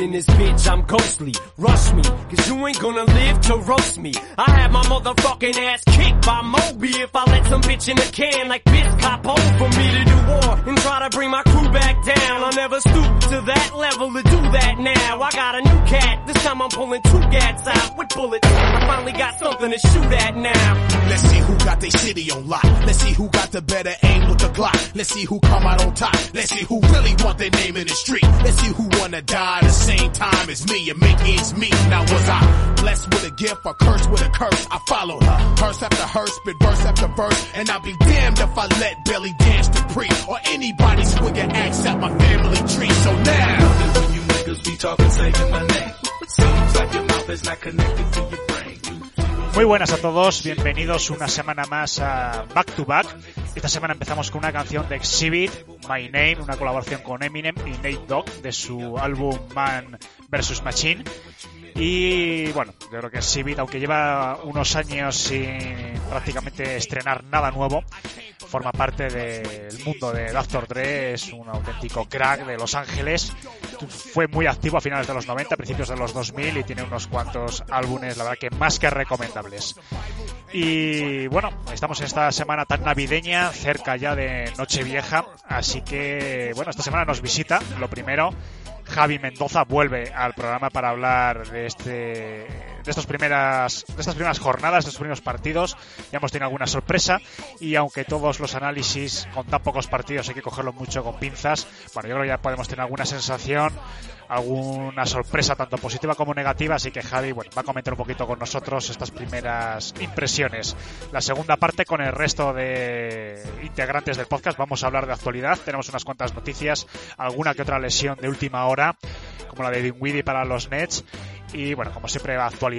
In this bitch, I'm ghostly. Rush me, cause you ain't gonna live to roast me. I have my motherfucking ass kicked by Moby if I let some bitch in the can like bitch cop home for me to do war and try to bring my crew back down. I'll never stoop to that level to do that now. I got a new cat, this time I'm pulling two gats out with bullets. I finally got something to shoot at now. Let's see who got their city on lock. Let's see who got the better aim with the Glock. Let's see who come out on top. Let's see who really want their name in the street. Let's see who wanna die the same time as me and make ends meet. Now was I blessed with a gift or cursed with a curse? I followed her. Verse after verse, spit verse after verse. And I'll be damned if I let Belly dance to pre or anybody swig an axe at my family tree. So now. When you niggas be talking, saying my name. Seems like your mouth is not connected to your brain. Muy buenas a todos, bienvenidos una semana más a Back to Back. Esta semana empezamos con una canción de Exhibit, My Name, una colaboración con Eminem y Nate Dogg de su álbum Man vs. Machine. Y bueno, yo creo que Exhibit, aunque lleva unos años sin prácticamente estrenar nada nuevo, forma parte del mundo de Dr. Dre, es un auténtico crack de Los Ángeles. Fue muy activo a finales de los 90, principios de los 2000 y tiene unos cuantos álbumes, la verdad que más que recomendables. Y bueno, estamos en esta semana tan navideña, cerca ya de Nochevieja, así que bueno, esta semana nos visita, lo primero, Javi Mendoza vuelve al programa para hablar de este de estas primeras de estas primeras jornadas, de estos primeros partidos. Ya hemos tenido alguna sorpresa. Y aunque todos los análisis con tan pocos partidos hay que cogerlo mucho con pinzas, bueno, yo creo que ya podemos tener alguna sensación, alguna sorpresa tanto positiva como negativa, así que Javi, bueno, va a comentar un poquito con nosotros estas primeras impresiones. La segunda parte con el resto de integrantes del podcast. Vamos a hablar de actualidad, tenemos unas cuantas noticias, alguna que otra lesión de última hora, como la de Dinwiddie para los Nets. Y bueno, como siempre, actualidad,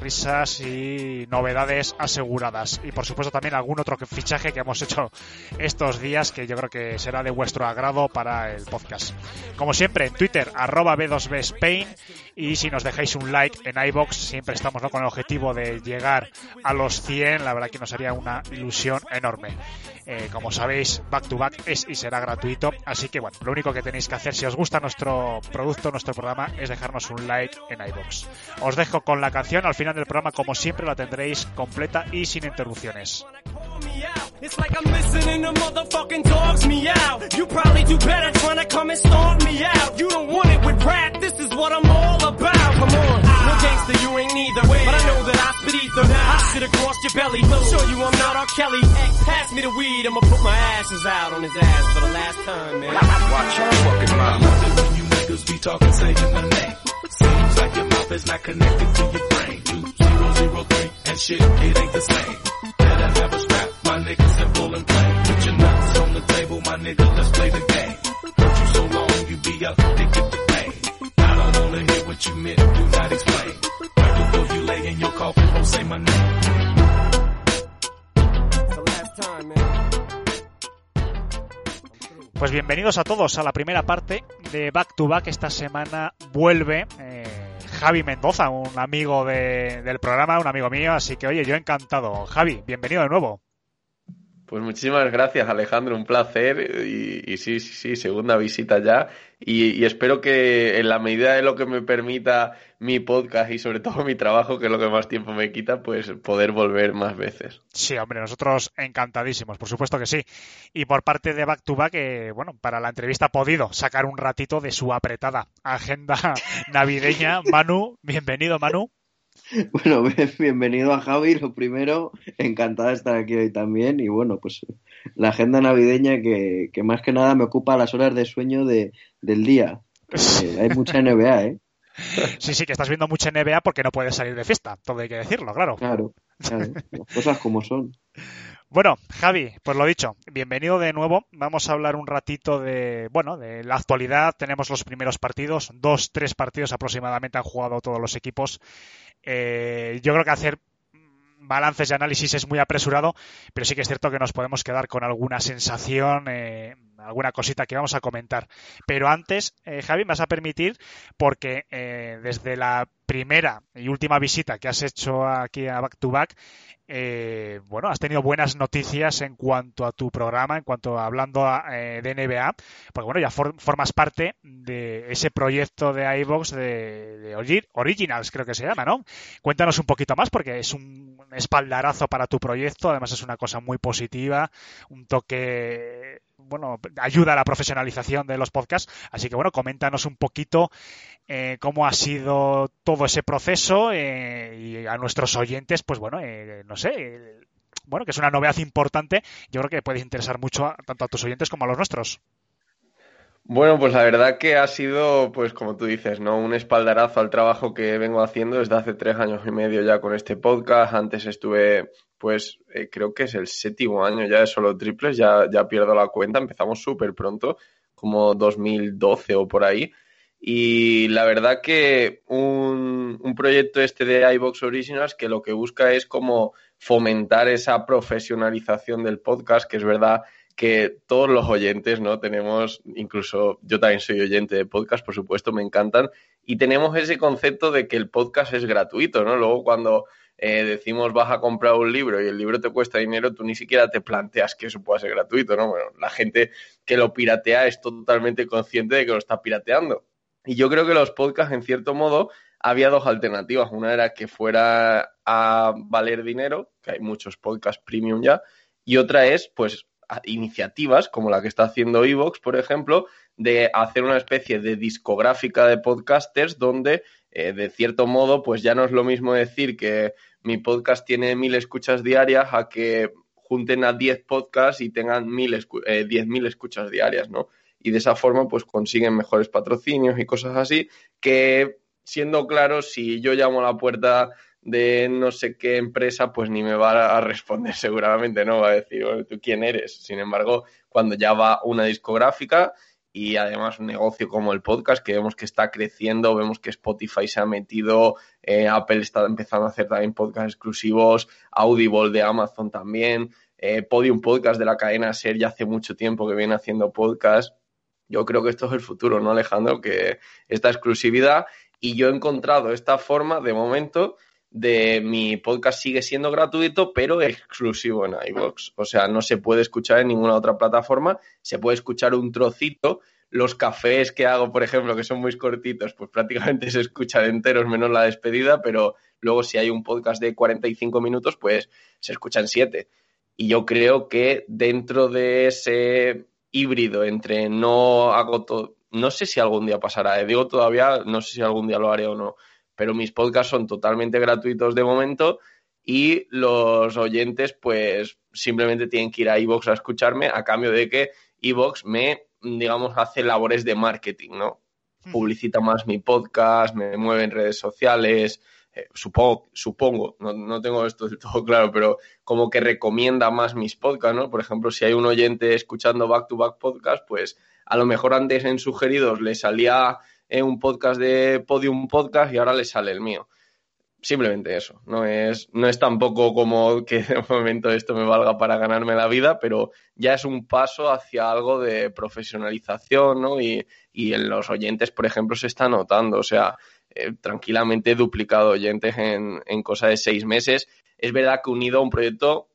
risas y novedades aseguradas. Y por supuesto también algún otro fichaje que hemos hecho estos días que yo creo que será de vuestro agrado para el podcast. Como siempre, en Twitter, arroba B2B Spain. Y si nos dejáis un like en iBox, siempre estamos ¿no? con el objetivo de llegar a los 100. La verdad que nos haría una ilusión enorme. Eh, como sabéis, Back to Back es y será gratuito. Así que bueno, lo único que tenéis que hacer si os gusta nuestro producto, nuestro programa, es dejarnos un like en iBox. Os dejo con la canción. Al final del programa, como siempre, la tendréis completa y sin interrupciones. Come on, no gangster, you ain't neither. But I know that I spit ether. I shit across your belly. Show you I'm not R. Kelly. Pass me the weed, I'ma put my ashes out on his ass for the last time, man. Watch your fucking mouth. When you niggas be talking, saying my name. Seems like your mouth is not connected to your brain. Two zero zero three and shit, it ain't the same. Better have a strap, my nigga, simple and plain. Put your nuts on the table, my nigga, let's play the game. Hurt you so long, you be addicted to. I don't Pues bienvenidos a todos a la primera parte de Back to Back. Esta semana vuelve eh, Javi Mendoza, un amigo de- del programa, un amigo mío. Así que, oye, yo encantado. Javi, bienvenido de nuevo. Pues muchísimas gracias, Alejandro, un placer y, sí, sí, sí, segunda visita ya y, y espero que en la medida de lo que me permita mi podcast y sobre todo mi trabajo, que es lo que más tiempo me quita, pues poder volver más veces. Sí, hombre, nosotros encantadísimos, por supuesto que sí. Y por parte de Back to Back, eh, bueno, para la entrevista ha podido sacar un ratito de su apretada agenda navideña. Manu, bienvenido, Manu. Bueno, bien- bienvenido a Javi, lo primero, encantado de estar aquí hoy también y bueno, pues la agenda navideña que, que más que nada me ocupa las horas de sueño de, del día. Eh, hay mucha NBA, ¿eh? Sí, sí, que estás viendo mucha NBA porque no puedes salir de fiesta, todo hay que decirlo, claro. Claro, claro. Las cosas como son. Bueno, Javi, pues lo dicho, bienvenido de nuevo. Vamos a hablar un ratito de, bueno, de la actualidad. Tenemos los primeros partidos, dos, tres partidos aproximadamente han jugado todos los equipos. Eh, yo creo que hacer balances y análisis es muy apresurado, pero sí que es cierto que nos podemos quedar con alguna sensación, eh, alguna cosita que vamos a comentar. Pero antes, eh, Javi, me vas a permitir, porque eh, desde la primera y última visita que has hecho aquí a Back to Back, eh, bueno, has tenido buenas noticias en cuanto a tu programa, en cuanto a hablando eh, de NBA, porque bueno, ya formas parte de ese proyecto de iVox de, de, Originals, creo que se llama, ¿no? Cuéntanos un poquito más, porque es un espaldarazo para tu proyecto, además es una cosa muy positiva, un toque bueno, ayuda a la profesionalización de los podcasts. Así que bueno, coméntanos un poquito eh, cómo ha sido todo ese proceso eh, y a nuestros oyentes, pues bueno, eh, no sé, bueno, que es una novedad importante. Yo creo que puede interesar mucho tanto a tus oyentes como a los nuestros. Bueno, pues la verdad que ha sido, pues como tú dices, ¿no? Un espaldarazo al trabajo que vengo haciendo desde hace tres años y medio ya con este podcast. Antes estuve, pues eh, creo que es el séptimo año ya de solo triples, ya, ya pierdo la cuenta, empezamos súper pronto, como 2012 o por ahí. Y la verdad que un, un proyecto este de iBox Originals que lo que busca es como fomentar esa profesionalización del podcast, que es verdad que todos los oyentes, ¿no? Tenemos, incluso yo también soy oyente de podcast, por supuesto, me encantan, y tenemos ese concepto de que el podcast es gratuito, ¿no? Luego cuando eh, decimos vas a comprar un libro y el libro te cuesta dinero, tú ni siquiera te planteas que eso pueda ser gratuito, ¿no? Bueno, la gente que lo piratea es totalmente consciente de que lo está pirateando. Y yo creo que los podcasts, en cierto modo, había dos alternativas. Una era que fuera a valer dinero, que hay muchos podcasts premium ya, y otra es, pues, iniciativas como la que está haciendo Evox, por ejemplo, de hacer una especie de discográfica de podcasters donde, eh, de cierto modo, pues ya no es lo mismo decir que mi podcast tiene mil escuchas diarias a que junten a diez podcasts y tengan mil eh, diez mil escuchas diarias, ¿no? Y de esa forma, pues consiguen mejores patrocinios y cosas así que, siendo claro, si yo llamo a la puerta de no sé qué empresa, pues ni me va a responder seguramente, ¿no? Va a decir, ¿tú quién eres? Sin embargo, cuando ya va una discográfica y además un negocio como el podcast, que vemos que está creciendo, vemos que Spotify se ha metido, eh, Apple está empezando a hacer también podcasts exclusivos, Audible de Amazon también, eh, Podium Podcast de la cadena Ser ya hace mucho tiempo que viene haciendo podcast. Yo creo que esto es el futuro, ¿no, Alejandro? Que esta exclusividad y yo he encontrado esta forma de momento de mi podcast sigue siendo gratuito, pero exclusivo en iVoox. O sea, no se puede escuchar en ninguna otra plataforma, se puede escuchar un trocito. Los cafés que hago, por ejemplo, que son muy cortitos, pues prácticamente se escuchan enteros menos la despedida, pero luego si hay un podcast de 45 minutos, pues se escuchan 7. Y yo creo que dentro de ese híbrido entre no hago todo, no sé si algún día pasará, ¿eh? digo todavía, no sé si algún día lo haré o no, pero mis podcasts son totalmente gratuitos de momento y los oyentes pues simplemente tienen que ir a iVoox a escucharme a cambio de que iVoox me, digamos, hace labores de marketing, ¿no? Publicita más mi podcast, me mueve en redes sociales, eh, supongo, supongo no, no, tengo esto del todo claro, pero como que recomienda más mis podcasts, ¿no? Por ejemplo, si hay un oyente escuchando Back to Back Podcast, pues a lo mejor antes en sugeridos le salía en un podcast de Podium Podcast y ahora le sale el mío. Simplemente eso. No es, no es tampoco como que de momento esto me valga para ganarme la vida, pero ya es un paso hacia algo de profesionalización, ¿no? Y, y en los oyentes, por ejemplo, se está notando. O sea, eh, tranquilamente he duplicado oyentes en, en cosa de seis meses. Es verdad que unido a un proyecto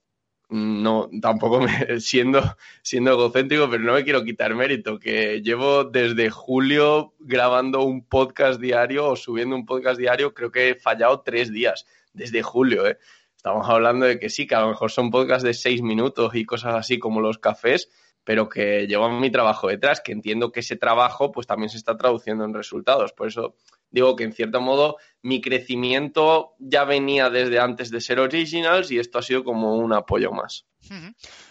no, tampoco me, siendo, siendo egocéntrico, pero no me quiero quitar mérito, que llevo desde julio grabando un podcast diario o subiendo un podcast diario, creo que he fallado tres días desde julio, ¿eh? Estamos hablando de que sí, que a lo mejor son podcasts de seis minutos y cosas así como los cafés, pero que llevan mi trabajo detrás, que entiendo que ese trabajo pues también se está traduciendo en resultados. Por eso digo que en cierto modo mi crecimiento ya venía desde antes de ser Originals y esto ha sido como un apoyo más.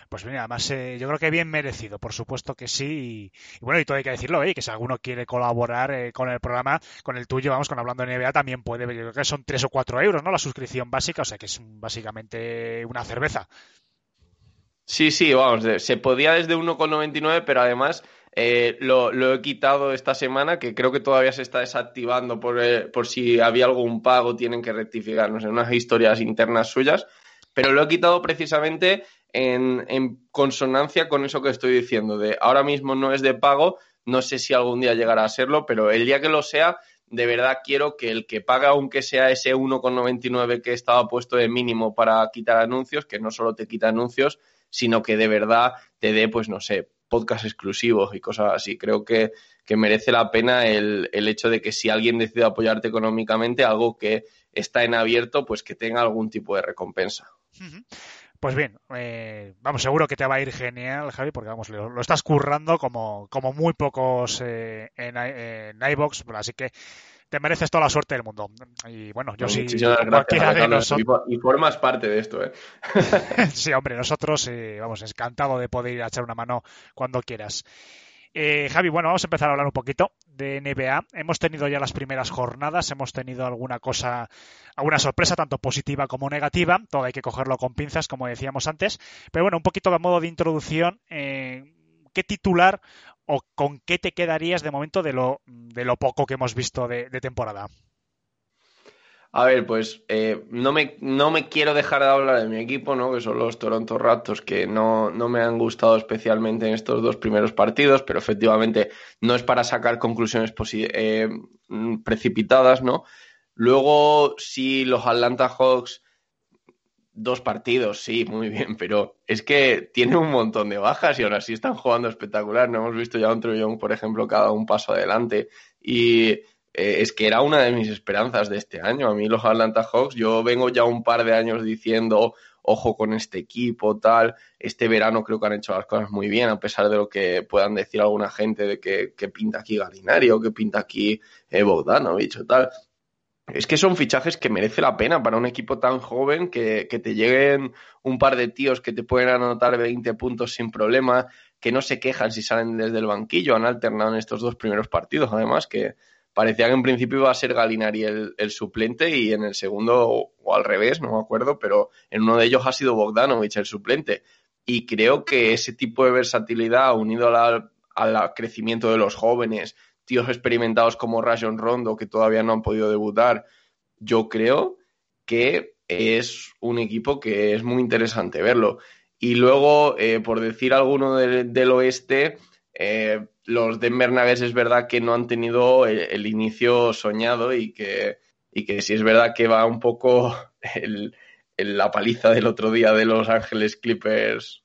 Pues mira, además eh, yo creo que bien merecido, por supuesto que sí. Y, bueno, y todo hay que decirlo, ¿eh? que si alguno quiere colaborar eh, con el programa, con el tuyo, vamos, con Hablando de NBA, también puede, yo creo que son 3 o 4 euros, ¿no? La suscripción básica, o sea que es básicamente una cerveza. Sí, sí, vamos, se podía desde 1,99, pero además eh, lo, he quitado esta semana, que creo que todavía se está desactivando por, por si había algún pago, tienen que rectificar, no sé, unas historias internas suyas, pero lo he quitado precisamente en, consonancia con eso que estoy diciendo, de ahora mismo no es de pago, no sé si algún día llegará a serlo, pero el día que lo sea, de verdad quiero que el que paga, aunque sea ese 1,99 que estaba puesto de mínimo para quitar anuncios, que no solo te quita anuncios, sino que de verdad te dé, pues no sé, podcast exclusivos y cosas así. Creo que, que merece la pena el, el, hecho de que si alguien decide apoyarte económicamente, algo que está en abierto, pues que tenga algún tipo de recompensa. Pues bien, eh, vamos, seguro que te va a ir genial, Javi, porque vamos, lo, estás currando como, como muy pocos eh, en, en iBox, así que te mereces toda la suerte del mundo. Y bueno, yo sí, cualquiera de nosotros. Y formas parte de esto, ¿eh? sí, hombre, nosotros, eh, vamos, encantado de poder ir a echar una mano cuando quieras. Eh, Javi, bueno, vamos a empezar a hablar un poquito de NBA. Hemos tenido ya las primeras jornadas, hemos tenido alguna cosa, alguna sorpresa, tanto positiva como negativa. Todo hay que cogerlo con pinzas, como decíamos antes. Pero bueno, un poquito de modo de introducción. Eh, ¿Qué titular o con qué te quedarías de momento de lo, de lo poco que hemos visto de temporada? A ver, pues eh, no, me, no me quiero dejar de hablar de mi equipo, ¿no? Que son los Toronto Raptors, que no, no me han gustado especialmente en estos dos primeros partidos, pero efectivamente no es para sacar conclusiones eh, precipitadas, ¿no? Luego, sí, los Atlanta Hawks, dos partidos, sí, muy bien, pero es que tienen un montón de bajas y ahora sí están jugando espectacular. No hemos visto ya un Young, por ejemplo, cada un paso adelante. Y eh, es que era una de mis esperanzas de este año. A mí los Atlanta Hawks, yo vengo ya un par de años diciendo, ojo con este equipo, tal. Este verano creo que han hecho las cosas muy bien, a pesar de lo que puedan decir alguna gente de que, pinta aquí Galinari o que pinta aquí eh, Bogdanovich o tal. Es que son fichajes que merece la pena para un equipo tan joven que, que te lleguen un par de tíos que te pueden anotar 20 puntos sin problema, que no se quejan si salen desde el banquillo. Han alternado en estos dos primeros partidos, además, que, parecía que en principio iba a ser Galinari el, el, suplente y en el segundo, o, al revés, no me acuerdo, pero en uno de ellos ha sido Bogdanovich el suplente. Y creo que ese tipo de versatilidad, unido al crecimiento de los jóvenes, tíos experimentados como Rajon Rondo, que todavía no han podido debutar, yo creo que es un equipo que es muy interesante verlo. Y luego, eh, por decir alguno del oeste, eh, los Denver Nuggets es verdad que no han tenido el, inicio soñado y que, y que sí es verdad que va un poco el, la paliza del otro día de Los Ángeles Clippers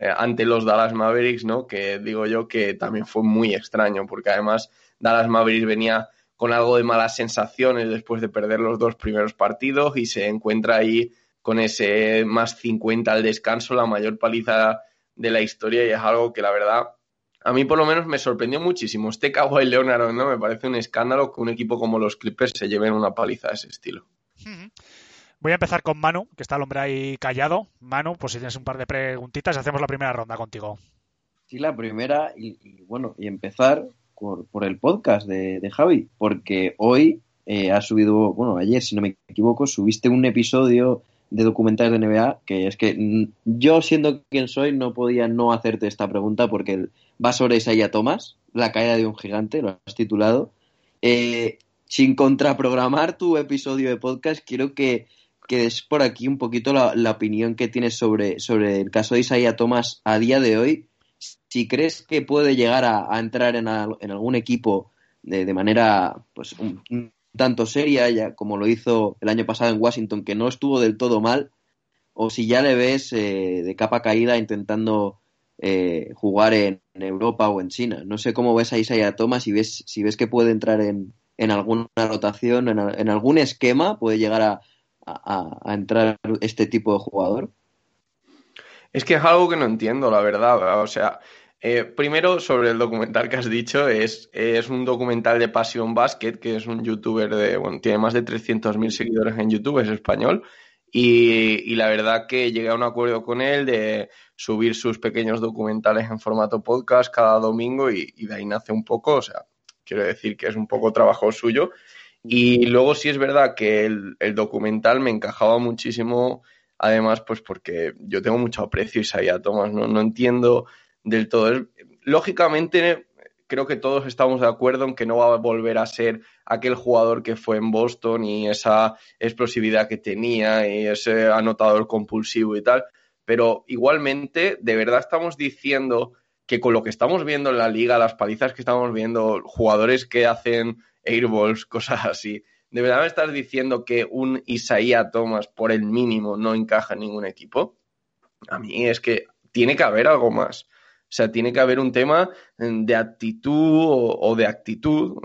eh, ante los Dallas Mavericks, ¿no? Que digo yo que también fue muy extraño porque además Dallas Mavericks venía con algo de malas sensaciones después de perder los dos primeros partidos y se encuentra ahí con ese más 50 al descanso, la mayor paliza de la historia y es algo que la verdad a mí por lo menos me sorprendió muchísimo. Este Kawhi Leonard, ¿no? Me parece un escándalo que un equipo como los Clippers se lleven una paliza de ese estilo. Voy a empezar con Manu, que está el hombre ahí callado. Manu, pues si tienes un par de preguntitas, hacemos la primera ronda contigo. Sí, la primera, y, bueno, y empezar por, por el podcast de, Javi, porque hoy eh, ha subido, bueno, ayer, si no me equivoco, subiste un episodio de documentales de NBA, que es que yo, siendo quien soy, no podía no hacerte esta pregunta porque va sobre Isaiah Thomas, la caída de un gigante, lo has titulado. Eh, sin contraprogramar tu episodio de podcast, quiero que, que des por aquí un poquito la, opinión que tienes sobre, sobre el caso de Isaiah Thomas a día de hoy. Si crees que puede llegar a, entrar en, en, algún equipo de, de manera pues, un, tanto seria ya como lo hizo el año pasado en Washington, que no estuvo del todo mal, o si ya le ves eh, de capa caída intentando eh, jugar en, Europa o en China. No sé cómo ves a Isaiah Thomas, si ves, si ves que puede entrar en, en alguna rotación, en, algún esquema, puede llegar a, a, entrar este tipo de jugador. Es que es algo que no entiendo, la verdad. O sea, Eh, primero, sobre el documental que has dicho, es, es un documental de Passion Basket, que es un youtuber de, bueno, tiene más de 300.000 seguidores en YouTube, es español, y, y, la verdad que llegué a un acuerdo con él de subir sus pequeños documentales en formato podcast cada domingo y, y de ahí nace un poco, o sea, quiero decir que es un poco trabajo suyo. Y luego sí es verdad que el, documental me encajaba muchísimo, además, pues porque yo tengo mucho aprecio a Isaiah Thomas, ¿no? No entiendo del todo. Lógicamente, creo que todos estamos de acuerdo en que no va a volver a ser aquel jugador que fue en Boston y esa explosividad que tenía y ese anotador compulsivo y tal. Pero igualmente, de verdad estamos diciendo que con lo que estamos viendo en la liga, las palizas que estamos viendo, jugadores que hacen airballs, cosas así, ¿de verdad me estás diciendo que un Isaiah Thomas por el mínimo no encaja en ningún equipo? A mí es que tiene que haber algo más. O sea, tiene que haber un tema de actitud o, de actitud.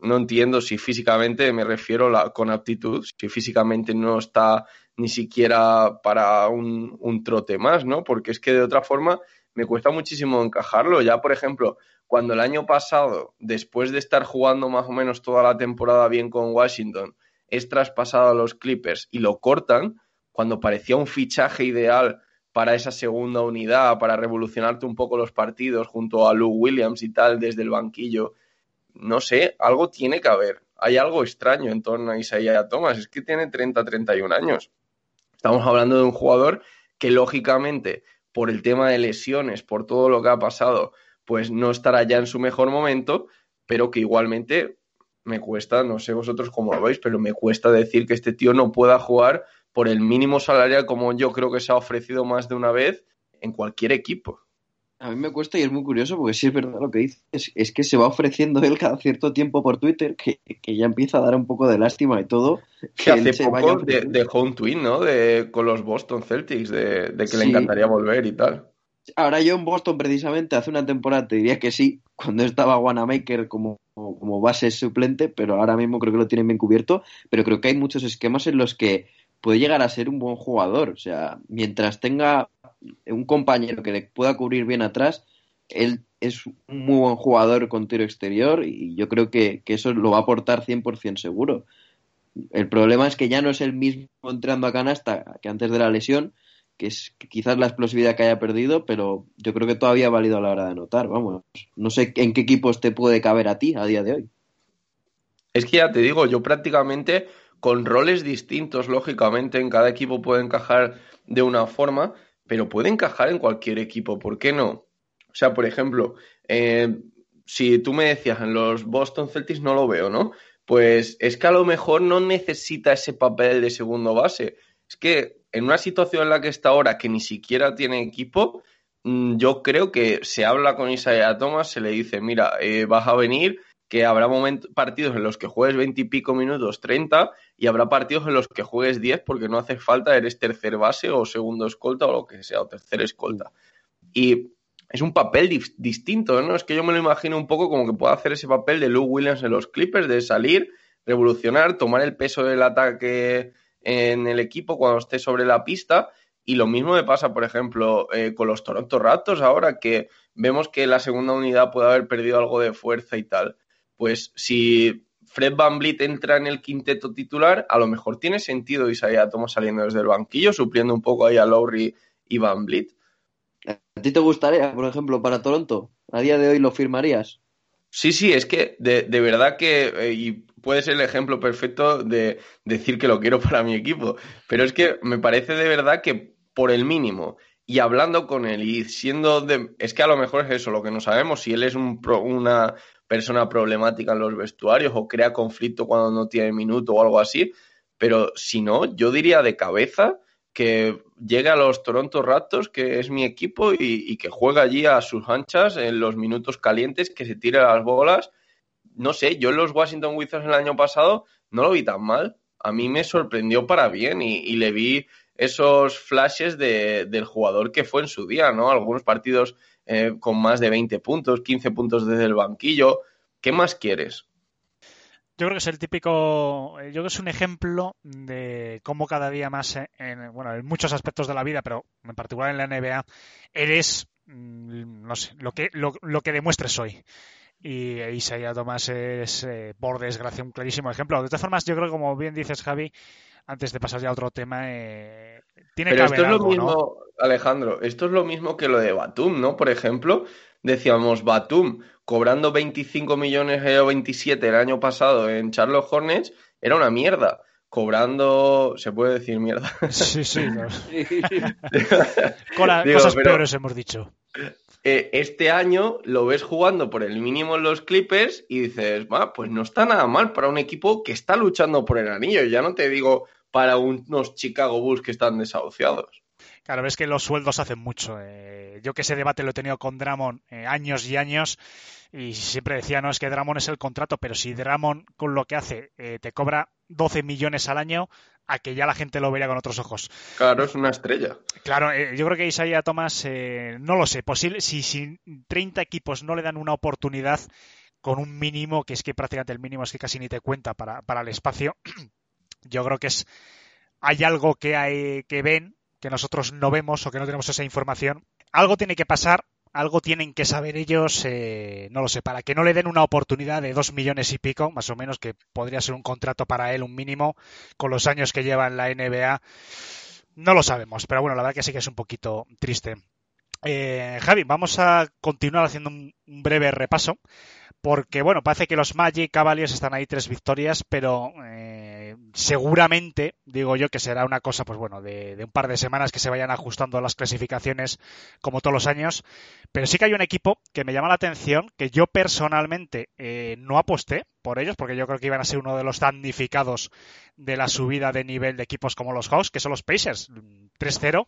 No entiendo si físicamente me refiero la, con aptitud, si físicamente no está ni siquiera para un, trote más, ¿no? Porque es que de otra forma me cuesta muchísimo encajarlo. Ya, por ejemplo, cuando el año pasado, después de estar jugando más o menos toda la temporada bien con Washington, es traspasado a los Clippers y lo cortan, cuando parecía un fichaje ideal para esa segunda unidad, para revolucionarte un poco los partidos junto a Lou Williams y tal desde el banquillo. No sé, algo tiene que haber. Hay algo extraño en torno a Isaiah Thomas. Es que tiene 30, 31 años. Estamos hablando de un jugador que lógicamente, por el tema de lesiones, por todo lo que ha pasado, pues no estará ya en su mejor momento, pero que igualmente me cuesta, no sé vosotros cómo lo veis, pero me cuesta decir que este tío no pueda jugar por el mínimo salarial como yo creo que se ha ofrecido más de una vez en cualquier equipo. A mí me cuesta y es muy curioso porque sí es verdad lo que dices, es que se va ofreciendo él cada cierto tiempo por Twitter que, que ya empieza a dar un poco de lástima y todo. Que, que hace poco de, dejó un tweet, ¿no? De, con los Boston Celtics, de, de que sí. le encantaría volver y tal. Ahora yo en Boston precisamente hace una temporada te diría que sí, cuando estaba Wanamaker como, como base suplente, pero ahora mismo creo que lo tienen bien cubierto, pero creo que hay muchos esquemas en los que puede llegar a ser un buen jugador. O sea, mientras tenga un compañero que le pueda cubrir bien atrás, él es un muy buen jugador con tiro exterior y yo creo que, que eso lo va a aportar 100% seguro. El problema es que ya no es el mismo entrando a canasta que antes de la lesión, que es quizás la explosividad que haya perdido, pero yo creo que todavía ha valido a la hora de anotar. Vamos, no sé en qué equipos te puede caber a ti a día de hoy. Es que ya te digo, yo prácticamente con roles distintos, lógicamente, en cada equipo puede encajar de una forma, pero puede encajar en cualquier equipo, ¿por qué no? O sea, por ejemplo, eh, si tú me decías en los Boston Celtics no lo veo, ¿no? Pues es que a lo mejor no necesita ese papel de segundo base. Es que en una situación en la que está ahora, que ni siquiera tiene equipo, mm, yo creo que se habla con Isaiah Thomas, se le dice, mira, eh, vas a venir, que habrá momentos, partidos en los que juegues 20 y pico minutos, 30, y habrá partidos en los que juegues 10 porque no hace falta, eres tercer base o segundo escolta o lo que sea, o tercer escolta. Y es un papel di distinto, ¿no? Es que yo me lo imagino un poco como que pueda hacer ese papel de Lou Williams en los Clippers, de salir, revolucionar, tomar el peso del ataque en el equipo cuando esté sobre la pista. Y lo mismo me pasa, por ejemplo, eh, con los Toronto Raptors ahora, que vemos que la segunda unidad puede haber perdido algo de fuerza y tal. Pues si Fred Van Vliet entra en el quinteto titular, a lo mejor tiene sentido Isaiah Thomas saliendo desde el banquillo, supliendo un poco ahí a Lowry y Van Vliet. ¿A ti te gustaría, por ejemplo, para Toronto? ¿A día de hoy lo firmarías? Sí, sí, es que de, de verdad que, eh, y puede ser el ejemplo perfecto de decir que lo quiero para mi equipo, pero es que me parece de verdad que por el mínimo y hablando con él y siendo de... Es que a lo mejor es eso, lo que no sabemos, si él es un pro, una persona problemática en los vestuarios o crea conflicto cuando no tiene minuto o algo así, pero si no, yo diría de cabeza que llegue a los Toronto Raptors, que es mi equipo, y, que juega allí a sus anchas en los minutos calientes, que se tire las bolas. No sé, yo en los Washington Wizards el año pasado no lo vi tan mal. A mí me sorprendió para bien y, y le vi esos flashes de, del jugador que fue en su día, ¿no? Algunos partidos eh, con más de 20 puntos, 15 puntos desde el banquillo. ¿Qué más quieres? Yo creo que es el típico, yo creo que es un ejemplo de cómo cada día más, en, bueno, en muchos aspectos de la vida, pero en particular en la NBA, eres, mm, no sé, lo que, lo, lo que demuestres hoy. Y Isaiah Thomas es, eh, por desgracia, un clarísimo ejemplo. De todas formas, yo creo que, como bien dices, Javi, antes de pasar ya a otro tema, eh, tiene Pero que esto haber es lo algo, mismo, ¿no? Alejandro, esto es lo mismo que lo de Batum, ¿no? Por ejemplo, decíamos Batum cobrando 25 millones o 27 el año pasado en Charlotte Hornets, era una mierda. Cobrando, se puede decir mierda. Sí, sí. no. Digo, cosas pero- peores hemos dicho. Eh, este año lo ves jugando por el mínimo en los Clippers y dices, va, pues no está nada mal para un equipo que está luchando por el anillo. Ya no te digo para unos Chicago Bulls que están desahuciados. Claro, ves que los sueldos hacen mucho. eh, yo que ese debate lo he tenido con Dramon eh, años y años y siempre decía, no, es que Dramon es el contrato, pero si Dramon con lo que hace eh, te cobra 12 millones al año, a que ya la gente lo vería con otros ojos. Claro, es una estrella. Claro, yo creo que Isaiah Thomas, no lo sé, posible, si, si 30 equipos no le dan una oportunidad con un mínimo, que es que prácticamente el mínimo es que casi ni te cuenta para, para el espacio, yo creo que es hay algo que, hay, que ven que nosotros no vemos o que no tenemos esa información. Algo tiene que pasar, algo tienen que saber ellos, eh, no lo sé, para que no le den una oportunidad de dos millones y pico, más o menos, que podría ser un contrato para él, un mínimo, con los años que lleva en la NBA. No lo sabemos, pero bueno, la verdad que sí que es un poquito triste. Eh, Javi, vamos a continuar haciendo un, breve repaso, porque bueno, parece que los Magic Cavaliers están ahí tres victorias, pero eh, seguramente, digo yo, que será una cosa, pues bueno, de, un par de semanas que se vayan ajustando las clasificaciones como todos los años. Pero sí que hay un equipo que me llama la atención, que yo personalmente eh, no aposté por ellos, porque yo creo que iban a ser uno de los damnificados de la subida de nivel de equipos como los Hawks, que son los Pacers, 3-0.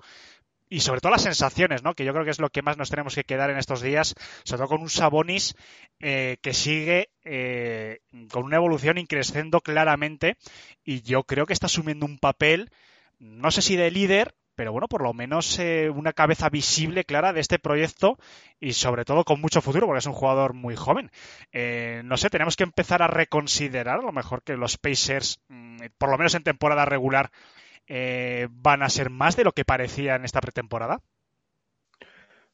Y sobre todo las sensaciones, ¿no? Que yo creo que es lo que más nos tenemos que quedar en estos días, sobre todo con un Sabonis eh, que sigue eh, con una evolución increciendo claramente y yo creo que está asumiendo un papel, no sé si de líder, pero bueno, por lo menos eh, una cabeza visible, clara de este proyecto y sobre todo con mucho futuro, porque es un jugador muy joven. Eh, no sé, tenemos que empezar a reconsiderar a lo mejor que los Pacers, mm, por lo menos en temporada regular, eh, van a ser más de lo que parecía en esta pretemporada.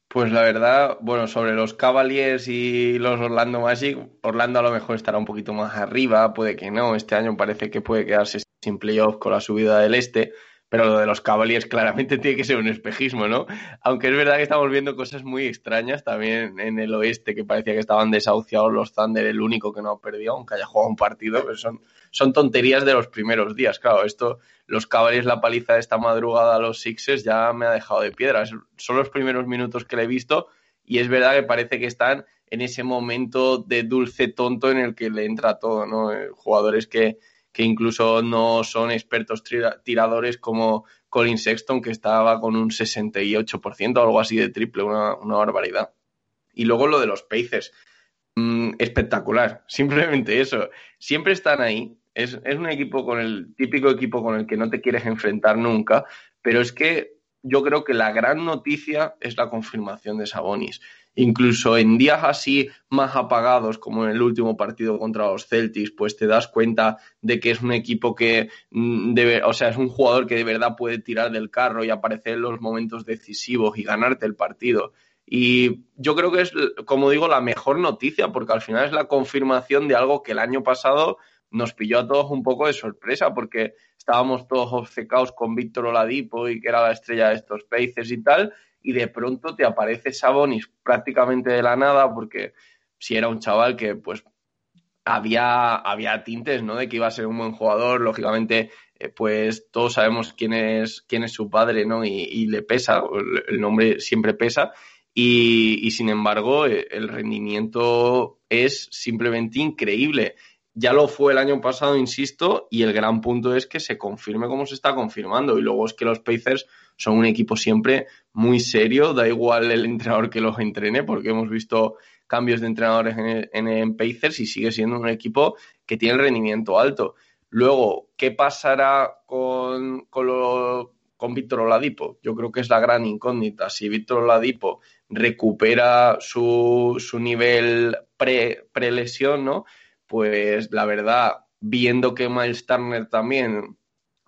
Pues la verdad, bueno, sobre los Cavaliers y los Orlando Magic, Orlando a lo mejor estará un poquito más arriba, puede que no, este año parece que puede quedarse sin playoff con la subida del este, pero lo de los Cavaliers claramente tiene que ser un espejismo, ¿no? Aunque es verdad que estamos viendo cosas muy extrañas también en el oeste, que parecía que estaban desahuciados los Thunder, el único que no ha perdido, aunque haya jugado un partido, pero son, son tonterías de los primeros días, claro, esto, los Cavaliers, la paliza de esta madrugada a los Sixers ya me ha dejado de piedra, son los primeros minutos que le he visto y es verdad que parece que están en ese momento de dulce tonto en el que le entra todo, ¿no? Eh, Jugadores que, que incluso no son expertos tira- tiradores como Colin Sexton, que estaba con un 68% o algo así de triple, una, una barbaridad. Y luego lo de los Pacers. Mm, espectacular, simplemente eso. Siempre están ahí. Es, es un equipo con el típico equipo con el que no te quieres enfrentar nunca, pero es que yo creo que la gran noticia es la confirmación de Sabonis. Incluso en días así más apagados, como en el último partido contra los Celtics, pues te das cuenta de que es un equipo que mm, o sea, es un jugador que de verdad puede tirar del carro y aparecer en los momentos decisivos y ganarte el partido. Y yo creo que es, como digo, la mejor noticia, porque al final es la confirmación de algo que el año pasado nos pilló a todos un poco de sorpresa, porque estábamos todos obcecados con Víctor Oladipo y que era la estrella de estos Pacers y tal, y de pronto te aparece Sabonis prácticamente de la nada, porque si era un chaval que pues había, había tintes, ¿no? De que iba a ser un buen jugador, lógicamente, eh, pues todos sabemos quién es, quién es su padre, ¿no? Y, le pesa, el, nombre siempre pesa, y, y sin embargo, eh, el rendimiento es simplemente increíble. Ya lo fue el año pasado, insisto, y el gran punto es que se confirme como se está confirmando. Y luego es que los Pacers son un equipo siempre muy serio, da igual el entrenador que los entrene, porque hemos visto cambios de entrenadores en, en, Pacers y sigue siendo un equipo que tiene rendimiento alto. Luego, ¿qué pasará con, con, con Víctor Oladipo? Yo creo que es la gran incógnita. Si Víctor Oladipo recupera su, su nivel pre, pre-lesión, ¿no? Pues la verdad, viendo que Miles Turner también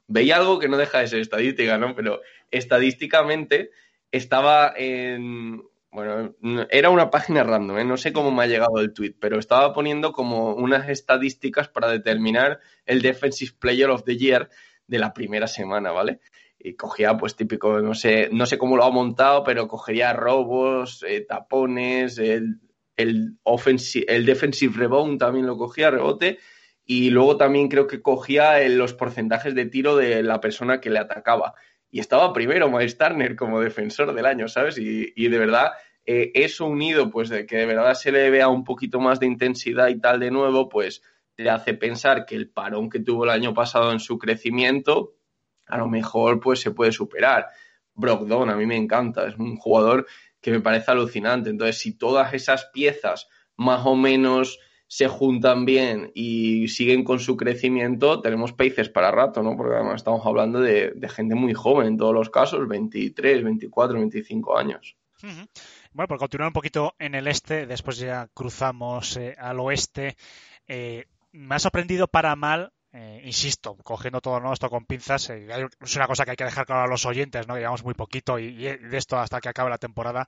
veía algo que no deja de ser estadística, ¿no? Pero estadísticamente estaba en, Bueno, era una página random, ¿eh? no sé cómo me ha llegado el tweet, pero estaba poniendo como unas estadísticas para determinar el Defensive Player of the Year de la primera semana, ¿vale? Y cogía, pues típico, no sé, no sé cómo lo ha montado, pero cogería robos, eh, tapones, el, el, defensive rebound también lo cogía, rebote, y luego también creo que cogía los porcentajes de tiro de la persona que le atacaba y estaba primero Miles Turner como defensor del año, ¿sabes? Y, de verdad, eh, eso unido, pues de que de verdad se le vea un poquito más de intensidad y tal de nuevo, pues te hace pensar que el parón que tuvo el año pasado en su crecimiento, a lo mejor pues se puede superar. Brogdon, a mí me encanta, es un jugador que me parece alucinante. Entonces, si todas esas piezas más o menos se juntan bien y siguen con su crecimiento, tenemos países para rato, ¿no? Porque además estamos hablando de, gente muy joven en todos los casos, 23, 24, 25 años. Bueno, por continuar un poquito en el este, después ya cruzamos eh, al oeste. Eh, me ha sorprendido para mal eh, insisto, cogiendo todo esto con pinzas, eh, es una cosa que hay que dejar claro a los oyentes, ¿no? Llevamos muy poquito y, de esto hasta que acabe la temporada.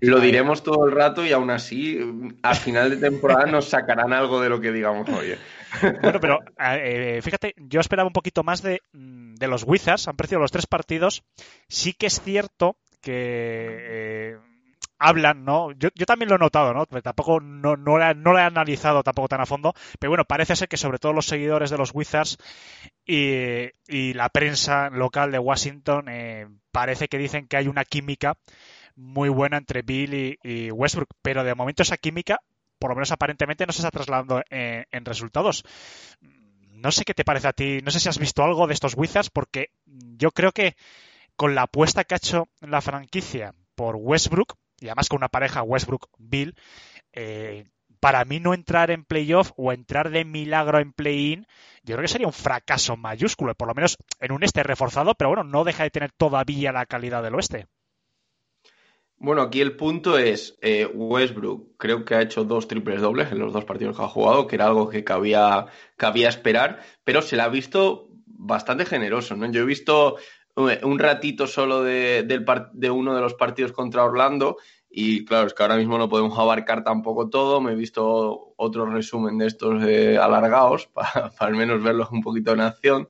Lo diremos todo el rato y aún así, al final de temporada nos sacarán algo de lo que digamos hoy. ¿eh? Bueno, pero fíjate, yo esperaba un poquito más de, mm, de los Wizards, han perdido los tres partidos. Sí que es cierto que hablan, ¿no? Yo, yo, también lo he notado, ¿no? tampoco no, no, lo he, analizado tampoco tan a fondo, pero bueno, parece ser que sobre todo los seguidores de los Wizards y, y la prensa local de Washington eh, parece que dicen que hay una química muy buena entre Bill y, Westbrook, pero de momento esa química, por lo menos aparentemente, no se está trasladando en, en resultados. No sé qué te parece a ti, no sé si has visto algo de estos Wizards, porque yo creo que con la apuesta que ha hecho la franquicia por Westbrook, y además con una pareja Westbrook-Bill, eh, para mí no entrar en playoff o entrar de milagro en play-in, yo creo que sería un fracaso mayúsculo, por lo menos en un este reforzado, pero bueno, no deja de tener todavía la calidad del oeste. Bueno, aquí el punto es, eh, Westbrook creo que ha hecho dos triples dobles en los dos partidos que ha jugado, que era algo que cabía, cabía esperar, pero se le ha visto bastante generoso, ¿no? Yo he visto un ratito solo de, de uno de los partidos contra Orlando y claro, es que ahora mismo no podemos abarcar tampoco todo. Me he visto otro resumen de estos alargados para, al menos verlos un poquito en acción.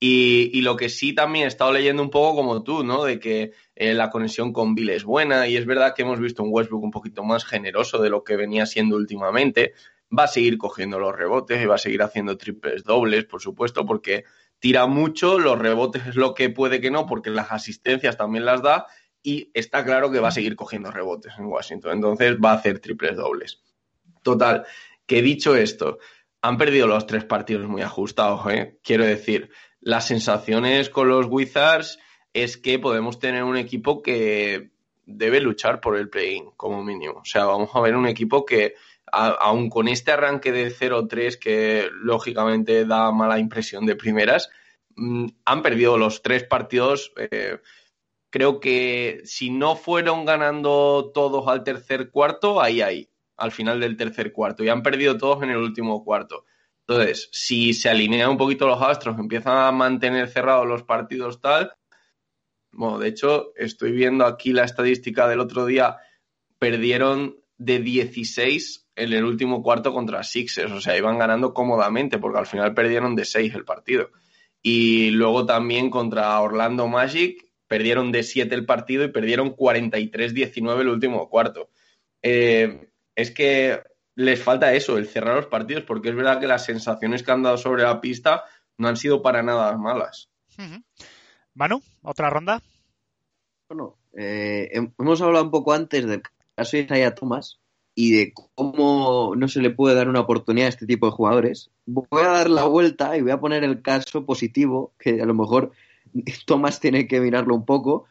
Y, y, lo que sí también he estado leyendo un poco como tú, ¿no? De que eh, la conexión con Bill es buena y es verdad que hemos visto un Westbrook un poquito más generoso de lo que venía siendo últimamente. Va a seguir cogiendo los rebotes y va a seguir haciendo triples dobles, por supuesto, porque tira mucho, los rebotes es lo que puede que no, porque las asistencias también las da y está claro que va a seguir cogiendo rebotes en Washington. Entonces va a hacer triples dobles. Total, que dicho esto, han perdido los tres partidos muy ajustados. ¿eh? Quiero decir, las sensaciones con los Wizards es que podemos tener un equipo que debe luchar por el play-in como mínimo. O sea, vamos a ver un equipo que aún con este arranque de 0-3 que lógicamente da mala impresión de primeras, mm, han perdido los tres partidos. Eh, creo que si no fueron ganando todos al tercer cuarto, ahí, ahí, al final del tercer cuarto, y han perdido todos en el último cuarto. Entonces, si se alinean un poquito los astros, empiezan a mantener cerrados los partidos tal, bueno, de hecho, estoy viendo aquí la estadística del otro día, perdieron de 16 en el último cuarto contra Sixers. O sea, iban ganando cómodamente porque al final perdieron de 6 el partido. Y luego también contra Orlando Magic perdieron de 7 el partido y perdieron 43-19 el último cuarto. Eh, es que les falta eso, el cerrar los partidos, porque es verdad que las sensaciones que han dado sobre la pista no han sido para nada malas. Manu, ¿otra ronda? Bueno, eh, hemos hablado un poco antes del caso de Isaiah Thomas, y de cómo no se le puede dar una oportunidad a este tipo de jugadores, voy a dar la vuelta y voy a poner el caso positivo, que a lo mejor Thomas tiene que mirarlo un poco,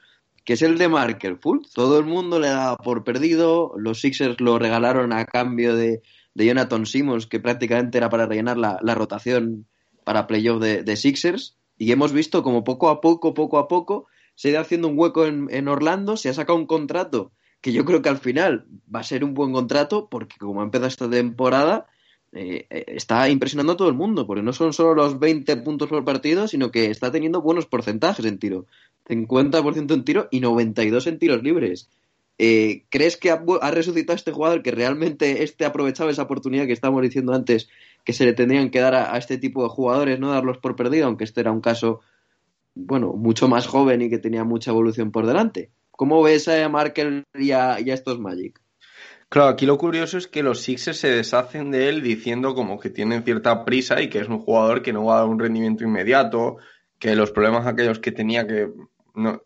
que es el de Marker Fultz. Todo el mundo le da por perdido, los Sixers lo regalaron a cambio de, Jonathan Simmons, que prácticamente era para rellenar la, rotación para playoff de, Sixers, y hemos visto como poco a poco, poco a poco, se ha ido haciendo un hueco en Orlando, se ha sacado un contrato que yo creo que al final va a ser un buen contrato porque como ha empezado esta temporada eh, eh, está impresionando a todo el mundo porque no son solo los 20 puntos por partido sino que está teniendo buenos porcentajes en tiro 50% en tiro y 92 en tiros libres Eh, ¿Crees que ha, resucitado este jugador que realmente este aprovechaba esa oportunidad que estábamos diciendo antes que se le tendrían que dar a, a, este tipo de jugadores, no darlos por perdido, aunque este era un caso, bueno, mucho más joven y que tenía mucha evolución por delante? ¿Cómo ves a Markel y a, y a estos Magic? Claro, aquí lo curioso es que los Sixers se deshacen de él diciendo como que tienen cierta prisa y que es un jugador que no va a dar un rendimiento inmediato, que los problemas aquellos que tenía que no,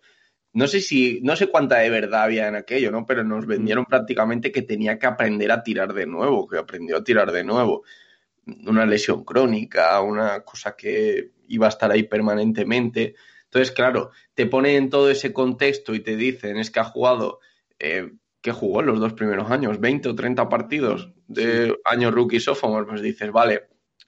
no sé si, no sé cuánta de verdad había en aquello, ¿no? Pero nos vendieron prácticamente que tenía que aprender a tirar de nuevo, que aprendió a tirar de nuevo. Una lesión crónica, una cosa que iba a estar ahí permanentemente. Entonces, claro, te ponen en todo ese contexto y te dicen, es que ha jugado, eh, que jugó en los dos primeros años, 20 o 30 partidos de sí. año rookie sophomore, pues dices, vale,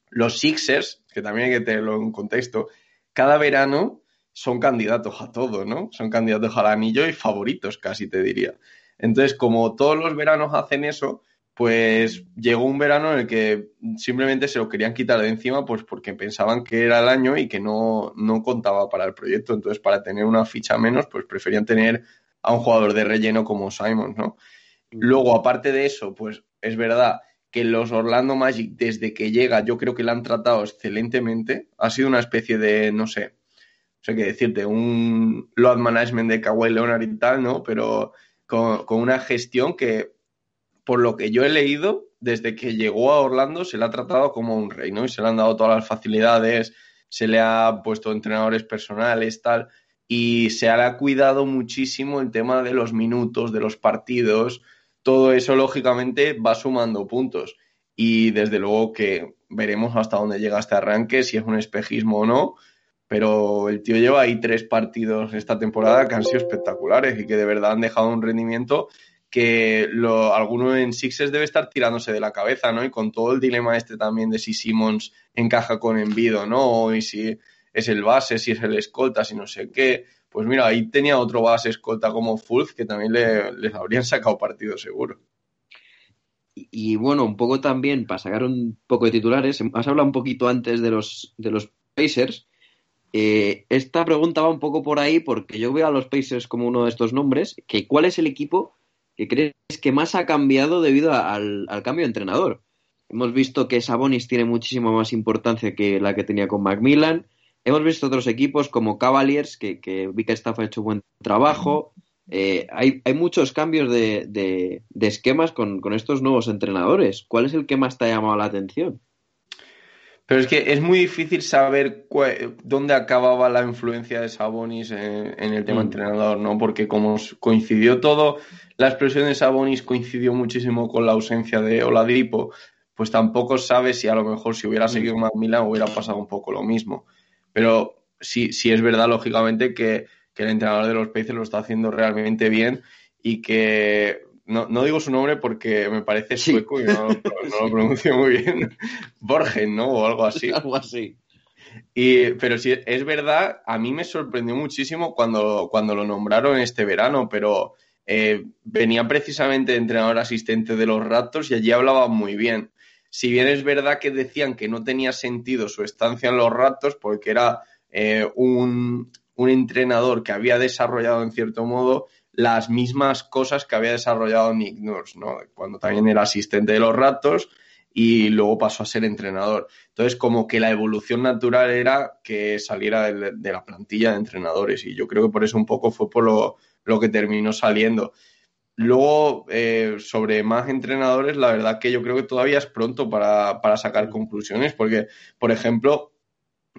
los Sixers, que también hay que tenerlo en contexto, cada verano son candidatos a todo, ¿no? Son candidatos al anillo y favoritos, casi te diría. Entonces, como todos los veranos hacen eso, pues llegó un verano en el que simplemente se lo querían quitar de encima, pues porque pensaban que era el año y que no, no contaba para el proyecto. Entonces, para tener una ficha menos, pues preferían tener a un jugador de relleno como Simon, ¿no? Luego, aparte de eso, pues es verdad que los Orlando Magic, desde que llega, yo creo que la han tratado excelentemente. Ha sido una especie de, no sé, no sé qué decirte, un load management de Kawhi Leonard y tal, ¿no? Pero con, con, una gestión que, por lo que yo he leído, desde que llegó a Orlando se le ha tratado como un rey, ¿no? Y se le han dado todas las facilidades, se le ha puesto entrenadores personales, tal, y se le ha cuidado muchísimo el tema de los minutos, de los partidos, todo eso lógicamente va sumando puntos. Y desde luego que veremos hasta dónde llega este arranque, si es un espejismo o no, pero el tío lleva ahí tres partidos esta temporada que han sido espectaculares y que de verdad han dejado un rendimiento que lo, alguno en Sixers debe estar tirándose de la cabeza, ¿no? Y con todo el dilema este también de si Simmons encaja con Envido, ¿no? Y si es el base, si es el escolta, si no sé qué. Pues mira, ahí tenía otro base escolta como Fulz que también le, les habrían sacado partido seguro. Y, bueno, un poco también, para sacar un poco de titulares, has hablado un poquito antes de los, de los Pacers. Eh, esta pregunta va un poco por ahí porque yo veo a los Pacers como uno de estos nombres, que ¿cuál es el equipo que crees que más ha cambiado debido al, cambio de entrenador? Hemos visto que Sabonis tiene muchísima más importancia que la que tenía con Macmillan. Hemos visto otros equipos como Cavaliers, que, que Bickerstaff ha hecho buen trabajo. Eh, hay, muchos cambios de esquemas con, con, estos nuevos entrenadores. ¿Cuál es el que más te ha llamado la atención? Pero es que es muy difícil saber dónde acababa la influencia de Sabonis en, en el tema mm. entrenador, ¿no? Porque como coincidió todo, la explosión de Sabonis coincidió muchísimo con la ausencia de Oladipo, pues tampoco sabes si a lo mejor si hubiera seguido Macmillan hubiera pasado un poco lo mismo. Pero sí, sí es verdad, lógicamente, que, que el entrenador de los Pacers lo está haciendo realmente bien y que no, no, digo su nombre porque me parece sueco sí. y no, no, lo pronuncio muy bien. Borgen, ¿no? O algo así. algo así. Y, pero sí, es verdad, a mí me sorprendió muchísimo cuando, cuando lo nombraron este verano, pero eh, venía precisamente de entrenador asistente de los Raptors y allí hablaba muy bien. Si bien es verdad que decían que no tenía sentido su estancia en los Raptors porque era eh, un, un entrenador que había desarrollado en cierto modo las mismas cosas que había desarrollado Nick Nurse, ¿no? Cuando también era asistente de los Raptors y luego pasó a ser entrenador. Entonces, como que la evolución natural era que saliera de, la plantilla de entrenadores y yo creo que por eso un poco fue por lo, lo que terminó saliendo. Luego, eh, sobre más entrenadores, la verdad que yo creo que todavía es pronto para, para sacar conclusiones, porque, por ejemplo,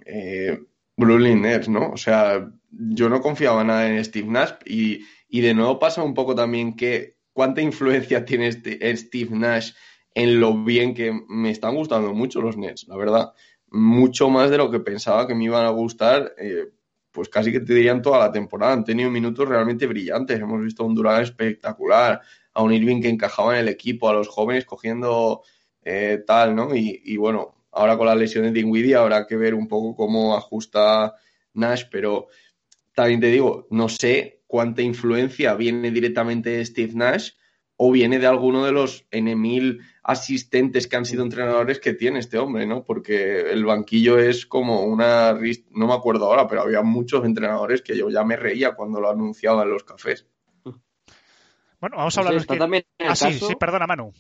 eh, Nets, ¿no? O sea, yo no confiaba nada en Steve Nash y, y de nuevo pasa un poco también que cuánta influencia tiene este, Steve Nash en lo bien que me están gustando mucho los Nets, la verdad. Mucho más de lo que pensaba que me iban a gustar, eh, pues casi que te dirían toda la temporada. Han tenido minutos realmente brillantes. Hemos visto un Durán espectacular, a un Irving que encajaba en el equipo, a los jóvenes cogiendo eh, tal, ¿no? Y, y, bueno, ahora con la lesión de Dinwiddie habrá que ver un poco cómo ajusta Nash, pero también te digo, no sé cuánta influencia viene directamente de Steve Nash o viene de alguno de los N mil asistentes que han sido entrenadores que tiene este hombre, ¿no? Porque el banquillo es como una... No me acuerdo ahora, pero había muchos entrenadores que yo ya me reía cuando lo anunciaba en los cafés. Bueno, vamos a hablar que- también el Ah, sí, caso- sí, perdona, Manu.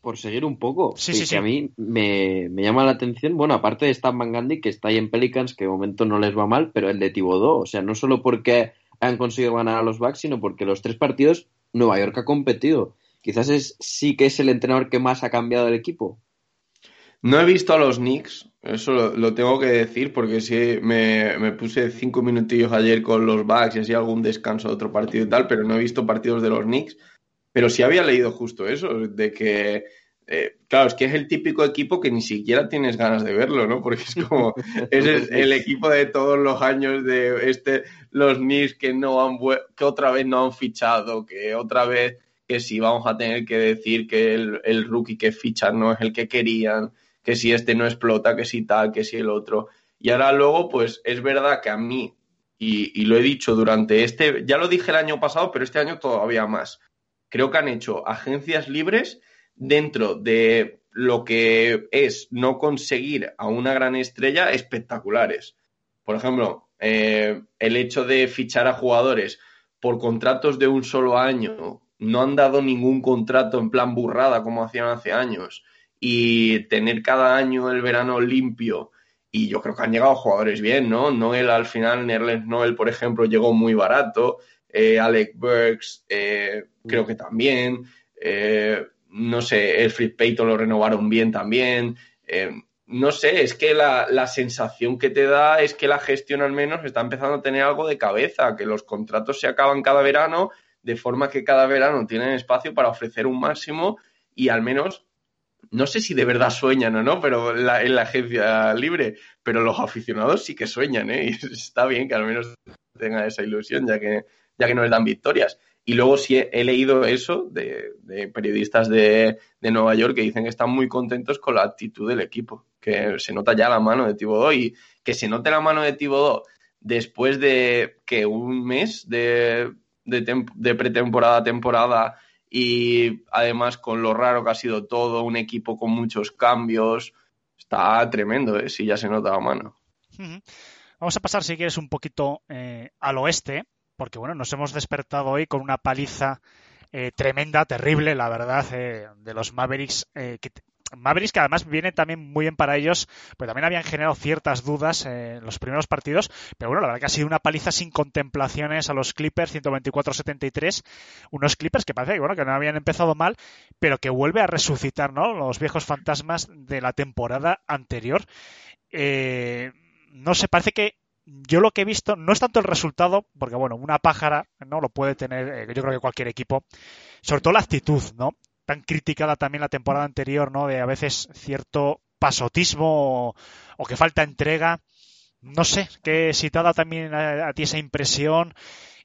por seguir un poco. Sí, sí, que sí. a mí me, me llama la atención, bueno, aparte de Stan Van Gundy, que está ahí en Pelicans, que de momento no les va mal, pero el de Thibodeau, o sea, no solo porque han conseguido ganar a los Bucks, sino porque los tres partidos Nueva York ha competido. Quizás es, sí que es el entrenador que más ha cambiado el equipo. No he visto a los Knicks, eso lo, lo tengo que decir, porque sí me, me puse cinco minutillos ayer con los Bucks y así algún descanso de otro partido y tal, pero no he visto partidos de los Knicks. Pero sí había leído justo eso, de que, eh, claro, es que es el típico equipo que ni siquiera tienes ganas de verlo, ¿no? Porque es como, es el, el equipo de todos los años de este, los Knicks que no han, que otra vez no han fichado, que otra vez que sí vamos a tener que decir que el, el rookie que fichan no es el que querían, que si este no explota, que si tal, que si el otro. Y ahora luego, pues es verdad que a mí, y, y lo he dicho durante este, ya lo dije el año pasado, pero este año todavía más. Creo que han hecho agencias libres dentro de lo que es no conseguir a una gran estrella espectaculares. Por ejemplo, eh, el hecho de fichar a jugadores por contratos de un solo año, no han dado ningún contrato en plan burrada como hacían hace años, y tener cada año el verano limpio. Y yo creo que han llegado jugadores bien, ¿no? Noel al final, Nerlens Noel, por ejemplo, llegó muy barato. Eh, Alec Burks, eh, creo que también. Eh, no sé, Elfrid Payton lo renovaron bien también. Eh, no sé, es que la, la sensación que te da es que la gestión al menos está empezando a tener algo de cabeza, que los contratos se acaban cada verano, de forma que cada verano tienen espacio para ofrecer un máximo y al menos, no sé si de verdad sueñan o no, pero la- en la agencia libre, pero los aficionados sí que sueñan, ¿eh? Y está bien que al menos tengan esa ilusión, ya que, ya que no les dan victorias. Y luego sí he, leído eso de, de periodistas de, de Nueva York que dicen que están muy contentos con la actitud del equipo, que se nota ya la mano de Thibodeau y que se note la mano de Thibodeau después de que un mes de, de, de pretemporada a temporada y además con lo raro que ha sido todo, un equipo con muchos cambios, está tremendo, ¿eh? Sí, ya se nota la mano. Vamos a pasar, si quieres, un poquito eh, al oeste, porque bueno, nos hemos despertado hoy con una paliza eh, tremenda, terrible, la verdad, eh, de los Mavericks. eh, que, Mavericks que además viene también muy bien para ellos, pero también habían generado ciertas dudas eh, en los primeros partidos. Pero bueno, la verdad que ha sido una paliza sin contemplaciones a los Clippers, 124-73. Unos Clippers que parece que, bueno, que no habían empezado mal, pero que vuelve a resucitar, ¿no? Los viejos fantasmas de la temporada anterior. Eh, no sé, parece que yo lo que he visto no es tanto el resultado, porque bueno, una pájara no lo puede tener, eh, yo creo que cualquier equipo, sobre todo la actitud, ¿no? Tan criticada también la temporada anterior, ¿no? De a veces cierto pasotismo o, que falta entrega. No sé, que si te ha también a, a ti esa impresión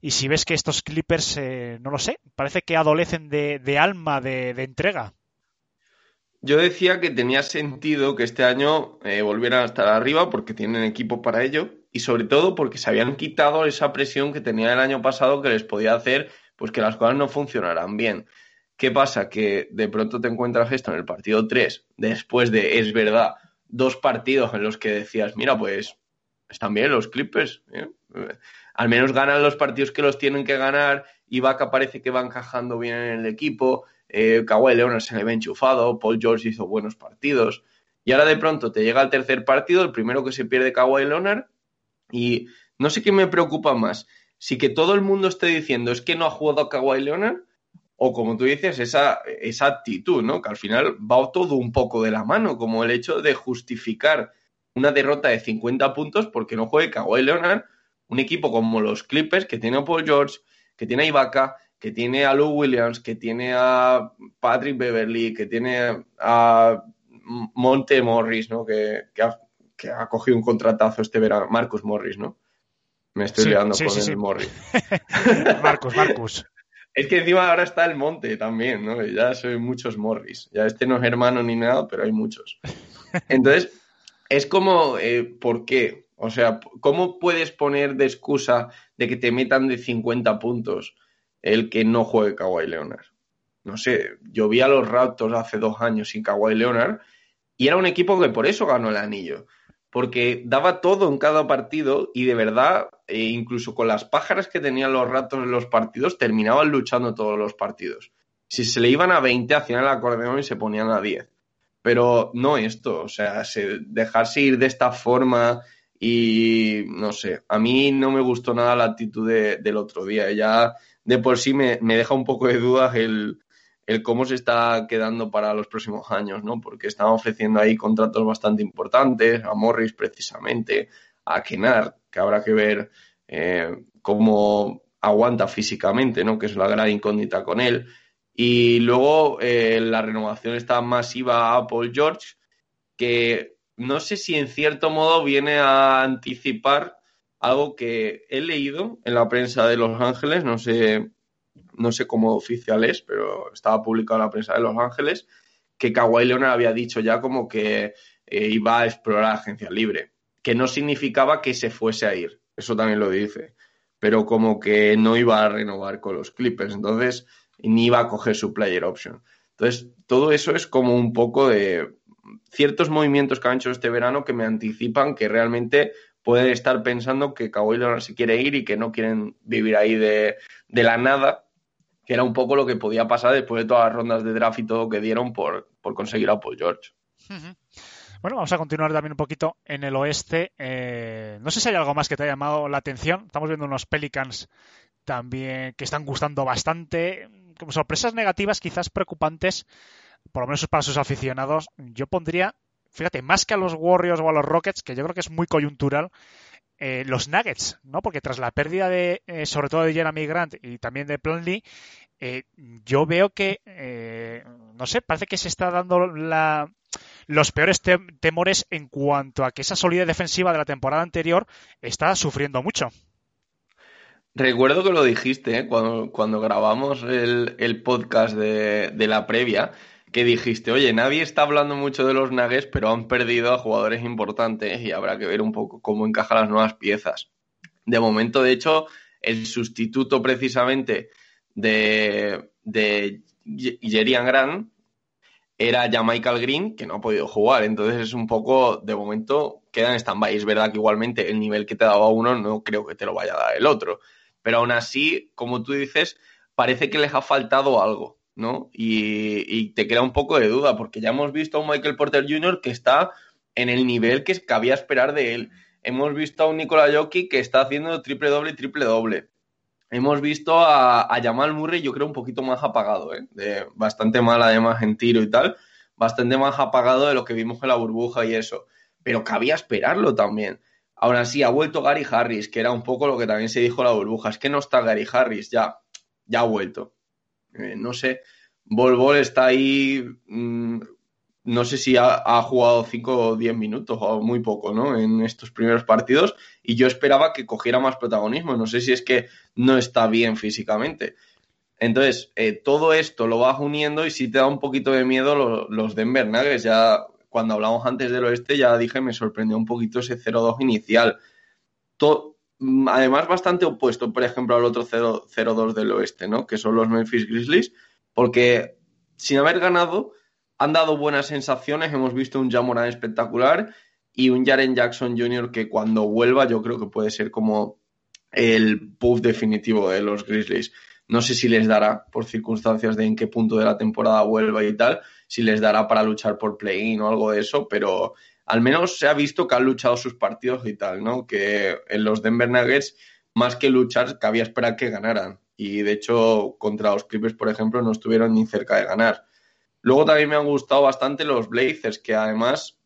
y si ves que estos Clippers, eh, no lo sé, parece que adolecen de, de alma, de, entrega. Yo decía que tenía sentido que este año eh, volvieran a estar arriba porque tienen equipo para ello y sobre todo porque se habían quitado esa presión que tenía el año pasado que les podía hacer pues que las cosas no funcionaran bien. ¿Qué pasa? Que de pronto te encuentras esto en el partido 3, después de, es verdad, dos partidos en los que decías, mira, pues están bien los Clippers. ¿eh? Al menos ganan los partidos que los tienen que ganar. Ibaka parece que va encajando bien en el equipo. Eh, Kawhi Leonard se le ve enchufado. Paul George hizo buenos partidos. Y ahora de pronto te llega el tercer partido, el primero que se pierde Kawhi Leonard. Y no sé qué me preocupa más. Si que todo el mundo esté diciendo es que no ha jugado Kawhi Leonard. O como tú dices, esa, esa actitud, ¿no? Que al final va todo un poco de la mano, como el hecho de justificar una derrota de 50 puntos porque no juegue Kawhi Leonard, un equipo como los Clippers que tiene a Paul George, que tiene a Ibaka, que tiene a Lou Williams, que tiene a Patrick Beverly, que tiene a Monte Morris, ¿no? Que, que, ha, que ha, cogido un contratazo este verano, Marcus Morris, ¿no? Me estoy sí, liando sí, con sí, el. Morris. Marcus, Marcus. Es que encima ahora está el Monte también, ¿no? Ya soy muchos Morris. Ya este no es hermano ni nada, pero hay muchos. Entonces, es como, eh, ¿por qué? O sea, ¿cómo puedes poner de excusa de que te metan de 50 puntos el que no juegue Kawhi Leonard? No sé, yo vi a los Raptors hace dos años sin Kawhi Leonard y era un equipo que por eso ganó el anillo. Porque daba todo en cada partido y de verdad e incluso con las pájaras que tenían los ratos en los partidos, terminaban luchando todos los partidos. Si se le iban a 20, hacían el acordeón y se ponían a 10. Pero no esto, o sea, se, dejarse ir de esta forma y no sé, a mí no me gustó nada la actitud de, del otro día. Ya de por sí me, me deja un poco de dudas el, el, cómo se está quedando para los próximos años, ¿no? Porque están ofreciendo ahí contratos bastante importantes, a Morris precisamente, a Kenar, que habrá que ver eh, cómo aguanta físicamente, ¿no? Que es la gran incógnita con él. Y luego eh, la renovación está masiva a Paul George, que no sé si en cierto modo viene a anticipar algo que he leído en la prensa de Los Ángeles, no sé, no sé cómo oficial es, pero estaba publicado en la prensa de Los Ángeles, que Kawhi Leonard había dicho ya como que eh, iba a explorar agencia libre, que no significaba que se fuese a ir, eso también lo dice, pero como que no iba a renovar con los Clippers, entonces ni iba a coger su player option. Entonces, todo eso es como un poco de ciertos movimientos que han hecho este verano que me anticipan que realmente pueden estar pensando que Kawhi Leonard se quiere ir y que no quieren vivir ahí de, la nada, que era un poco lo que podía pasar después de todas las rondas de draft y todo que dieron por, conseguir a Paul George. Bueno, vamos a continuar también un poquito en el oeste. Eh, no sé si hay algo más que te haya llamado la atención. Estamos viendo unos Pelicans también que están gustando bastante. Como sorpresas negativas, quizás preocupantes por lo menos para sus aficionados, yo pondría, fíjate, más que a los Warriors o a los Rockets, que yo creo que es muy coyuntural, eh, los Nuggets, ¿no? Porque tras la pérdida de, eh, sobre todo de Jeremy Grant y también de Plumlee, eh, yo veo que, eh, no sé, parece que se está dando la, los peores te temores en cuanto a que esa solidez defensiva de la temporada anterior está sufriendo mucho. Recuerdo que lo dijiste ¿eh? cuando, cuando, grabamos el, el podcast de, de, la previa, que dijiste, oye, nadie está hablando mucho de los Nuggets, pero han perdido a jugadores importantes y habrá que ver un poco cómo encajan las nuevas piezas. De momento, de hecho, el sustituto precisamente de, de Jerian Grant era ya Michael Green, que no ha podido jugar. Entonces es un poco, de momento, queda en stand-by. Es verdad que igualmente el nivel que te daba uno no creo que te lo vaya a dar el otro. Pero aún así, como tú dices, parece que les ha faltado algo, ¿no? Y, te queda un poco de duda, porque ya hemos visto a un Michael Porter Jr. que está en el nivel que cabía esperar de él. Hemos visto a un Nikola Jokic que está haciendo triple doble triple doble. Hemos visto a, a, Jamal Murray, yo creo, un poquito más apagado, ¿eh? de, bastante mal además en tiro y tal, bastante más apagado de lo que vimos en la burbuja y eso. Pero cabía esperarlo también. Ahora sí, ha vuelto Gary Harris, que era un poco lo que también se dijo en la burbuja. Es que no está Gary Harris, ya, ya ha vuelto. Eh, no sé, Bol Bol está ahí, mmm, no sé si ha, jugado 5 o 10 minutos o muy poco, ¿no? En estos primeros partidos y yo esperaba que cogiera más protagonismo. No sé si es que no está bien físicamente. Entonces, eh, todo esto lo vas uniendo y si te da un poquito de miedo los, Denver Nuggets. Ya cuando hablamos antes del oeste, ya dije, me sorprendió un poquito ese 0-2 inicial. Todo, además, bastante opuesto, por ejemplo, al otro 0-2 del oeste, ¿no? Que son los Memphis Grizzlies, porque sin haber ganado han dado buenas sensaciones, hemos visto un Jamoran espectacular y un Jaren Jackson Jr. que cuando vuelva yo creo que puede ser como el puff definitivo de los Grizzlies. No sé si les dará, por circunstancias de en qué punto de la temporada vuelva y tal, si les dará para luchar por play-in o algo de eso, pero al menos se ha visto que han luchado sus partidos y tal, ¿no? Que en los Denver Nuggets, más que luchar, cabía esperar que ganaran. Y de hecho, contra los Clippers, por ejemplo, no estuvieron ni cerca de ganar. Luego también me han gustado bastante los Blazers, que además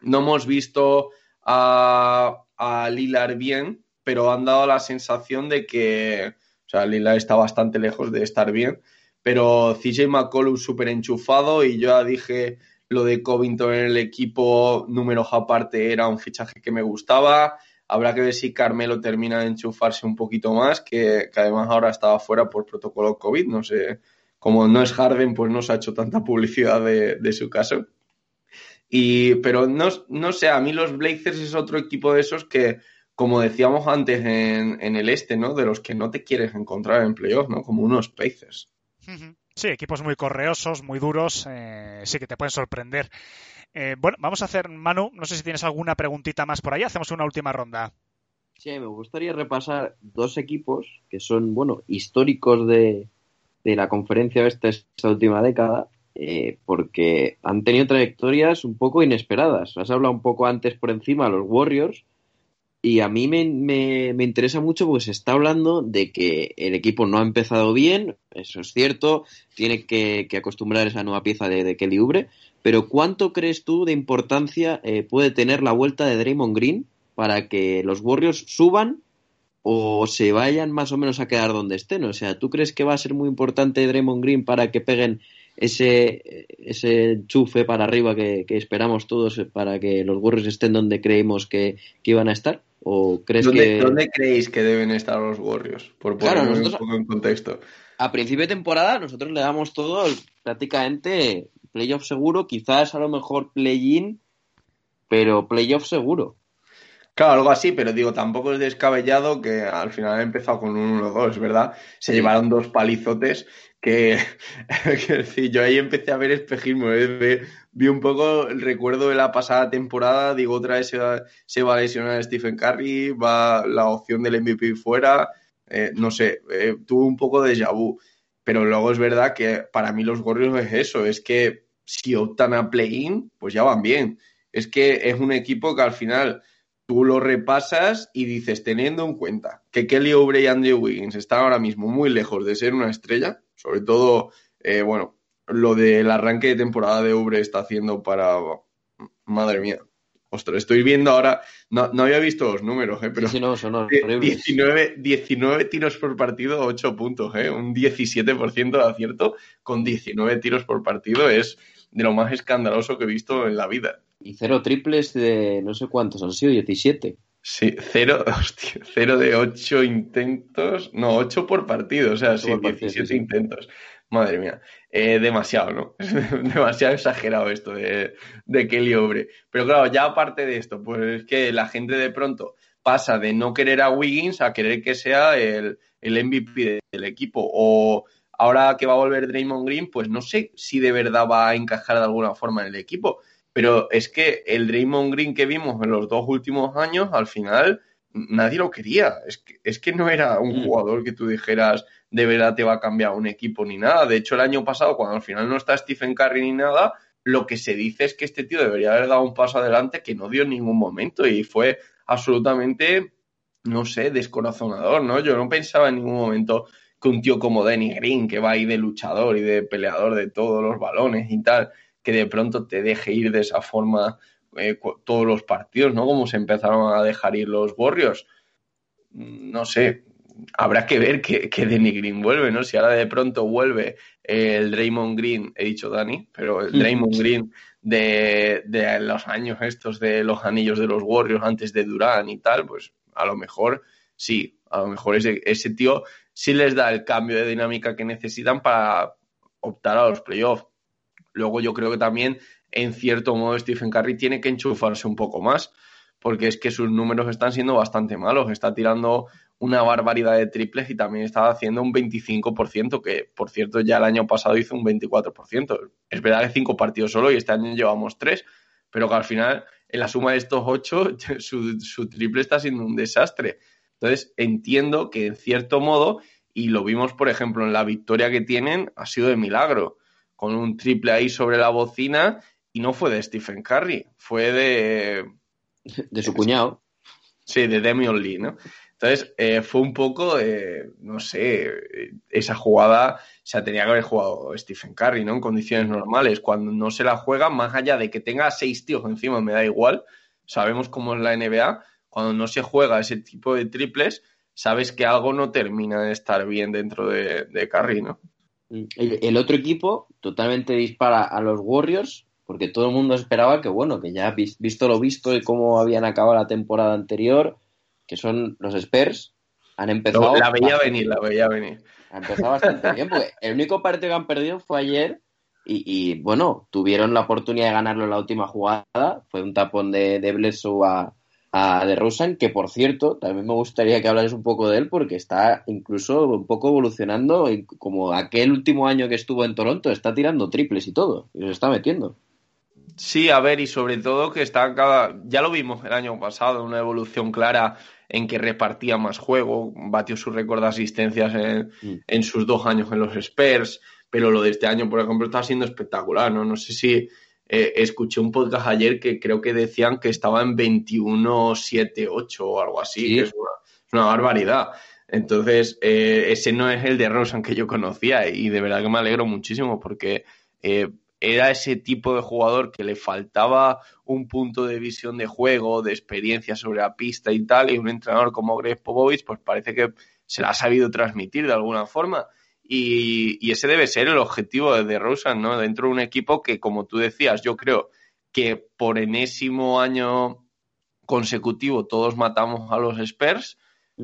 no hemos visto a, Lilar bien, pero han dado la sensación de que, o sea, Lilar está bastante lejos de estar bien, pero CJ McCollum súper enchufado y yo ya dije lo de Covington en el equipo, números aparte, era un fichaje que me gustaba. Habrá que ver si Carmelo termina de enchufarse un poquito más, que, que además ahora estaba fuera por protocolo COVID, no sé como no es Harden, pues no se ha hecho tanta publicidad de, de su caso. Y, pero no, no, sé, a mí los Blazers es otro equipo de esos que, como decíamos antes en, en, el este, ¿no? De los que no te quieres encontrar en playoff, ¿no? Como unos Pacers. Sí, equipos muy correosos, muy duros, eh, sí que te pueden sorprender. Eh, bueno, vamos a hacer, Manu, no sé si tienes alguna preguntita más por ahí, hacemos una última ronda. Sí, me gustaría repasar dos equipos que son, bueno, históricos de, de la conferencia esta, esta última década, eh, porque han tenido trayectorias un poco inesperadas. Has hablado un poco antes por encima de los Warriors, y a mí me, me, me, interesa mucho porque se está hablando de que el equipo no ha empezado bien, eso es cierto, tiene que, acostumbrar esa nueva pieza de, Kelly Oubre, pero ¿cuánto crees tú de importancia eh, puede tener la vuelta de Draymond Green para que los Warriors suban o se vayan más o menos a quedar donde estén? O sea, ¿tú crees que va a ser muy importante Draymond Green para que peguen ese, ese enchufe para arriba que, que esperamos todos para que los Warriors estén donde creímos que, que iban a estar? ¿O crees ¿Dónde, que... ¿Dónde creéis que deben estar los Warriors? Por ponerlo claro, nosotros, un poco en contexto. A principio de temporada nosotros le damos todo prácticamente playoff seguro, quizás a lo mejor play-in, pero playoff seguro. Claro, algo así, pero digo, tampoco es descabellado que al final ha empezado con un 1-2, ¿verdad? Se sí. llevaron dos palizotes que, que decir, yo ahí empecé a ver espejismo, ¿eh? vi un poco el recuerdo de la pasada temporada, digo, otra vez se va, se va a lesionar Stephen Curry, va la opción del MVP fuera, eh, no sé, eh, tuve un poco de déjà vu, pero luego es verdad que para mí los Warriors es eso, es que si optan a play-in, pues ya van bien, es que es un equipo que al final tú lo repasas y dices, teniendo en cuenta que Kelly Oubre y Andrew Wiggins están ahora mismo muy lejos de ser una estrella, sobre todo, eh, bueno, lo del arranque de temporada de Ubre está haciendo para. Madre mía. Ostras, estoy viendo ahora. No, no había visto los números, ¿eh? pero. Sí, sí, no, son 19, 19 tiros por partido, 8 puntos, ¿eh? Un 17% de acierto con 19 tiros por partido es de lo más escandaloso que he visto en la vida. Y cero triples de no sé cuántos, han sido 17. Sí, cero, hostia, cero de ocho intentos, no, ocho por partido, o sea, sí, 17 sí. intentos. Madre mía, eh, demasiado, ¿no? demasiado exagerado esto de, de Kelly Obre. Pero claro, ya aparte de esto, pues es que la gente de pronto pasa de no querer a Wiggins a querer que sea el, el MVP del equipo. O ahora que va a volver Draymond Green, pues no sé si de verdad va a encajar de alguna forma en el equipo. Pero es que el Draymond Green que vimos en los dos últimos años, al final nadie lo quería. Es que, es que no era un jugador que tú dijeras de verdad te va a cambiar un equipo ni nada. De hecho, el año pasado, cuando al final no está Stephen Curry ni nada, lo que se dice es que este tío debería haber dado un paso adelante que no dio en ningún momento y fue absolutamente, no sé, descorazonador, ¿no? Yo no pensaba en ningún momento que un tío como Danny Green, que va ahí de luchador y de peleador de todos los balones y tal, que de pronto te deje ir de esa forma eh, todos los partidos, ¿no? Como se empezaron a dejar ir los Warriors. No sé, habrá que ver que, que Danny Green vuelve, ¿no? Si ahora de pronto vuelve el Draymond Green, he dicho Danny, pero el Draymond Green de, de los años estos de los anillos de los Warriors antes de Durán y tal, pues a lo mejor sí, a lo mejor ese, ese tío sí les da el cambio de dinámica que necesitan para optar a los playoffs. Luego yo creo que también, en cierto modo, Stephen Curry tiene que enchufarse un poco más, porque es que sus números están siendo bastante malos. Está tirando una barbaridad de triples y también estaba haciendo un 25%, que por cierto ya el año pasado hizo un 24%. Es verdad que cinco partidos solo y este año llevamos tres, pero que al final en la suma de estos ocho su, su triple está siendo un desastre. Entonces entiendo que en cierto modo, y lo vimos por ejemplo en la victoria que tienen, ha sido de milagro, con un triple ahí sobre la bocina y no fue de Stephen Curry, fue de... De su cuñado. Sí, de Demion Lee, ¿no? Entonces, eh, fue un poco, eh, no sé, esa jugada, o sea, tenía que haber jugado Stephen Curry, ¿no? En condiciones normales. Cuando no se la juega, más allá de que tenga seis tíos encima, me da igual. Sabemos cómo es la NBA. Cuando no se juega ese tipo de triples, sabes que algo no termina de estar bien dentro de, de Curry, ¿no? El, el, otro equipo totalmente dispara a los Warriors, porque todo el mundo esperaba que, bueno, que ya visto lo visto y cómo habían acabado la temporada anterior, que son los Spurs, han empezado. La veía venir, la veía venir. Han empezado bastante bien, porque el único partido que han perdido fue ayer. Y, y, bueno, tuvieron la oportunidad de ganarlo en la última jugada. Fue un tapón de, de a, a de Rosen, que por cierto, también me gustaría que hablaras un poco de él, porque está incluso un poco evolucionando, como aquel último año que estuvo en Toronto, está tirando triples y todo, y se está metiendo. Sí, a ver, y sobre todo que está cada. Ya lo vimos el año pasado, una evolución clara en que repartía más juego, batió su récord de asistencias en, Mm. en sus dos años en los Spurs, pero lo de este año, por ejemplo, está siendo espectacular, ¿no? No sé si eh, escuché un podcast ayer que creo que decían que estaba en 21-7-8 o algo así, Sí. que es una, es una barbaridad. Entonces, eh, ese no es el de Rosen que yo conocía y de verdad que me alegro muchísimo porque eh, era ese tipo de jugador que le faltaba un punto de visión de juego, de experiencia sobre la pista y tal, y un entrenador como Greg Popovich, pues parece que se la ha sabido transmitir de alguna forma. Y, y ese debe ser el objetivo de DeRozan, ¿no? Dentro de un equipo que, como tú decías, yo creo que por enésimo año consecutivo todos matamos a los Spurs,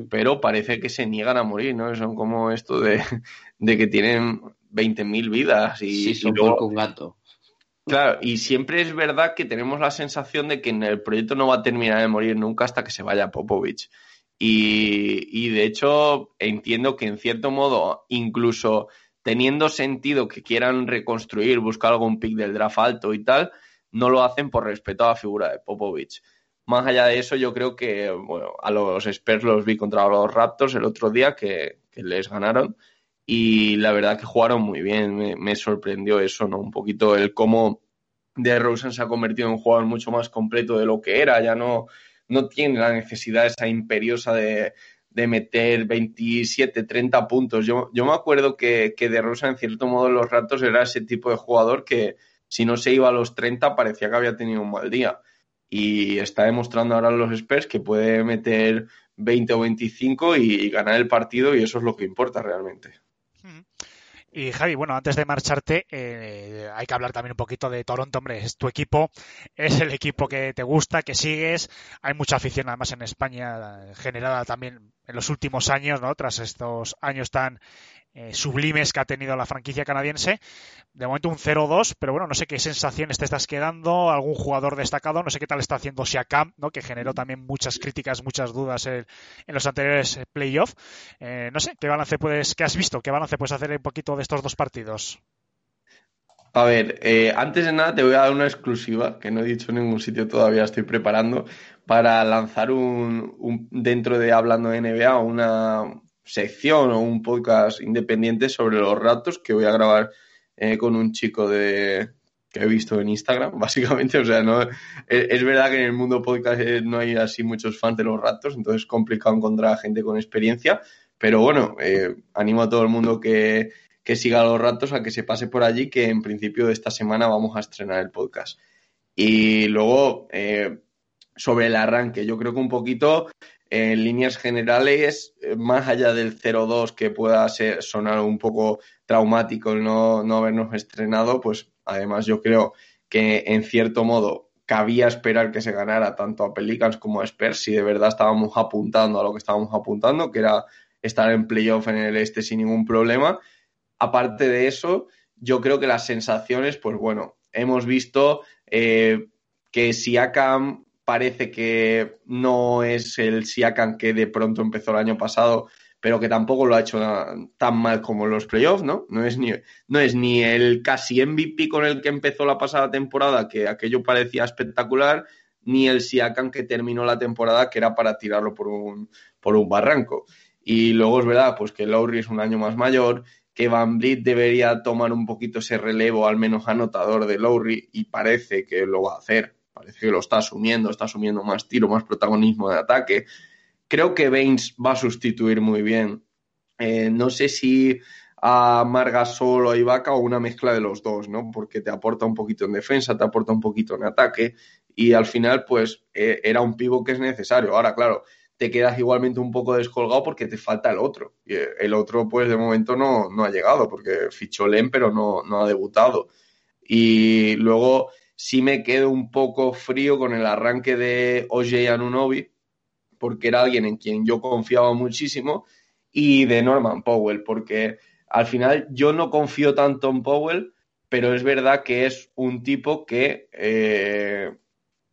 pero parece que se niegan a morir, ¿no? Son como esto de, de que tienen 20.000 vidas y, Sí, y son luego- un gato. Claro, y siempre es verdad que tenemos la sensación de que en el proyecto no va a terminar de morir nunca hasta que se vaya Popovich. Y, de hecho entiendo que en cierto modo, incluso teniendo sentido que quieran reconstruir, buscar algún pick del draft alto y tal, no lo hacen por respeto a la figura de Popovich. Más allá de eso, yo creo que bueno, a los Spurs los vi contra los Raptors el otro día que, que les ganaron y la verdad que jugaron muy bien, me, me sorprendió eso, ¿no? Un poquito el cómo DeRozan se ha convertido en un jugador mucho más completo de lo que era, ya no, no tiene la necesidad esa imperiosa de, de meter 27, 30 puntos. Yo, yo me acuerdo que, que DeRozan en cierto modo en los ratos era ese tipo de jugador que si no se iba a los 30 parecía que había tenido un mal día. Y está demostrando ahora los Spurs que puede meter 20 o 25 y, y ganar el partido y eso es lo que importa realmente. Y Javi, bueno, antes de marcharte, eh, hay que hablar también un poquito de Toronto, hombre, es tu equipo, es el equipo que te gusta, que sigues, hay mucha afición además en España eh, generada también en los últimos años, ¿no? Tras estos años tan eh, sublimes que ha tenido la franquicia canadiense. De momento un 0-2, pero bueno, no sé qué sensaciones te estás quedando, algún jugador destacado, no sé qué tal está haciendo Siakam, ¿no? Que generó también muchas críticas, muchas dudas en, los anteriores playoffs. Eh, no sé, ¿qué balance puedes, qué has visto? ¿Qué balance puedes hacer un poquito de estos dos partidos? A ver, eh, antes de nada te voy a dar una exclusiva que no he dicho en ningún sitio todavía, estoy preparando para lanzar un dentro de Hablando de NBA una sección o un podcast independiente sobre los ratos que voy a grabar eh, con un chico de que he visto en Instagram, básicamente. O sea, no es, verdad que en el mundo podcast eh, no hay así muchos fans de los ratos, entonces es complicado encontrar a gente con experiencia. Pero bueno, eh, animo a todo el mundo que, que siga los ratos a que se pase por allí, que en principio de esta semana vamos a estrenar el podcast. Y luego, sobre el arranque, yo creo que un poquito en líneas generales, eh, más allá del 0-2 que pueda sonar un poco traumático el no, no habernos estrenado, pues además yo creo que en cierto modo cabía esperar que se ganara tanto a Pelicans como a Spurs si de verdad estábamos apuntando a lo que estábamos apuntando, que era estar en playoff en el este sin ningún problema. Aparte de eso, yo creo que las sensaciones, pues bueno, hemos visto eh, que Siakam parece que no es el Siakam que de pronto empezó el año pasado, pero que tampoco lo ha hecho tan mal como los playoffs, ¿no? No es ni, no es ni el casi MVP con el que empezó la pasada temporada, que aquello parecía espectacular, ni el Siakam que terminó la temporada, que era para tirarlo por un, por un barranco. Y luego es verdad, pues que Lowry es un año más mayor, que Van Vliet debería tomar un poquito ese relevo, al menos anotador de Lowry, y parece que lo va a hacer. Parece que lo está asumiendo, está asumiendo más tiro, más protagonismo de ataque. Creo que Baines va a sustituir muy bien. Eh, no sé si a Margasol o a Ibaka o una mezcla de los dos, ¿no? Porque te aporta un poquito en defensa, te aporta un poquito en ataque y al final, pues, eh, era un pivo que es necesario. Ahora, claro, te quedas igualmente un poco descolgado porque te falta el otro. Y el otro, pues, de momento no, no ha llegado porque fichó Len, pero no, no ha debutado. Y luego sí me quedo un poco frío con el arranque de OJ Anunobi, porque era alguien en quien yo confiaba muchísimo, y de Norman Powell, porque al final yo no confío tanto en Powell, pero es verdad que es un tipo que, eh,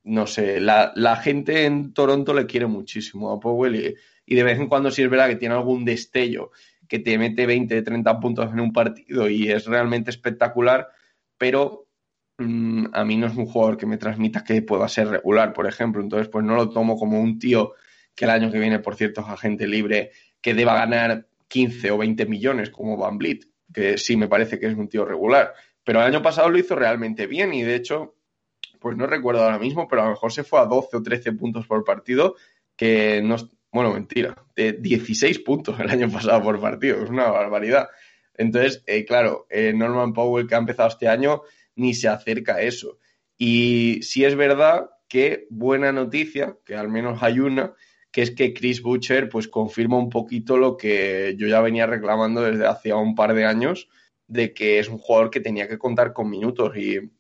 no sé, la, la, gente en Toronto le quiere muchísimo a Powell y, y, de vez en cuando sí es verdad que tiene algún destello que te mete 20, 30 puntos en un partido y es realmente espectacular, pero mmm, a mí no es un jugador que me transmita que pueda ser regular, por ejemplo, entonces pues no lo tomo como un tío que el año que viene, por cierto, es agente libre, que deba ganar 15 o 20 millones como Van Blit, que sí me parece que es un tío regular. Pero el año pasado lo hizo realmente bien y de hecho, pues no recuerdo ahora mismo, pero a lo mejor se fue a 12 o 13 puntos por partido, que no, bueno, mentira, de 16 puntos el año pasado por partido, es una barbaridad. Entonces, eh, claro, eh, Norman Powell que ha empezado este año ni se acerca a eso. Y sí es verdad que buena noticia, que al menos hay una, que es que Chris Butcher pues confirma un poquito lo que yo ya venía reclamando desde hace un par de años, de que es un jugador que tenía que contar con minutos y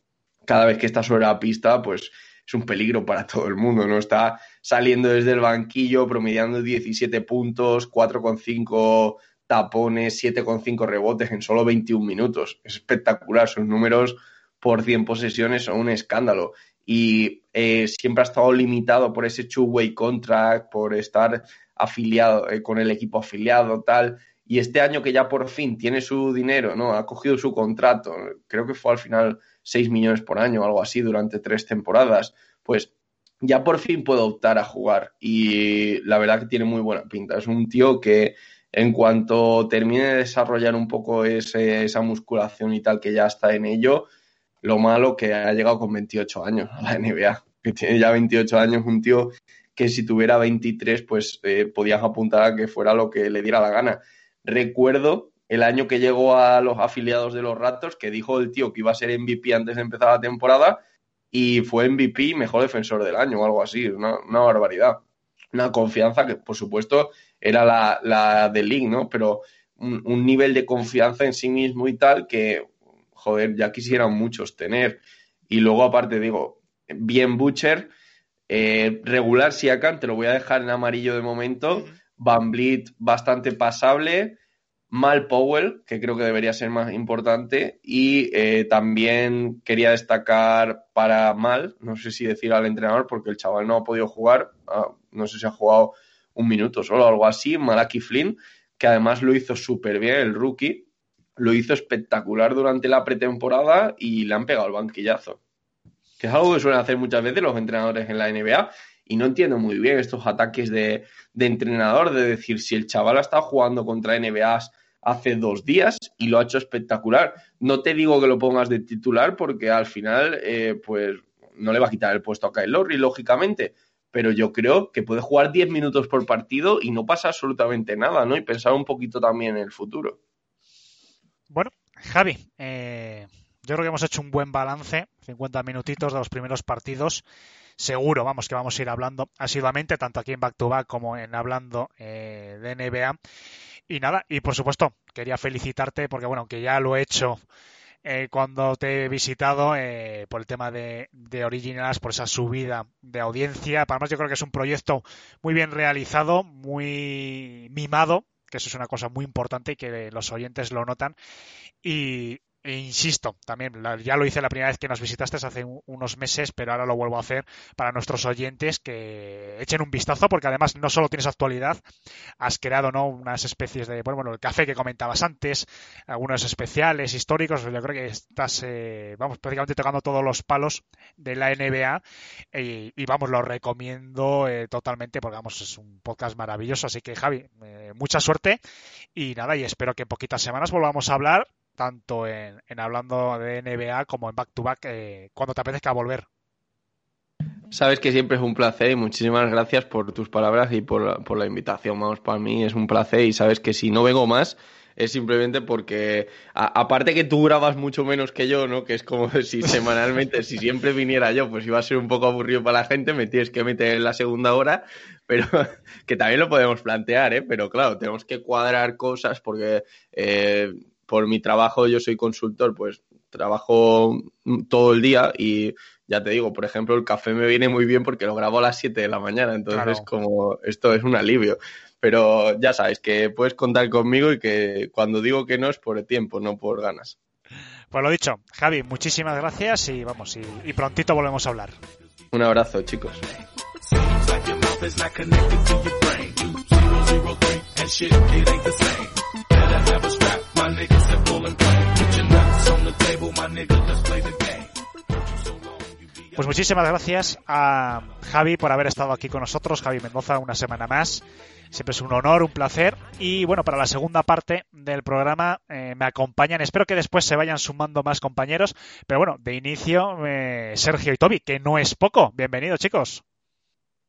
cada vez que está sobre la pista, pues es un peligro para todo el mundo, ¿no? Está saliendo desde el banquillo, promediando 17 puntos, 4,5 tapones, 7,5 rebotes en solo 21 minutos. Es espectacular, sus números por 100 posesiones son un escándalo. Y eh, siempre ha estado limitado por ese two-way contract, por estar afiliado eh, con el equipo afiliado, tal. Y este año que ya por fin tiene su dinero, ¿no? Ha cogido su contrato, creo que fue al final 6 millones por año o algo así durante tres temporadas, pues ya por fin puede optar a jugar. Y la verdad que tiene muy buena pinta. Es un tío que en cuanto termine de desarrollar un poco ese, esa musculación y tal, que ya está en ello, lo malo que ha llegado con 28 años a la NBA, que tiene ya 28 años, un tío que si tuviera 23, pues eh, podías apuntar a que fuera lo que le diera la gana. Recuerdo el año que llegó a los afiliados de los Raptors, que dijo el tío que iba a ser MVP antes de empezar la temporada, y fue MVP mejor defensor del año o algo así, una, barbaridad. Una confianza que, por supuesto, era la, la de League, ¿no? Pero un, nivel de confianza en sí mismo y tal que, joder, ya quisieran muchos tener. Y luego, aparte, digo, bien Butcher, eh, regular Siakam, te lo voy a dejar en amarillo de momento. Van Vliet, bastante pasable. Mal Powell, que creo que debería ser más importante. Y eh, también quería destacar para Mal, no sé si decir al entrenador, porque el chaval no ha podido jugar. Ah, no sé si ha jugado un minuto solo, algo así, Malaki Flynn, que además lo hizo súper bien, el rookie, lo hizo espectacular durante la pretemporada y le han pegado el banquillazo. Que es algo que suelen hacer muchas veces los entrenadores en la NBA y no entiendo muy bien estos ataques de, entrenador, de decir si el chaval ha estado jugando contra NBAs hace dos días y lo ha hecho espectacular. No te digo que lo pongas de titular porque al final, eh, pues no le va a quitar el puesto a Kyle Lowry, lógicamente, pero yo creo que puede jugar 10 minutos por partido y no pasa absolutamente nada, ¿no? Y pensar un poquito también en el futuro. Bueno, Javi, eh, yo creo que hemos hecho un buen balance, 50 minutitos de los primeros partidos. Seguro, vamos, que vamos a ir hablando asiduamente, tanto aquí en Back to Back como en hablando eh, de NBA. Y nada, y por supuesto, quería felicitarte porque, bueno, aunque ya lo he hecho eh, cuando te he visitado eh, por el tema de, de Originals, por esa subida de audiencia. Además, yo creo que es un proyecto muy bien realizado, muy mimado, que eso es una cosa muy importante y que los oyentes lo notan. Y, insisto, también ya lo hice la primera vez que nos visitaste hace unos meses, pero ahora lo vuelvo a hacer para nuestros oyentes que echen un vistazo, porque además no solo tienes actualidad, has creado ¿no? unas especies de, bueno, el café que comentabas antes, algunos especiales históricos, yo creo que estás, eh, vamos, prácticamente tocando todos los palos de la NBA y, y vamos, lo recomiendo eh, totalmente, porque vamos, es un podcast maravilloso, así que Javi, eh, mucha suerte y nada, y espero que en poquitas semanas volvamos a hablar tanto en, en, hablando de NBA como en back to back eh, cuando te apetezca volver. Sabes que siempre es un placer y muchísimas gracias por tus palabras y por, por, la invitación. Vamos, para mí es un placer y sabes que si no vengo más es simplemente porque, aparte que tú grabas mucho menos que yo, ¿no? Que es como si semanalmente, si siempre viniera yo, pues iba a ser un poco aburrido para la gente, me tienes que meter en la segunda hora, pero que también lo podemos plantear, ¿eh? Pero claro, tenemos que cuadrar cosas porque... Eh, por mi trabajo, yo soy consultor, pues trabajo todo el día y ya te digo, por ejemplo, el café me viene muy bien porque lo grabo a las 7 de la mañana, entonces claro. como esto es un alivio. Pero ya sabes que puedes contar conmigo y que cuando digo que no es por el tiempo, no por ganas. Pues lo dicho, Javi, muchísimas gracias y vamos, y, y prontito volvemos a hablar. Un abrazo, chicos. My niggas are full and plain. Put your nuts on the table, my nigga, let's play the game. Pues muchísimas gracias a Javi por haber estado aquí con nosotros, Javi Mendoza, una semana más. Siempre es un honor, un placer. Y bueno, para la segunda parte del programa eh, me acompañan. Espero que después se vayan sumando más compañeros. Pero bueno, de inicio, eh, Sergio y Toby, que no es poco. Bienvenidos, chicos.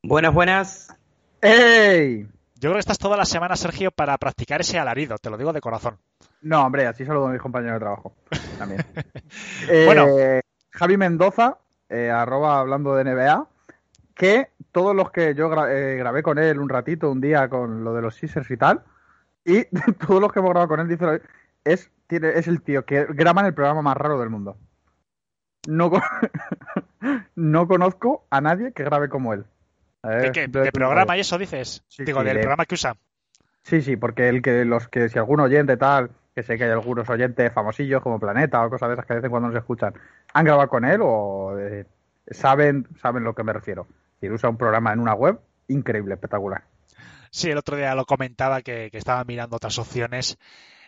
Buenas, buenas. ¡Ey! Yo creo que estás toda la semana, Sergio, para practicar ese alarido, te lo digo de corazón. No, hombre, así saludo a mis compañeros de trabajo. También. Eh, Bueno. Javi Mendoza, eh, arroba hablando de NBA, que todos los que yo gra- eh, grabé con él un ratito, un día con lo de los Sixers y tal, y todos los que hemos grabado con él, dice, es, tiene, es el tío que graba en el programa más raro del mundo. No, con- no conozco a nadie que grabe como él. ¿De, programa y eso dices? Sí, Digo, sí, del de- programa que usa. Sí, sí, porque el que los que si algún oyente tal, que sé que hay algunos oyentes famosillos como Planeta o cosas de esas que de vez en cuando nos escuchan, han grabado con él o eh, saben saben lo que me refiero. Si usa un programa en una web, increíble, espectacular. Sí, el otro día lo comentaba que, que estaba mirando otras opciones.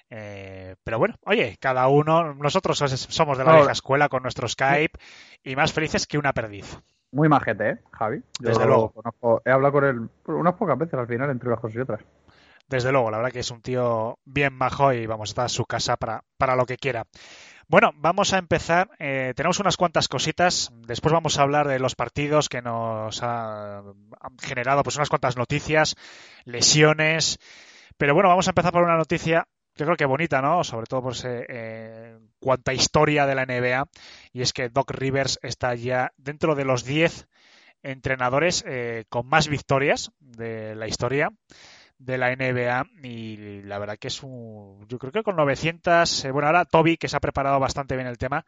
eh, pero bueno, oye, cada uno, nosotros somos de la vieja escuela con nuestro Skype y más felices que una perdiz. Muy majete, ¿eh, Javi? Yo Desde luego. conozco- he hablado con él unas pocas veces al final, entre unas cosas y otras. Desde luego, la verdad que es un tío bien majo y vamos, está a su casa para, para lo que quiera. Bueno, vamos a empezar. Eh, tenemos unas cuantas cositas. Después vamos a hablar de los partidos que nos ha- han generado pues unas cuantas noticias, lesiones. Pero bueno, vamos a empezar por una noticia yo creo que bonita, ¿no? Sobre todo por ese, eh, cuanta historia de la NBA. Y es que Doc Rivers está ya dentro de los 10 entrenadores eh, con más victorias de la historia de la NBA y la verdad que es un yo creo que con 900 eh, bueno ahora Toby que se ha preparado bastante bien el tema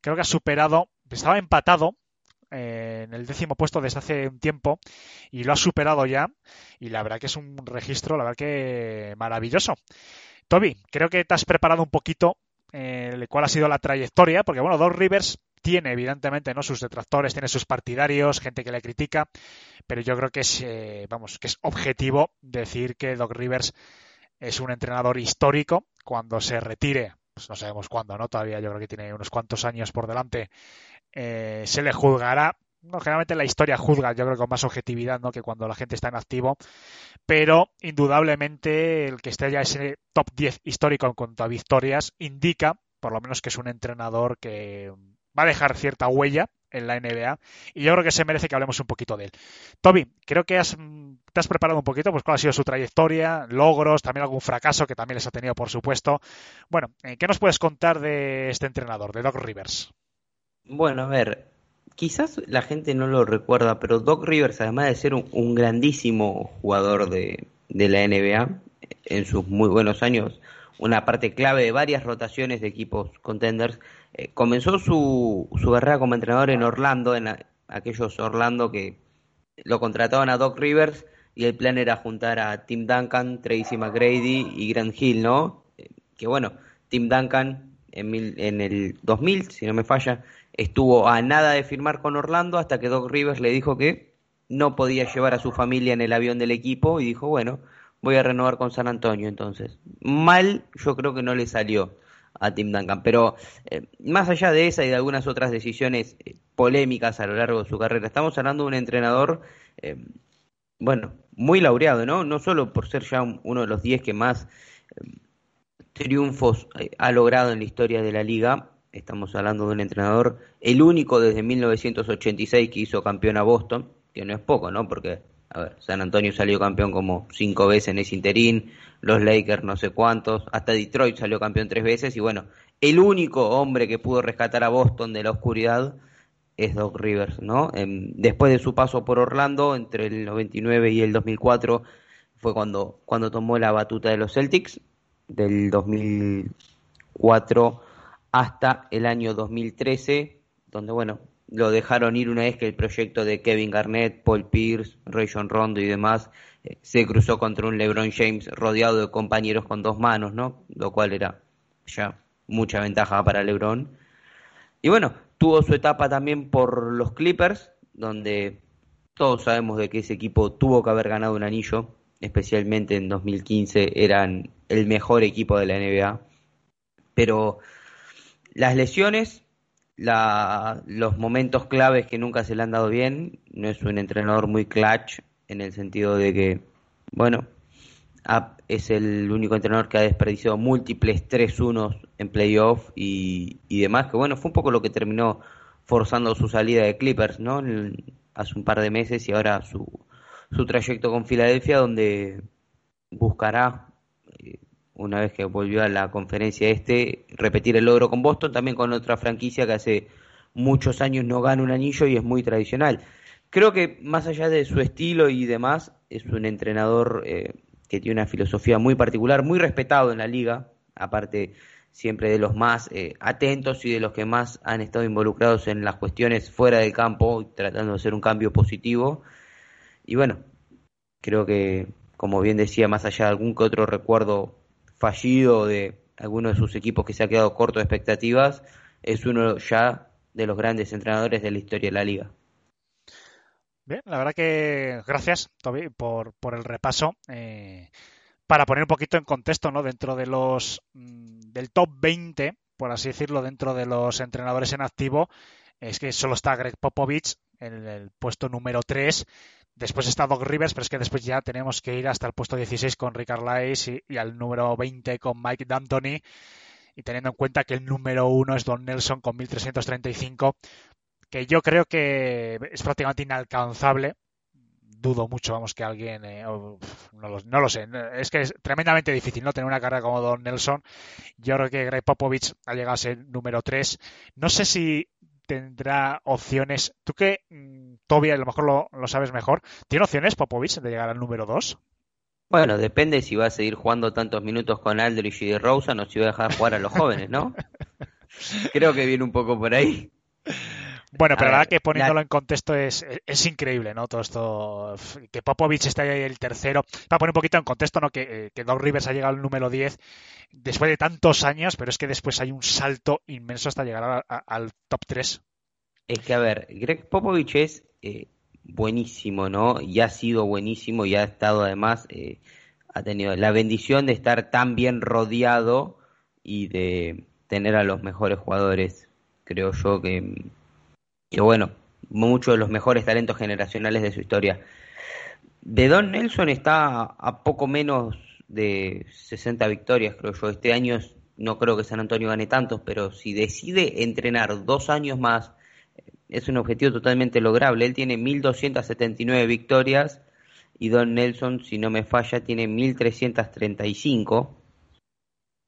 creo que ha superado estaba empatado eh, en el décimo puesto desde hace un tiempo y lo ha superado ya y la verdad que es un registro la verdad que maravilloso Toby creo que te has preparado un poquito eh, cuál ha sido la trayectoria porque bueno Doc Rivers tiene evidentemente no sus detractores tiene sus partidarios gente que le critica pero yo creo que es eh, vamos que es objetivo decir que Doc Rivers es un entrenador histórico. Cuando se retire pues no sabemos cuándo no todavía yo creo que tiene unos cuantos años por delante eh, se le juzgará no, generalmente la historia juzga, yo creo con más objetividad, ¿no? Que cuando la gente está en activo. Pero, indudablemente, el que esté ya ese top 10 histórico en cuanto a victorias indica, por lo menos, que es un entrenador que va a dejar cierta huella en la NBA y yo creo que se merece que hablemos un poquito de él. Toby, creo que has, te has preparado un poquito, pues cuál ha sido su trayectoria, logros, también algún fracaso que también les ha tenido, por supuesto. Bueno, eh, ¿qué nos puedes contar de este entrenador, de Doc Rivers? Bueno, a ver, quizás la gente no lo recuerda, pero Doc Rivers, además de ser un, un grandísimo jugador de, la NBA, en sus muy buenos años, una parte clave de varias rotaciones de equipos contenders, eh, comenzó su, su carrera como entrenador en Orlando, en aquellos Orlando que lo contrataban a Doc Rivers y el plan era juntar a Tim Duncan, Tracy McGrady y Grant Hill, ¿no? Eh, Que bueno, Tim Duncan en, mil- en el 2000, si no me falla, estuvo a nada de firmar con Orlando hasta que Doc Rivers le dijo que no podía llevar a su familia en el avión del equipo y dijo, bueno, voy a renovar con San Antonio entonces. Mal yo creo que no le salió a Tim Duncan, pero eh, más allá de esa y de algunas otras decisiones eh, polémicas a lo largo de su carrera, estamos hablando de un entrenador, eh, bueno, muy laureado, ¿no? No solo por ser ya un- uno de los 10 que más triunfos ha logrado en la historia de la liga, estamos hablando de un entrenador, el único desde 1986 que hizo campeón a Boston, que no es poco, ¿no? Porque, a ver, San Antonio salió campeón como cinco veces en ese interín, los Lakers no sé cuántos, hasta Detroit salió campeón tres veces, y bueno, el único hombre que pudo rescatar a Boston de la oscuridad es Doc Rivers, ¿no? Em, después de su paso por Orlando, entre el 99 y el 2004, fue cuando, cuando tomó la batuta de los Celtics, del 2004 hasta el año 2013, donde, bueno, lo dejaron ir una vez que el proyecto de Kevin Garnett, Paul Pierce, Rayon Rondo y demás eh, se cruzó contra un LeBron James rodeado de compañeros con dos manos, ¿no? Lo cual era ya mucha ventaja para LeBron. Y bueno, tuvo su etapa también por los Clippers, donde todos sabemos de que ese equipo tuvo que haber ganado un anillo, especialmente en 2015 eran el mejor equipo de la NBA. Pero las lesiones la, los momentos claves que nunca se le han dado bien. No es un entrenador muy clutch en el sentido de que, bueno, es el único entrenador que ha desperdiciado múltiples 3-1 en playoff y, y demás, que bueno, fue un poco lo que terminó forzando su salida de Clippers, ¿no? hace un par de meses y ahora su, su trayecto con Filadelfia, donde buscará, eh, una vez que volvió a la conferencia este, repetir el logro con Boston, también con otra franquicia que hace muchos años no gana un anillo y es muy tradicional. Creo que más allá de su estilo y demás, es un entrenador eh, que tiene una filosofía muy particular, muy respetado en la liga, aparte siempre de los más eh, atentos y de los que más han estado involucrados en las cuestiones fuera del campo, tratando de hacer un cambio positivo. Y bueno, creo que, como bien decía, más allá de algún que otro recuerdo fallido de alguno de sus equipos que se ha quedado corto de expectativas, es uno ya de los grandes entrenadores de la historia de la liga. Bien, la verdad que gracias, Toby, por, por el repaso. Eh, para poner un poquito en contexto, ¿no? Dentro de los mm, del top 20, por así decirlo, dentro de los entrenadores en activo, es que solo está Greg Popovich en el puesto número 3. Después está Doc Rivers, pero es que después ya tenemos que ir hasta el puesto 16 con Rick Arlais y, al número 20 con Mike D'Antoni. Y teniendo en cuenta que el número 1 es Don Nelson con 1335, que yo creo que es prácticamente inalcanzable dudo mucho, vamos, que alguien, eh, no, lo, sé, es que es tremendamente difícil, ¿no? Tener una carrera como Don Nelson. Yo creo que Greg Popovich ha llegado a ser número 3. No sé si tendrá opciones. Tú que, mm, Toby, a lo mejor lo, sabes mejor, ¿tiene opciones Popovich de llegar al número 2? Bueno, depende si va a seguir jugando tantos minutos con Aldrich y de Rosa o si va a dejar jugar a los jóvenes, ¿no? Creo que viene un poco por ahí. Bueno, pero la verdad que poniéndolo en contexto es, es, increíble, ¿no? Todo esto, que Popovich esté ahí el tercero. Para poner un poquito en contexto, ¿no? Que, eh, que Doc Rivers ha llegado al número 10 después de tantos años, pero es que después hay un salto inmenso hasta llegar al top 3. Es que, a ver, Greg Popovich es eh, buenísimo, ¿no? Y ha sido buenísimo y ha estado además, eh, ha tenido la bendición de estar tan bien rodeado y de tener a los mejores jugadores, creo yo que que bueno, muchos de los mejores talentos generacionales de su historia. De Don Nelson está a poco menos de 60 victorias, creo yo. Este año no creo que San Antonio gane tantos, pero si decide entrenar dos años más, es un objetivo totalmente lograble. Él tiene 1.279 victorias y Don Nelson, si no me falla, tiene 1.335.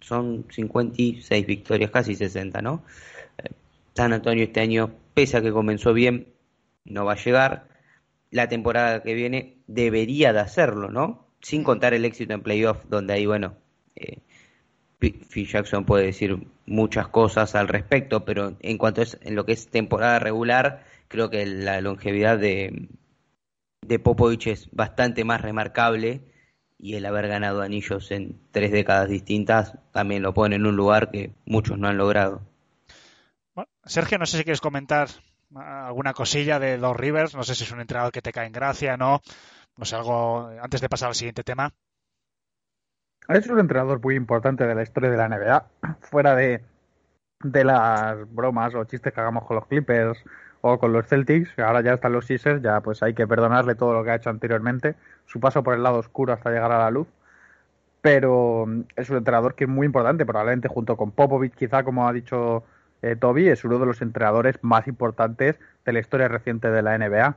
Son 56 victorias, casi 60, ¿no? San Antonio este año, pese a que comenzó bien, no va a llegar. La temporada que viene debería de hacerlo, ¿no? Sin contar el éxito en playoff, donde ahí, bueno, eh, Phil Jackson puede decir muchas cosas al respecto, pero en cuanto es en lo que es temporada regular, creo que la longevidad de, de Popovich es bastante más remarcable y el haber ganado anillos en tres décadas distintas también lo pone en un lugar que muchos no han logrado. Sergio, no sé si quieres comentar alguna cosilla de Dos Rivers. No sé si es un entrenador que te cae en gracia, no. No sé, algo antes de pasar al siguiente tema. Es un entrenador muy importante de la historia de la NBA. Fuera de, de las bromas o chistes que hagamos con los Clippers o con los Celtics, ahora ya están los Sixers, ya pues hay que perdonarle todo lo que ha hecho anteriormente, su paso por el lado oscuro hasta llegar a la luz. Pero es un entrenador que es muy importante, probablemente junto con Popovich, quizá como ha dicho eh, Toby es uno de los entrenadores más importantes de la historia reciente de la NBA.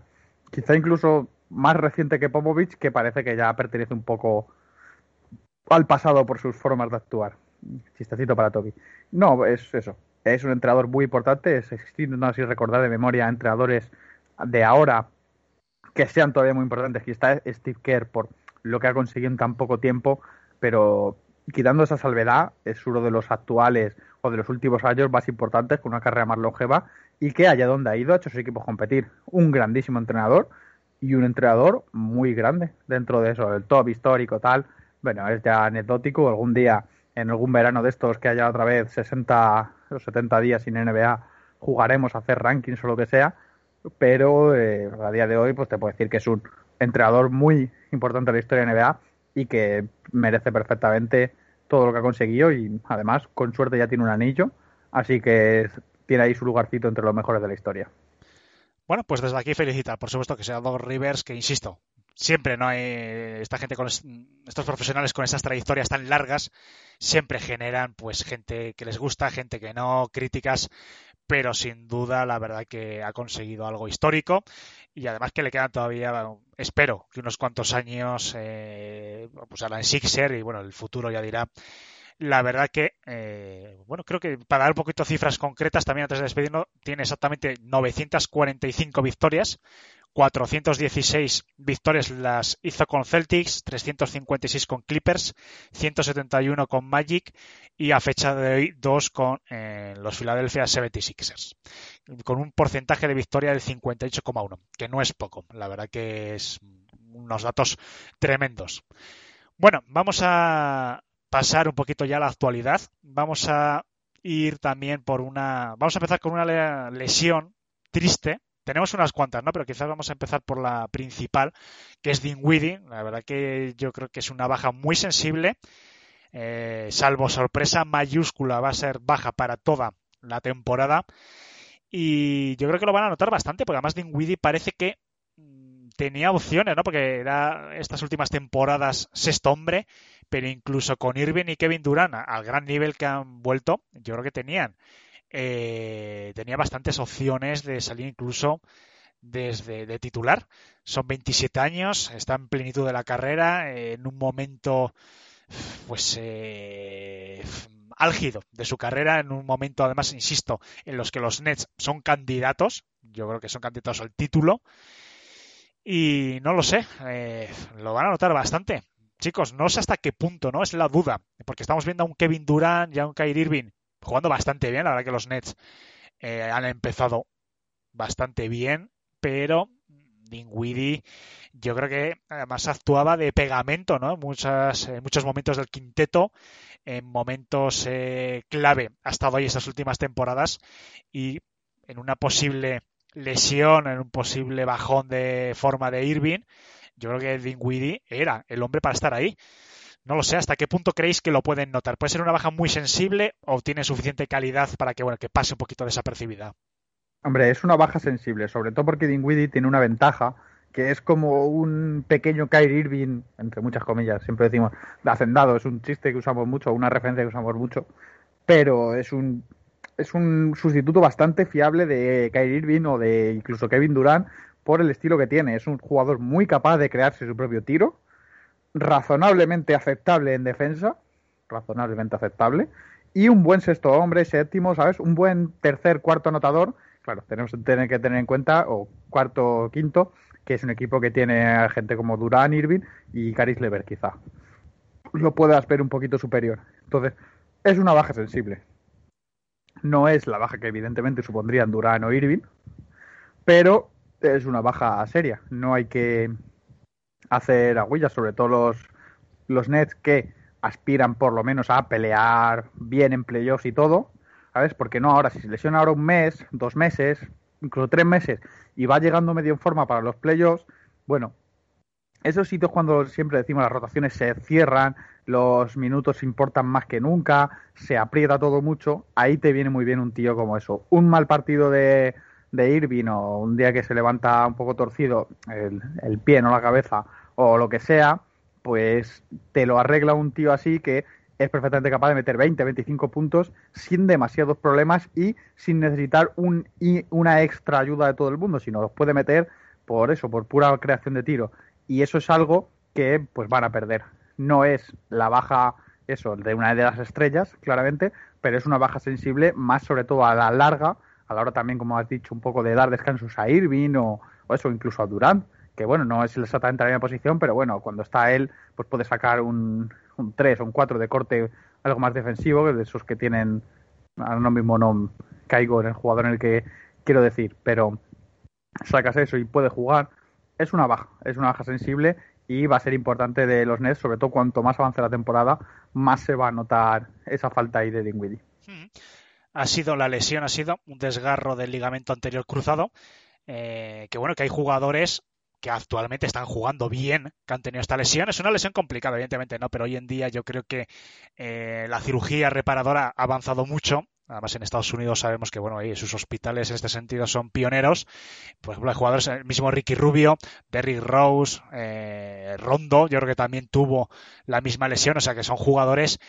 Quizá incluso más reciente que Popovich, que parece que ya pertenece un poco al pasado por sus formas de actuar. Chistecito para Toby. No, es eso. Es un entrenador muy importante. Es no así recordar de memoria entrenadores de ahora que sean todavía muy importantes. Aquí Steve Kerr por lo que ha conseguido en tan poco tiempo, pero quitando esa salvedad, es uno de los actuales o de los últimos años más importantes, con una carrera más longeva y que allá donde ha ido ha hecho sus equipos competir. Un grandísimo entrenador y un entrenador muy grande dentro de eso, el top histórico, tal. Bueno, es ya anecdótico. Algún día, en algún verano de estos que haya otra vez 60 o 70 días sin NBA, jugaremos a hacer rankings o lo que sea. Pero eh, a día de hoy, pues te puedo decir que es un entrenador muy importante en la historia de NBA y que merece perfectamente todo lo que ha conseguido y además con suerte ya tiene un anillo, así que tiene ahí su lugarcito entre los mejores de la historia. Bueno, pues desde aquí felicita, por supuesto, que sea Doc Rivers, que insisto, siempre no hay esta gente con estos profesionales con estas trayectorias tan largas siempre generan pues gente que les gusta gente que no críticas pero sin duda la verdad que ha conseguido algo histórico y además que le quedan todavía espero que unos cuantos años eh, pues a la Sixer y bueno el futuro ya dirá. La verdad que, eh, bueno, creo que para dar un poquito cifras concretas, también antes de despedirnos, tiene exactamente 945 victorias, 416 victorias las hizo con Celtics, 356 con Clippers, 171 con Magic y a fecha de hoy dos con eh, los Philadelphia 76ers, con un porcentaje de victoria del 58,1, que no es poco, la verdad que es unos datos tremendos. Bueno, vamos a pasar un poquito ya a la actualidad. Vamos a ir también por una, vamos a empezar con una lesión triste tenemos unas cuantas, ¿no? Pero quizás vamos a empezar por la principal, que es Dinwiddie. La verdad que yo creo que es una baja muy sensible. Eh, salvo sorpresa mayúscula, va a ser baja para toda la temporada. Y yo creo que lo van a notar bastante, porque además Dinwiddie parece que mm, tenía opciones, ¿no? Porque era estas últimas temporadas sexto hombre, pero incluso con Irving y Kevin Durant, al gran nivel que han vuelto, yo creo que tenían eh, tenía bastantes opciones de salir incluso desde de titular. Son 27 años, está en plenitud de la carrera, en un momento pues eh, álgido de su carrera, en un momento además, insisto, en los que los Nets son candidatos, yo creo que son candidatos al título, y no lo sé, eh, lo van a notar bastante. Chicos, no sé hasta qué punto, ¿no? Es la duda, porque estamos viendo a un Kevin Durant y a un Kyrie Irving jugando bastante bien. La verdad que los Nets eh, han empezado bastante bien, pero Dinwiddie yo creo que además actuaba de pegamento, ¿no? Muchas, en muchos momentos del quinteto, en momentos eh, clave ha estado ahí estas últimas temporadas y en una posible lesión, en un posible bajón de forma de Irving, yo creo que Dinwiddie era el hombre para estar ahí. No lo sé, ¿hasta qué punto creéis que lo pueden notar? ¿Puede ser una baja muy sensible o tiene suficiente calidad para que, bueno, que pase un poquito desapercibida? Hombre, es una baja sensible, sobre todo porque Dinwiddie tiene una ventaja que es como un pequeño Kyrie Irving, entre muchas comillas, siempre decimos de hacendado, es un chiste que usamos mucho, una referencia que usamos mucho, pero es un es un sustituto bastante fiable de Kyrie Irving o de incluso Kevin Durant por el estilo que tiene. Es un jugador muy capaz de crearse su propio tiro, razonablemente aceptable en defensa, razonablemente aceptable, y un buen sexto hombre, séptimo, ¿sabes? Un buen tercer, cuarto anotador. Claro, tenemos que tener que tener en cuenta, o cuarto, quinto, que es un equipo que tiene gente como Durán, Irving y Caris Lever, quizá. Lo puedas ver un poquito superior. Entonces, es una baja sensible. No es la baja que evidentemente supondrían Durán o Irving, pero es una baja seria. No hay que hacer agüillas, sobre todo los, los Nets que aspiran por lo menos a pelear bien en playoffs y todo, ¿sabes? Porque no ahora, si se lesiona ahora un mes, dos meses, incluso tres meses, y va llegando medio en forma para los playoffs, bueno, esos sitios cuando siempre decimos las rotaciones se cierran, los minutos importan más que nunca, se aprieta todo mucho, ahí te viene muy bien un tío como eso. Un mal partido de, de Irving o un día que se levanta un poco torcido el, el pie, no la cabeza, o lo que sea, pues te lo arregla un tío así que es perfectamente capaz de meter 20, 25 puntos sin demasiados problemas y sin necesitar un, una extra ayuda de todo el mundo, sino los puede meter por eso, por pura creación de tiro. Y eso es algo que pues van a perder. No es la baja, eso, de una de las estrellas, claramente, pero es una baja sensible más sobre todo a la larga a la hora también, como has dicho, un poco de dar descansos a Irving o, eso, incluso a Durant, que bueno, no es exactamente la misma posición, pero bueno, cuando está él, pues puede sacar un, un 3 o un 4 de corte algo más defensivo, de esos que tienen, ahora mismo no caigo en el jugador en el que quiero decir, pero sacas eso y puede jugar, es una baja, es una baja sensible y va a ser importante de los Nets, sobre todo cuanto más avance la temporada, más se va a notar esa falta ahí de Dinwiddie ha sido la lesión, ha sido un desgarro del ligamento anterior cruzado. Eh, que bueno, que hay jugadores que actualmente están jugando bien, que han tenido esta lesión. Es una lesión complicada, evidentemente, ¿no? Pero hoy en día yo creo que eh, la cirugía reparadora ha avanzado mucho Además, en Estados Unidos sabemos que, bueno, ahí sus hospitales en este sentido son pioneros. Por ejemplo, hay jugadores, el mismo Ricky Rubio, Derrick Rose, eh, Rondo, yo creo que también tuvo la misma lesión, o sea que son jugadores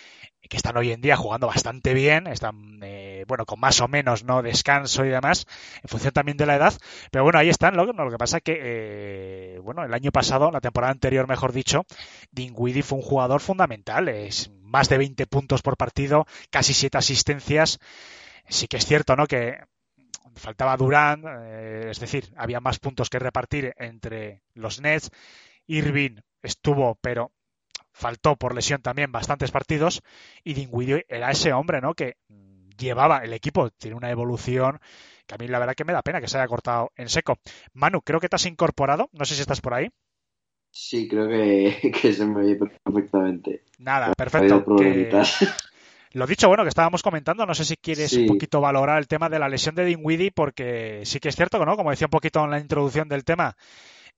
que están hoy en día jugando bastante bien, están, eh, bueno, con más o menos, ¿no? Descanso y demás, en función también de la edad. Pero bueno, ahí están, lo, que pasa que, eh, bueno, el año pasado, la temporada anterior, mejor dicho, Dinwiddie fue un jugador fundamental, es más de 20 puntos por partido, casi 7 asistencias. Sí que es cierto, ¿no? Que faltaba Durán, eh, es decir, había más puntos que repartir entre los Nets. Irving estuvo, pero faltó por lesión también bastantes partidos y Dinwiddie era ese hombre, ¿no? Que llevaba el equipo, tiene una evolución que a mí la verdad que me da pena que se haya cortado en seco. Manu, creo que te has incorporado, no sé si estás por ahí. Sí, creo que, que se me oye perfectamente. Nada, perfecto. Que... Lo dicho, bueno, que estábamos comentando, no sé si quieres Sí. un poquito valorar el tema de la lesión de Dinwiddie, porque sí que es cierto, ¿no? Como decía un poquito en la introducción del tema,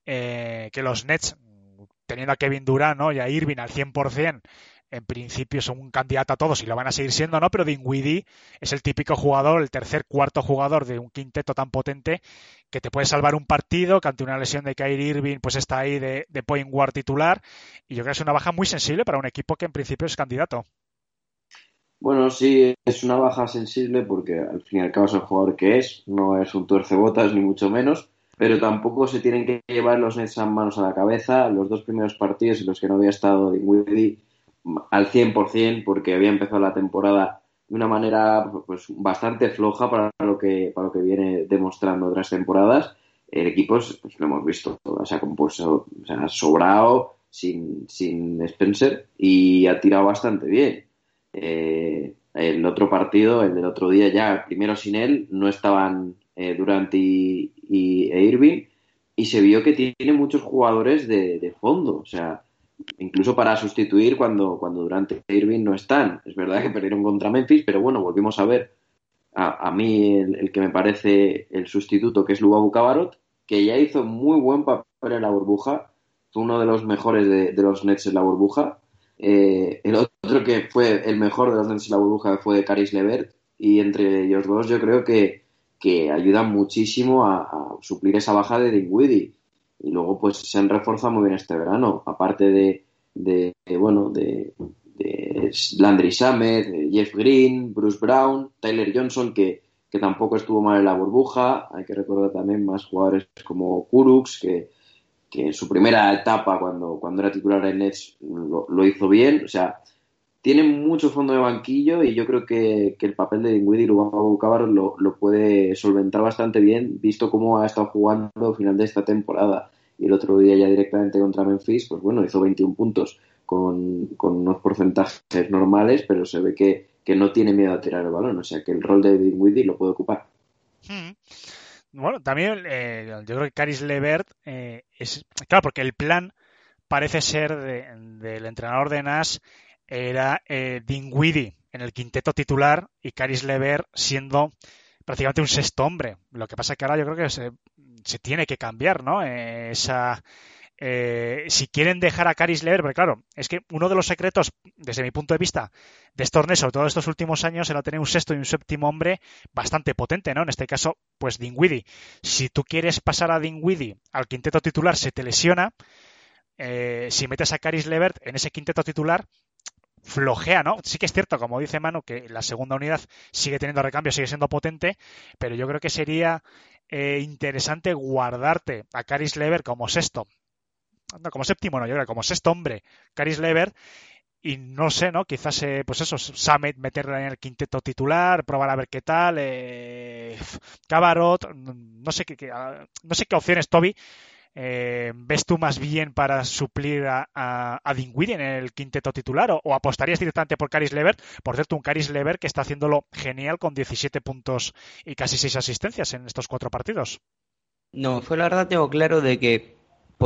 eh, que los Nets, teniendo a Kevin Durant ¿no? y a Irving al 100%, en principio son un candidato a todos y lo van a seguir siendo, ¿no? Pero Dinwiddie es el típico jugador, el tercer, cuarto jugador de un quinteto tan potente que te puede salvar un partido, que ante una lesión de Kyrie Irving pues está ahí de, de point guard titular y yo creo que es una baja muy sensible para un equipo que en principio es candidato. Bueno, sí, es una baja sensible porque al fin y al cabo es el jugador que es, no es un tuercebotas ni mucho menos, pero tampoco se tienen que llevar los Nets a manos a la cabeza. Los dos primeros partidos en los que no había estado Dinwiddie al 100% porque había empezado la temporada de una manera pues bastante floja para lo que para lo que viene demostrando otras temporadas. El equipo, pues lo hemos visto, se ha compuesto, ha sobrado sin, sin Spencer y ha tirado bastante bien. Eh, el otro partido, el del otro día, ya primero sin él, no estaban eh, Durant y, y e Irving, y se vio que tiene muchos jugadores de, de fondo, o sea, incluso para sustituir cuando, cuando Durant e Irving no están. Es verdad que perdieron contra Memphis, pero bueno, volvimos a ver a, a mí el, que me parece el sustituto, que es Lubabu Cabarot, que ya hizo muy buen papel en la burbuja, fue uno de los mejores de, de los Nets en la burbuja. Eh, el otro que fue el mejor de los Nets en la burbuja fue Caris Levert, y entre ellos dos yo creo que, que ayudan muchísimo a, a, suplir esa baja de Dinwiddie. Y luego pues se han reforzado muy bien este verano, aparte de, de, bueno, de, de Landry Samet, Jeff Green, Bruce Brown, Tyler Johnson, que, que tampoco estuvo mal en la burbuja. Hay que recordar también más jugadores como Kuruks, que, que en su primera etapa, cuando, cuando era titular en Nets, lo, lo, hizo bien. O sea, tiene mucho fondo de banquillo y yo creo que, que el papel de Dinwiddie y Lubabu Cabarro lo, lo, puede solventar bastante bien, visto cómo ha estado jugando al final de esta temporada. Y el otro día ya directamente contra Memphis, pues bueno, hizo 21 puntos con, con unos porcentajes normales, pero se ve que, que, no tiene miedo a tirar el balón. O sea, que el rol de Dinwiddie lo puede ocupar. Hmm. Bueno, también eh, yo creo que Caris Levert eh, es... Claro, porque el plan parece ser del de, de entrenador de Nash era eh, Dinwiddie en el quinteto titular y Caris Levert siendo prácticamente un sexto hombre. Lo que pasa es que ahora yo creo que se, tiene que cambiar, ¿no? Eh, esa, eh, si quieren dejar a Caris Levert, porque claro, es que uno de los secretos, desde mi punto de vista, de estos sobre todo estos últimos años, era tener un sexto y un séptimo hombre bastante potente, ¿no? En este caso, pues Dinwiddie. Si tú quieres pasar a Dinwiddie al quinteto titular, se te lesiona. Eh, si metes a Caris Levert en ese quinteto titular, flojea, ¿no? Sí que es cierto, como dice Manu, que la segunda unidad sigue teniendo recambio, sigue siendo potente, pero yo creo que sería eh, interesante guardarte a Caris Lever como sexto. No, como séptimo, no, yo creo como sexto hombre, Caris Lever, y no sé, ¿no? Quizás, eh, pues eso, Samet meterla en el quinteto titular, probar a ver qué tal, eh, Cabarot, no sé qué, qué, no sé qué opciones, Toby, eh, ¿Ves tú más bien para suplir a, a, a Dinwiddie en el quinteto titular o, o, apostarías directamente por Caris Levert? Por cierto, un Caris Levert que está haciéndolo genial con 17 puntos y casi 6 asistencias en estos cuatro partidos. No, yo la verdad tengo claro de que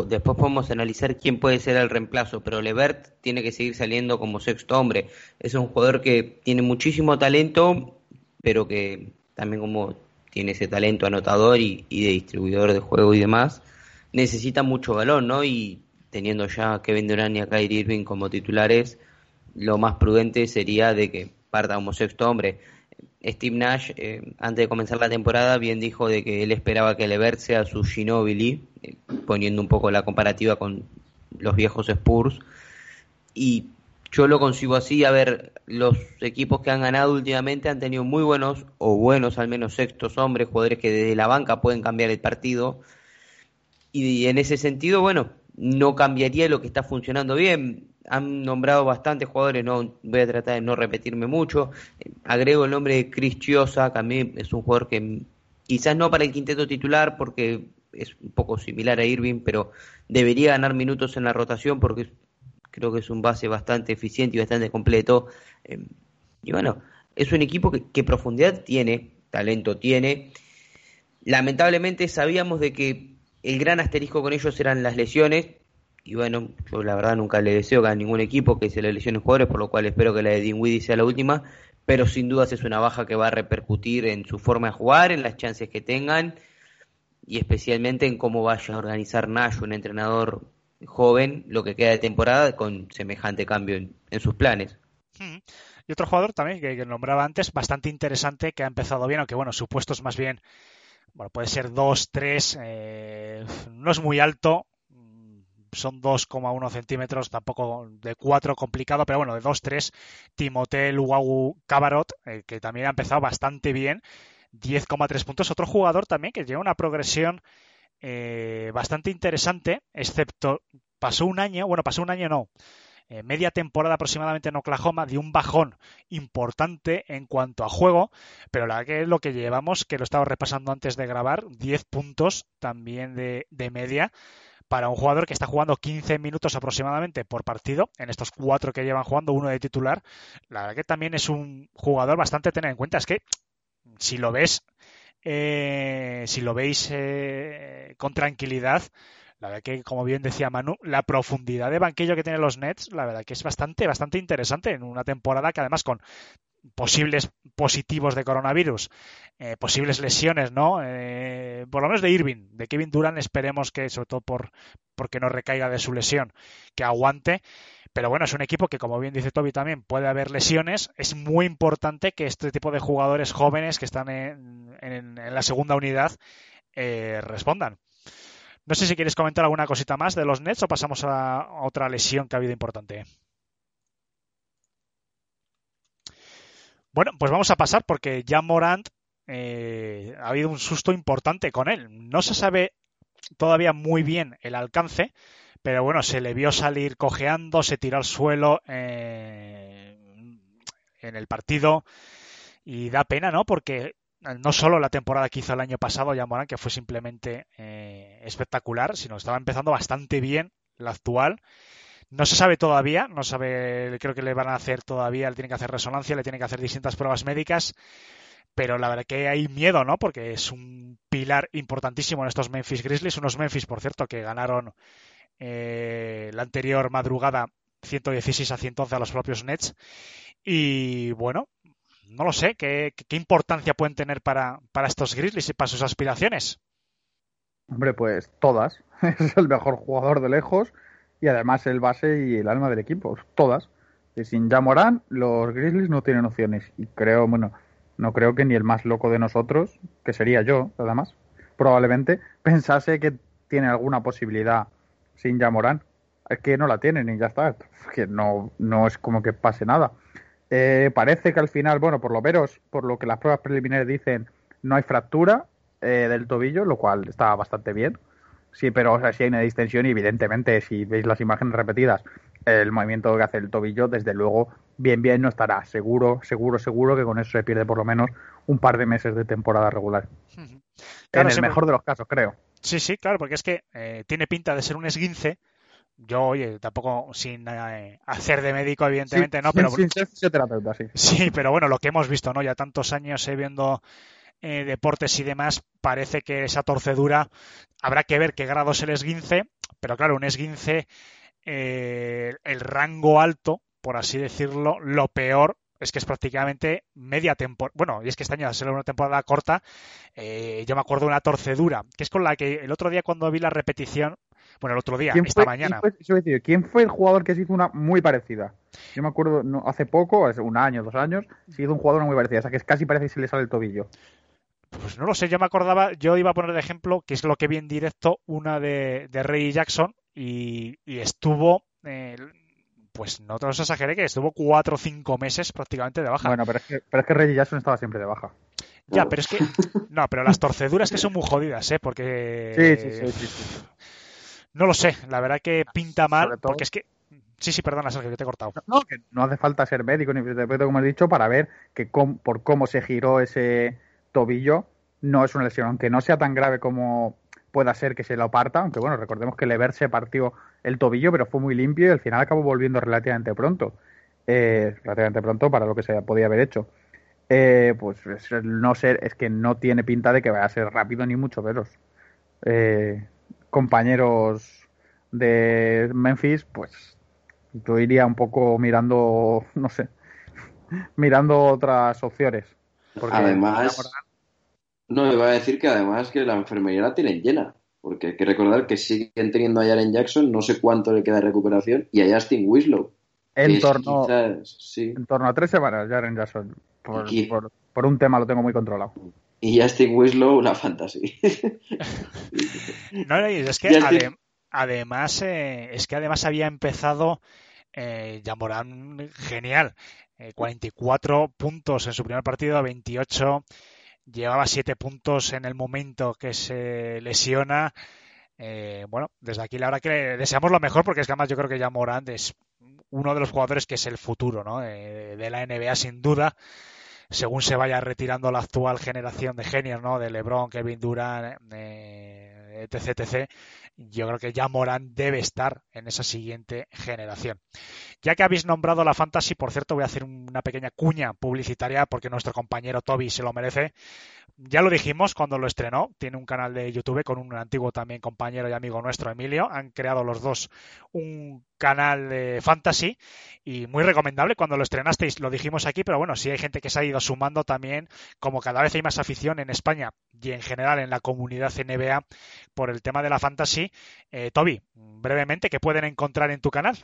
después podemos analizar quién puede ser el reemplazo, pero Levert tiene que seguir saliendo como sexto hombre. Es un jugador que tiene muchísimo talento, pero que también como tiene ese talento anotador y, y de distribuidor de juego y demás, necesita mucho balón, ¿no? Y teniendo ya Kevin Durant y a Kyrie Irving como titulares, lo más prudente sería de que parta como sexto hombre. Steve Nash, eh, antes de comenzar la temporada, bien dijo de que él esperaba que Levert sea su Ginobili, eh, poniendo un poco la comparativa con los viejos Spurs. Y yo lo consigo así, a ver, los equipos que han ganado últimamente han tenido muy buenos, o buenos al menos sextos hombres, jugadores que desde la banca pueden cambiar el partido. Y en ese sentido, bueno, no cambiaría lo que está funcionando bien. Han nombrado bastantes jugadores, no voy a tratar de no repetirme mucho. Agrego el nombre de Chris Chiosa, que a mí es un jugador que quizás no para el quinteto titular porque es un poco similar a Irving, pero debería ganar minutos en la rotación porque creo que es un base bastante eficiente y bastante completo. Eh, y bueno, es un equipo que, profundidad tiene, talento tiene. Lamentablemente sabíamos de que el gran asterisco con ellos eran las lesiones. Y bueno, yo la verdad nunca le deseo a ningún equipo que se le lesionen jugadores, por lo cual espero que la de Dinwiddie sea la última. Pero sin dudas es una baja que va a repercutir en su forma de jugar, en las chances que tengan y especialmente en cómo vaya a organizar Nash, un entrenador joven lo que queda de temporada con semejante cambio en, sus planes. Hmm. Y otro jugador también que, nombraba antes, bastante interesante, que ha empezado bien, aunque bueno, su puesto es más bien, bueno, puede ser 2, 3, eh, no es muy alto, son 2,1 centímetros, tampoco de 4 complicado, pero bueno, de 2, 3, Timotel Uau Cabarot, eh, que también ha empezado bastante bien, 10,3 puntos. Otro jugador también que lleva una progresión eh, bastante interesante, excepto pasó un año, bueno, pasó un año no, eh, media temporada aproximadamente en Oklahoma, dio un bajón importante en cuanto a juego, pero la verdad que es lo que llevamos, que lo estaba repasando antes de grabar, 10 puntos también de, de media para un jugador que está jugando 15 minutos aproximadamente por partido, en estos cuatro que llevan jugando, uno de titular, la verdad que también es un jugador bastante a tener en cuenta. Es que si lo ves eh, si lo veis eh, con tranquilidad, la verdad que, como bien decía Manu, la profundidad de banquillo que tienen los Nets, la verdad que es bastante, bastante interesante en una temporada que además con posibles positivos de coronavirus, eh, posibles lesiones, ¿no? por lo menos de Irving, de Kevin Durant, esperemos que, sobre todo por porque no recaiga de su lesión, que aguante. Pero bueno, es un equipo que, como bien dice Toby también, puede haber lesiones. Es muy importante que este tipo de jugadores jóvenes que están en, la segunda unidad eh, respondan. No sé si quieres comentar alguna cosita más de los Nets o pasamos a otra lesión que ha habido importante. Bueno, pues vamos a pasar porque ya Morant eh, ha habido un susto importante con él. No se sabe todavía muy bien el alcance, pero bueno, se le vio salir cojeando, se tiró al suelo eh, en el partido y da pena, ¿no? Porque no solo la temporada que hizo el año pasado ya que fue simplemente eh, espectacular, sino estaba empezando bastante bien la actual. No se sabe todavía, no sabe, creo que le van a hacer todavía, le tienen que hacer resonancia, le tienen que hacer distintas pruebas médicas, pero la verdad que hay miedo, ¿no? Porque es un pilar importantísimo en estos Memphis Grizzlies, unos Memphis, por cierto, que ganaron eh, la anterior madrugada 116 a 111 a los propios Nets. Y bueno, no lo sé, ¿qué, qué importancia pueden tener para, para estos Grizzlies y para sus aspiraciones? Hombre, pues todas. Es el mejor jugador de lejos y además el base y el alma del equipo. Todas. Y sin Jamoran, los Grizzlies no tienen opciones. Y creo, bueno, no creo que ni el más loco de nosotros, que sería yo, además, probablemente, pensase que tiene alguna posibilidad sin Yamorán. Es que no la tienen y ya está. que no, no es como que pase nada. Eh, parece que al final, bueno, por lo menos, por lo que las pruebas preliminares dicen, no hay fractura eh, del tobillo, lo cual está bastante bien. Sí, pero o sea, sí hay una distensión y evidentemente si veis las imágenes repetidas, el movimiento que hace el tobillo, desde luego, bien, bien no estará. Seguro, seguro, seguro que con eso se pierde por lo menos un par de meses de temporada regular. en el mejor de los casos, creo. Sí, sí, claro, porque es que eh, tiene pinta de ser un esguince. Yo, oye, tampoco sin eh, hacer de médico, evidentemente, ¿no? Pero, sin ser fisioterapeuta, sí. Sí, pero bueno, lo que hemos visto, ¿no? Ya tantos años eh, viendo deportes y demás, parece que esa torcedura habrá que ver qué grado es el esguince, pero claro, un esguince, el rango alto, por así decirlo, lo peor es que es prácticamente media temporada. Bueno, y es que este año, a ser una temporada corta, eh, yo me acuerdo de una torcedura, que es con la que el otro día cuando vi la repetición, Bueno, el otro día, ¿Quién esta fue, mañana. ¿quién fue, eso iba a decir, ¿quién fue el jugador que se hizo una muy parecida? Yo me acuerdo, no, hace poco, hace un año, dos años, se hizo un jugador muy parecida, o sea que es casi parece que se le sale el tobillo. Pues no lo sé, yo me acordaba, yo iba a poner de ejemplo, que es lo que vi en directo, una de, de Ray Jackson y, y estuvo, eh, pues no te los exageré, que estuvo cuatro o cinco meses prácticamente de baja. Bueno, pero es que, pero es que Reggie Jackson estaba siempre de baja. Ya, pero es que, no, pero las torceduras que son muy jodidas, ¿eh? Porque... Sí, sí, sí, sí, sí. No lo sé, la verdad que pinta mal, porque es que... Sí, sí, perdona, Sergio, que te he cortado. No, que no hace falta ser médico ni fisioterapeuta, como has dicho, para ver que com- por cómo se giró ese tobillo no es una lesión, aunque no sea tan grave como pueda ser que se lo parta, aunque bueno, recordemos que Lever se partió el tobillo, pero fue muy limpio y al final acabó volviendo relativamente pronto. Eh, relativamente pronto para lo que se podía haber hecho. Eh, pues no ser, es que no tiene pinta de que vaya a ser rápido ni mucho menos. Eh, compañeros de Memphis, pues yo iría un poco mirando, no sé, mirando otras opciones. Porque Además, no, iba a decir que además que la enfermería la tienen llena. Porque hay que recordar que siguen teniendo a Jaren Jackson, no sé cuánto le queda de recuperación, y a Justin Winslow. que en torno, quizás- sí. en torno a tres semanas, Jaren Jackson. Por- por un tema lo tengo muy controlado. Y Justin Winslow, una fantasy. No, es que adem- además, eh, es que además había empezado eh, genial. Eh, 44 puntos en su primer partido, 28. Llevaba 7 puntos en el momento que se lesiona. Eh, bueno, desde aquí la verdad que le deseamos lo mejor porque es que además yo creo que Yamorán es uno de los jugadores que es el futuro ¿no? Eh, de la NBA sin duda según se vaya retirando la actual generación de genios, ¿no? De LeBron, Kevin Durant, eh, etc. Yo creo que ya Morán debe estar en esa siguiente generación. Ya que habéis nombrado la Fantasy, por cierto, voy a hacer una pequeña cuña publicitaria porque nuestro compañero Toby se lo merece. Ya lo dijimos cuando lo estrenó, tiene un canal de YouTube con un antiguo también compañero y amigo nuestro, Emilio. Han creado los dos un canal de fantasy y muy recomendable. Cuando lo estrenasteis lo dijimos aquí, pero bueno, sí hay gente que se ha ido sumando también, como cada vez hay más afición en España y en general en la comunidad NBA por el tema de la fantasy. Eh, Toby, brevemente, ¿qué pueden encontrar en tu canal?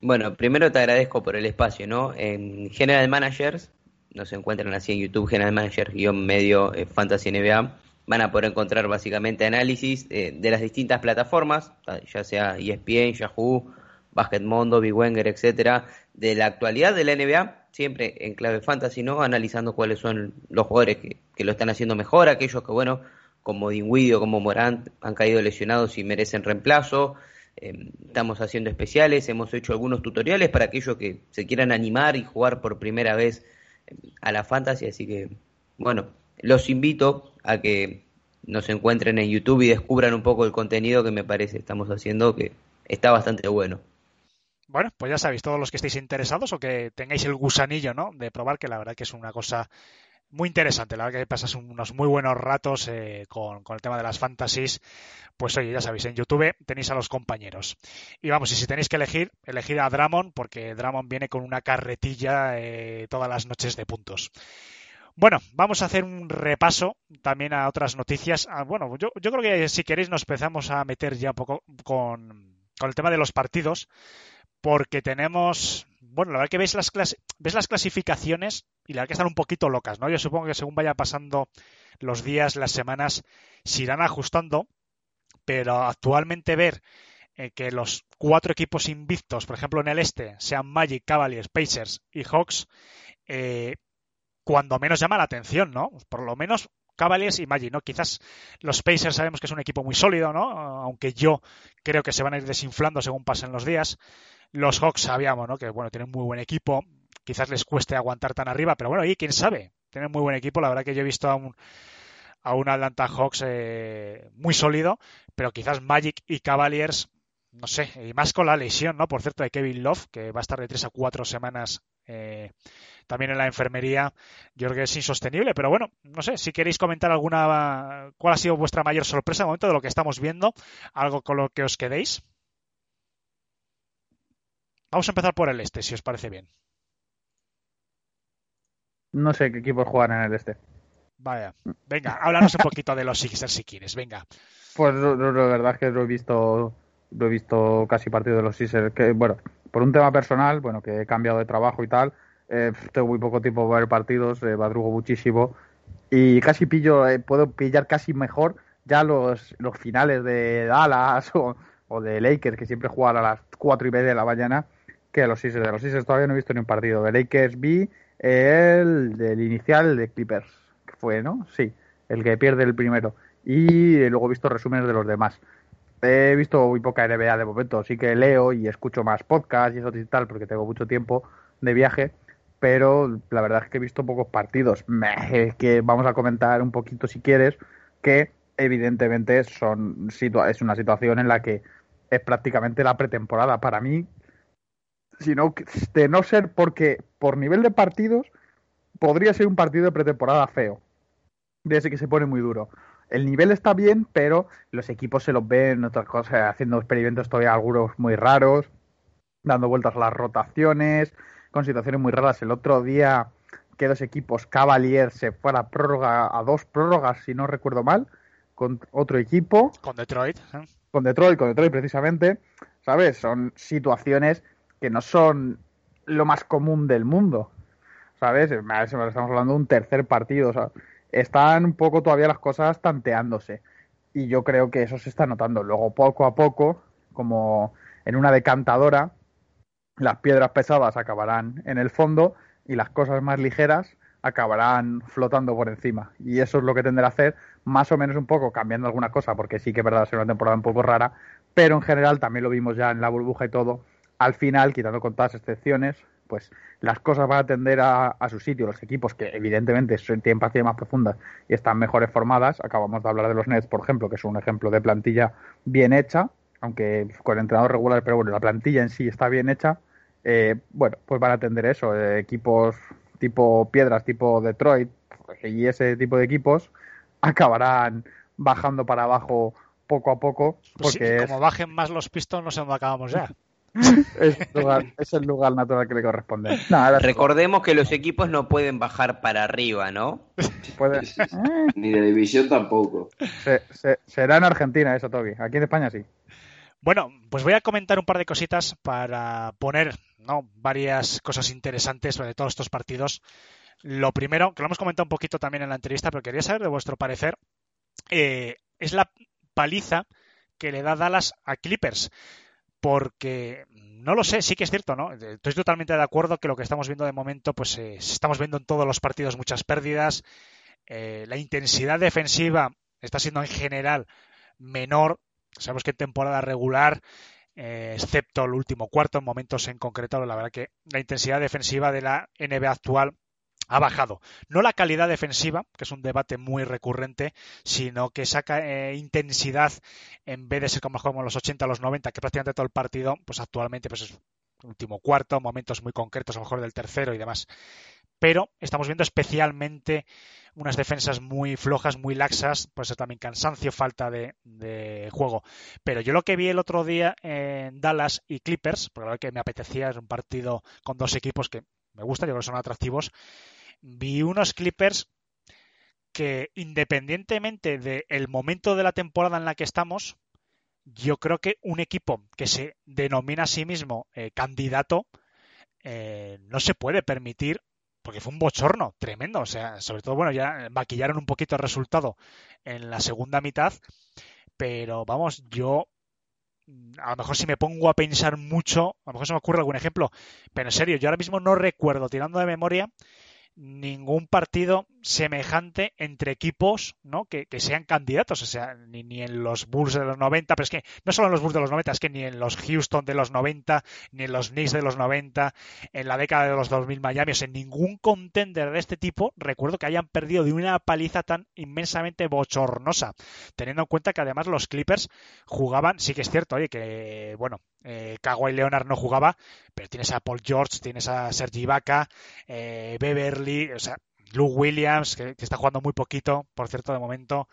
Bueno, primero te agradezco por el espacio, ¿no? En General Managers, nos encuentran así en YouTube, General Manager guion medio eh, Fantasy NBA, van a poder encontrar básicamente análisis eh, de las distintas plataformas, ya sea ESPN, Yahoo, Basketmondo, Big Wenger, etcétera, de la actualidad de la NBA, siempre en clave fantasy, ¿no? Analizando cuáles son los jugadores que, lo están haciendo mejor, aquellos que, bueno, como Dinwiddie como Morant han caído lesionados y merecen reemplazo. Eh, estamos haciendo especiales, hemos hecho algunos tutoriales para aquellos que se quieran animar y jugar por primera vez eh, a la fantasy, así que, bueno, los invito a que nos encuentren en YouTube y descubran un poco el contenido que me parece estamos haciendo, que está bastante bueno. Bueno, pues ya sabéis, todos los que estéis interesados o que tengáis el gusanillo, ¿no? De probar, que la verdad que es una cosa muy interesante. La verdad que pasas unos muy buenos ratos eh, con, con, el tema de las fantasies. Pues oye, ya sabéis, en YouTube tenéis a los compañeros. Y vamos, y si tenéis que elegir, elegir a Dramon, porque Dramon viene con una carretilla eh, todas las noches de puntos. Bueno, vamos a hacer un repaso también a otras noticias. Ah, bueno, yo, yo, creo que si queréis nos empezamos a meter ya un poco con, con el tema de los partidos, porque tenemos, bueno, la verdad que veis las, ves las clasificaciones y la verdad que están un poquito locas, ¿no? Yo supongo que según vaya pasando los días, las semanas, se irán ajustando, pero actualmente ver eh, que los cuatro equipos invictos, por ejemplo en el este, sean Magic, Cavaliers, Pacers y Hawks, eh, cuando menos llama la atención, ¿no? Por lo menos Cavaliers y Magic, ¿no? Quizás los Pacers sabemos que es un equipo muy sólido, ¿no? Aunque yo creo que se van a ir desinflando según pasen los días. Los Hawks sabíamos, ¿no? Que, bueno, tienen muy buen equipo. Quizás les cueste aguantar tan arriba, pero bueno, y quién sabe. Tienen muy buen equipo. La verdad que yo he visto a un, Atlanta Hawks eh, muy sólido, pero quizás Magic y Cavaliers, no sé, y más con la lesión, ¿no? Por cierto, de Kevin Love, que va a estar de tres a cuatro semanas eh, también en la enfermería, yo creo que es insostenible, pero bueno, no sé, si queréis comentar alguna, cuál ha sido vuestra mayor sorpresa en el momento de lo que estamos viendo, algo con lo que os quedéis. Vamos a empezar por el este, si os parece bien. No sé qué equipos juegan en el este. Vaya, venga, háblanos un poquito de los Sixers si quieres, venga. Pues la verdad es que lo he visto No he visto casi partido de los Sixers, que bueno, por un tema personal, bueno, que he cambiado de trabajo y tal, eh, tengo muy poco tiempo para ver partidos, eh, madrugo muchísimo y casi pillo, eh, puedo pillar casi mejor ya los, los finales de Dallas o, o de Lakers, que siempre juegan a las cuatro y media de la mañana, que los Sixers. De los Sixers todavía no he visto ni un partido. De Lakers vi el del inicial de Clippers, que fue, ¿no? Sí, el que pierde el primero. Y luego he visto resúmenes de los demás. He visto muy poca NBA de momento, sí que leo y escucho más podcasts y eso y tal, porque tengo mucho tiempo de viaje, pero la verdad es que he visto pocos partidos. Meh, que vamos a comentar un poquito si quieres, que evidentemente son es una situación en la que es prácticamente la pretemporada. Para mí, sino de no ser porque por nivel de partidos podría ser un partido de pretemporada feo, de ese que se pone muy duro. El nivel está bien, pero los equipos se los ven otras cosas, haciendo experimentos todavía algunos muy raros, dando vueltas a las rotaciones, con situaciones muy raras. El otro día que dos equipos, Cavaliers se fue a la prórroga, a dos prórrogas, si no recuerdo mal, con otro equipo. Con Detroit. ¿eh? Con Detroit, con Detroit precisamente. ¿Sabes? Son situaciones que no son lo más común del mundo. ¿Sabes? Estamos hablando de un tercer partido. O sea, están un poco todavía las cosas tanteándose. Y yo creo que eso se está notando. Luego, poco a poco, como en una decantadora, las piedras pesadas acabarán en el fondo y las cosas más ligeras acabarán flotando por encima. Y eso es lo que tendrá a hacer, más o menos un poco cambiando alguna cosa, porque sí que es verdad, ser una temporada un poco rara, pero en general también lo vimos ya en la burbuja y todo. Al final, quitando con todas excepciones, pues las cosas van a tender a, su sitio. Los equipos que evidentemente tienen partidas más profundas y están mejores formadas, acabamos de hablar de los Nets, por ejemplo, que es un ejemplo de plantilla bien hecha, aunque con entrenador regular, pero bueno, la plantilla en sí está bien hecha. Eh, bueno, pues van a atender eso. Eh, equipos tipo Piedras, tipo Detroit y ese tipo de equipos acabarán bajando para abajo poco a poco. Pues porque como bajen más los Pistons, no sé dónde acabamos ya. es, el lugar natural que le corresponde. Recordemos que los equipos no pueden bajar para arriba, ¿no? Ni de división tampoco. será en Argentina eso, Toby. Aquí en España sí. Bueno, pues voy a comentar un par de cositas para poner ¿no? varias cosas interesantes sobre todos estos partidos. Lo primero, que lo hemos comentado un poquito también en la entrevista, pero quería saber de vuestro parecer, eh, es la paliza que le da Dallas a Clippers. Porque no lo sé, sí que es cierto, ¿no? Estoy totalmente de acuerdo que lo que estamos viendo de momento, pues eh, estamos viendo en todos los partidos muchas pérdidas. Eh, la intensidad defensiva está siendo en general menor. Sabemos que en temporada regular eh, excepto el último cuarto, en momentos en concreto, la verdad que la intensidad defensiva de la NBA actual ha bajado. No la calidad defensiva, que es un debate muy recurrente, sino que esa eh, intensidad, en vez de ser como en los 80 a los 90, que prácticamente todo el partido, pues actualmente pues es último cuarto, momentos muy concretos, a lo mejor del tercero y demás. Pero estamos viendo especialmente unas defensas muy flojas, muy laxas, puede ser también cansancio, falta de, juego. Pero yo lo que vi el otro día en Dallas y Clippers, porque la verdad que me apetecía, es un partido con dos equipos que me gusta, yo creo que son atractivos, vi unos Clippers que independientemente del momento de la temporada en la que estamos, yo creo que un equipo que se denomina a sí mismo eh, candidato eh, no se puede permitir porque fue un bochorno tremendo. O sea, sobre todo, bueno, ya maquillaron un poquito el resultado en la segunda mitad, pero vamos, yo a lo mejor si me pongo a pensar mucho, a lo mejor se me ocurre algún ejemplo, pero en serio, yo ahora mismo no recuerdo, tirando de memoria, ningún partido semejante entre equipos ¿no? que, sean candidatos, o sea, ni, ni, en los Bulls de los 90, pero es que no solo en los Bulls de los 90, es que ni en los Houston de los 90, ni en los Knicks de los 90, en la década de los 2000 Miami, o sea, ningún contender de este tipo recuerdo que hayan perdido de una paliza tan inmensamente bochornosa, teniendo en cuenta que además los Clippers jugaban, sí que es cierto, oye, que bueno, eh, Kawhi Leonard no jugaba, pero tienes a Paul George, tienes a Sergi Ibaka, eh, Beverly, o sea, Luke Williams, que, está jugando muy poquito, por cierto, de momento.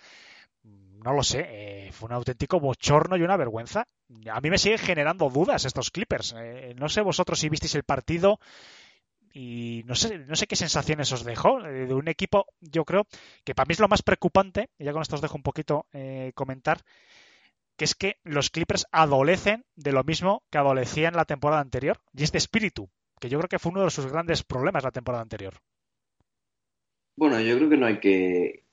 No lo sé, eh, fue un auténtico bochorno y una vergüenza. A mí me siguen generando dudas estos Clippers. Eh, no sé vosotros si visteis el partido y no sé, no sé qué sensaciones os dejó. de un equipo, yo creo que para mí es lo más preocupante, y ya con esto os dejo un poquito comentar, que es que los Clippers adolecen de lo mismo que adolecían la temporada anterior, y es de espíritu, que yo creo que fue uno de sus grandes problemas la temporada anterior. Bueno, yo creo que no hay que,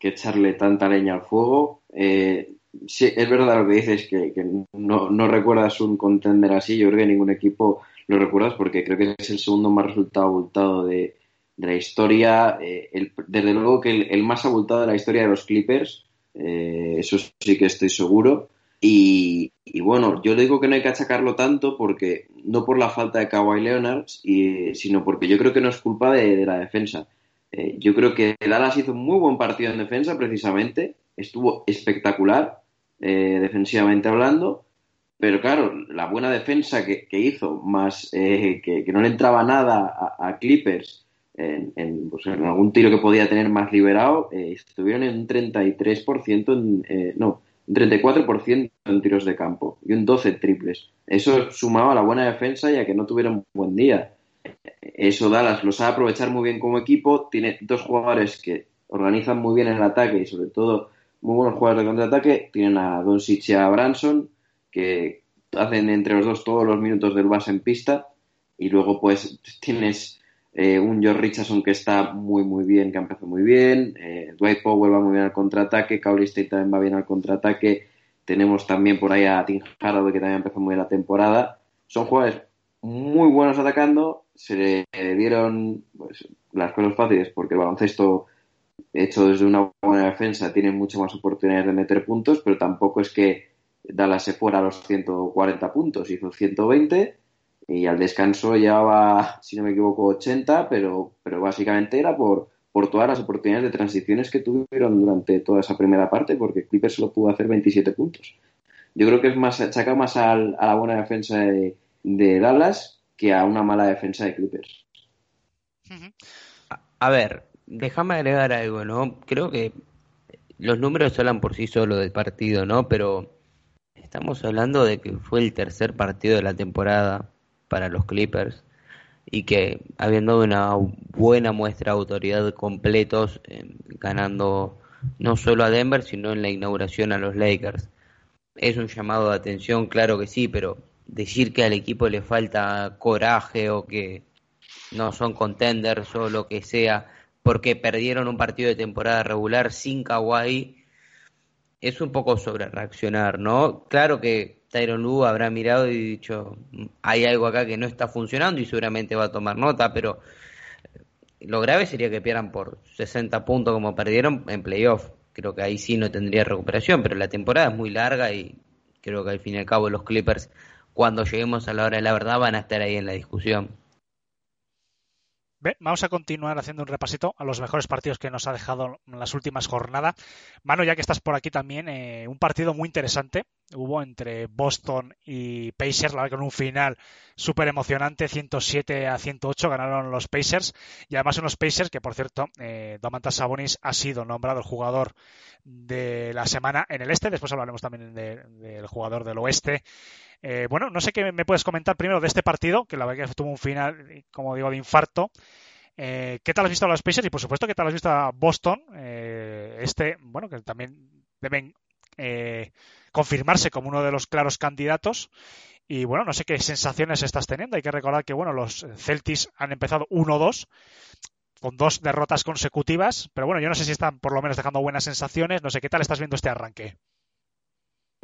echarle tanta leña al fuego. Eh, sí, es verdad lo que dices, que, no, recuerdas un contender así. Yo creo que ningún equipo lo recuerdas porque creo que es el segundo más resultado abultado de, la historia. Eh, desde luego que el, el, más abultado de la historia de los Clippers, eh, eso sí que estoy seguro. Y, y, bueno, yo le digo que no hay que achacarlo tanto porque no por la falta de Kawhi Leonard, y, sino porque yo creo que no es culpa de, la defensa. Eh, yo creo que Dallas hizo un muy buen partido en defensa, precisamente. Estuvo espectacular, eh, defensivamente hablando. Pero claro, la buena defensa que, hizo, más eh, que, no le entraba nada a, a Clippers en, en, pues en, algún tiro que podía tener más liberado, eh, estuvieron en un 33%, en, no, un 34% en tiros de campo y un 12 triples. Eso sumaba a la buena defensa y a que no tuvieron un buen día. Eso Dallas lo sabe aprovechar muy bien como equipo, tiene dos jugadores que organizan muy bien el ataque y sobre todo muy buenos jugadores de contraataque, tienen a Doncic y a Branson que hacen entre los dos todos los minutos del base en pista. Y luego pues tienes eh, un George Richardson que está muy muy bien, que ha empezado muy bien, eh, Dwight Powell va muy bien al contraataque, Cowley State también va bien al contraataque, tenemos también por ahí a Tim Hardaway que también empezó muy bien la temporada, son jugadores muy buenos atacando, se le dieron pues, las cosas fáciles porque el baloncesto hecho desde una buena defensa tiene mucho más oportunidades de meter puntos, pero tampoco es que Dallas se fuera a los 140 puntos, hizo 120 y al descanso llevaba, si no me equivoco, 80, pero, pero básicamente era por, por todas las oportunidades de transiciones que tuvieron durante toda esa primera parte, porque Clippers solo pudo hacer 27 puntos. Yo creo que es más, achaca más al, a la buena defensa de, de Dallas que a una mala defensa de Clippers. A ver, déjame agregar algo, ¿no? Creo que los números hablan por sí solo del partido, ¿no? Pero estamos hablando de que fue el tercer partido de la temporada para los Clippers y que habiendo una buena muestra de autoridad completos, eh, ganando no solo a Denver, sino en la inauguración a los Lakers. Es un llamado de atención, claro que sí, pero decir que al equipo le falta coraje o que no son contenders o lo que sea porque perdieron un partido de temporada regular sin Kawhi es un poco sobre reaccionar, ¿no? Claro que Tyron Lu habrá mirado y dicho, hay algo acá que no está funcionando y seguramente va a tomar nota, pero lo grave sería que pierdan por 60 puntos como perdieron en playoff. Creo que ahí sí no tendría recuperación, pero la temporada es muy larga y creo que al fin y al cabo los Clippers cuando lleguemos a la hora de la verdad van a estar ahí en la discusión. Vamos a continuar haciendo un repasito a los mejores partidos que nos ha dejado en las últimas jornadas. Mano, ya que estás por aquí también, eh, un partido muy interesante hubo entre Boston y Pacers, la verdad con un final súper emocionante, 107 a 108 ganaron los Pacers y además unos Pacers que, por cierto, eh, Domantas Sabonis ha sido nombrado el jugador de la semana en el este, después hablaremos también del de, jugador del oeste. Eh, bueno, no sé qué me puedes comentar primero de este partido, que la verdad que tuvo un final, como digo, de infarto. Eh, ¿Qué tal has visto a los Pacers? Y por supuesto, ¿qué tal has visto a Boston? Eh, este, bueno, que también deben eh, confirmarse como uno de los claros candidatos. Y bueno, no sé qué sensaciones estás teniendo. Hay que recordar que, bueno, los Celtics han empezado 1-2 con dos derrotas consecutivas, pero bueno, yo no sé si están por lo menos dejando buenas sensaciones. No sé qué tal estás viendo este arranque.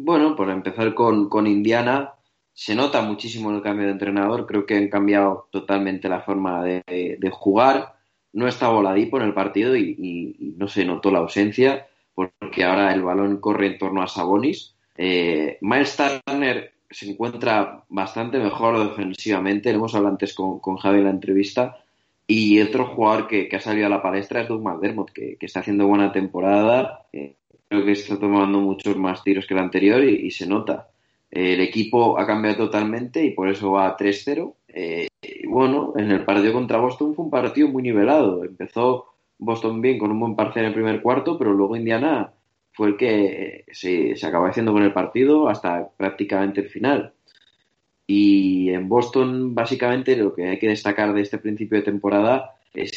Bueno, por empezar con, con Indiana, se nota muchísimo el cambio de entrenador. Creo que han cambiado totalmente la forma de, de, jugar. No estaba Oladipo en el partido y, no se notó la ausencia porque ahora el balón corre en torno a Sabonis. Eh, Miles Turner se encuentra bastante mejor defensivamente. Lo hemos hablado antes con, con Javi en la entrevista. Y otro jugador que, que, ha salido a la palestra es Doug McDermott, que, que está haciendo buena temporada. Eh, creo que está tomando muchos más tiros que el anterior y, se nota. Eh, el equipo ha cambiado totalmente y por eso va a 3-0. Eh, bueno, en el partido contra Boston fue un partido muy nivelado. Empezó Boston bien con un buen parcial en el primer cuarto, pero luego Indiana fue el que se, se acabó haciendo con el partido hasta prácticamente el final. Y en Boston, básicamente, lo que hay que destacar de este principio de temporada es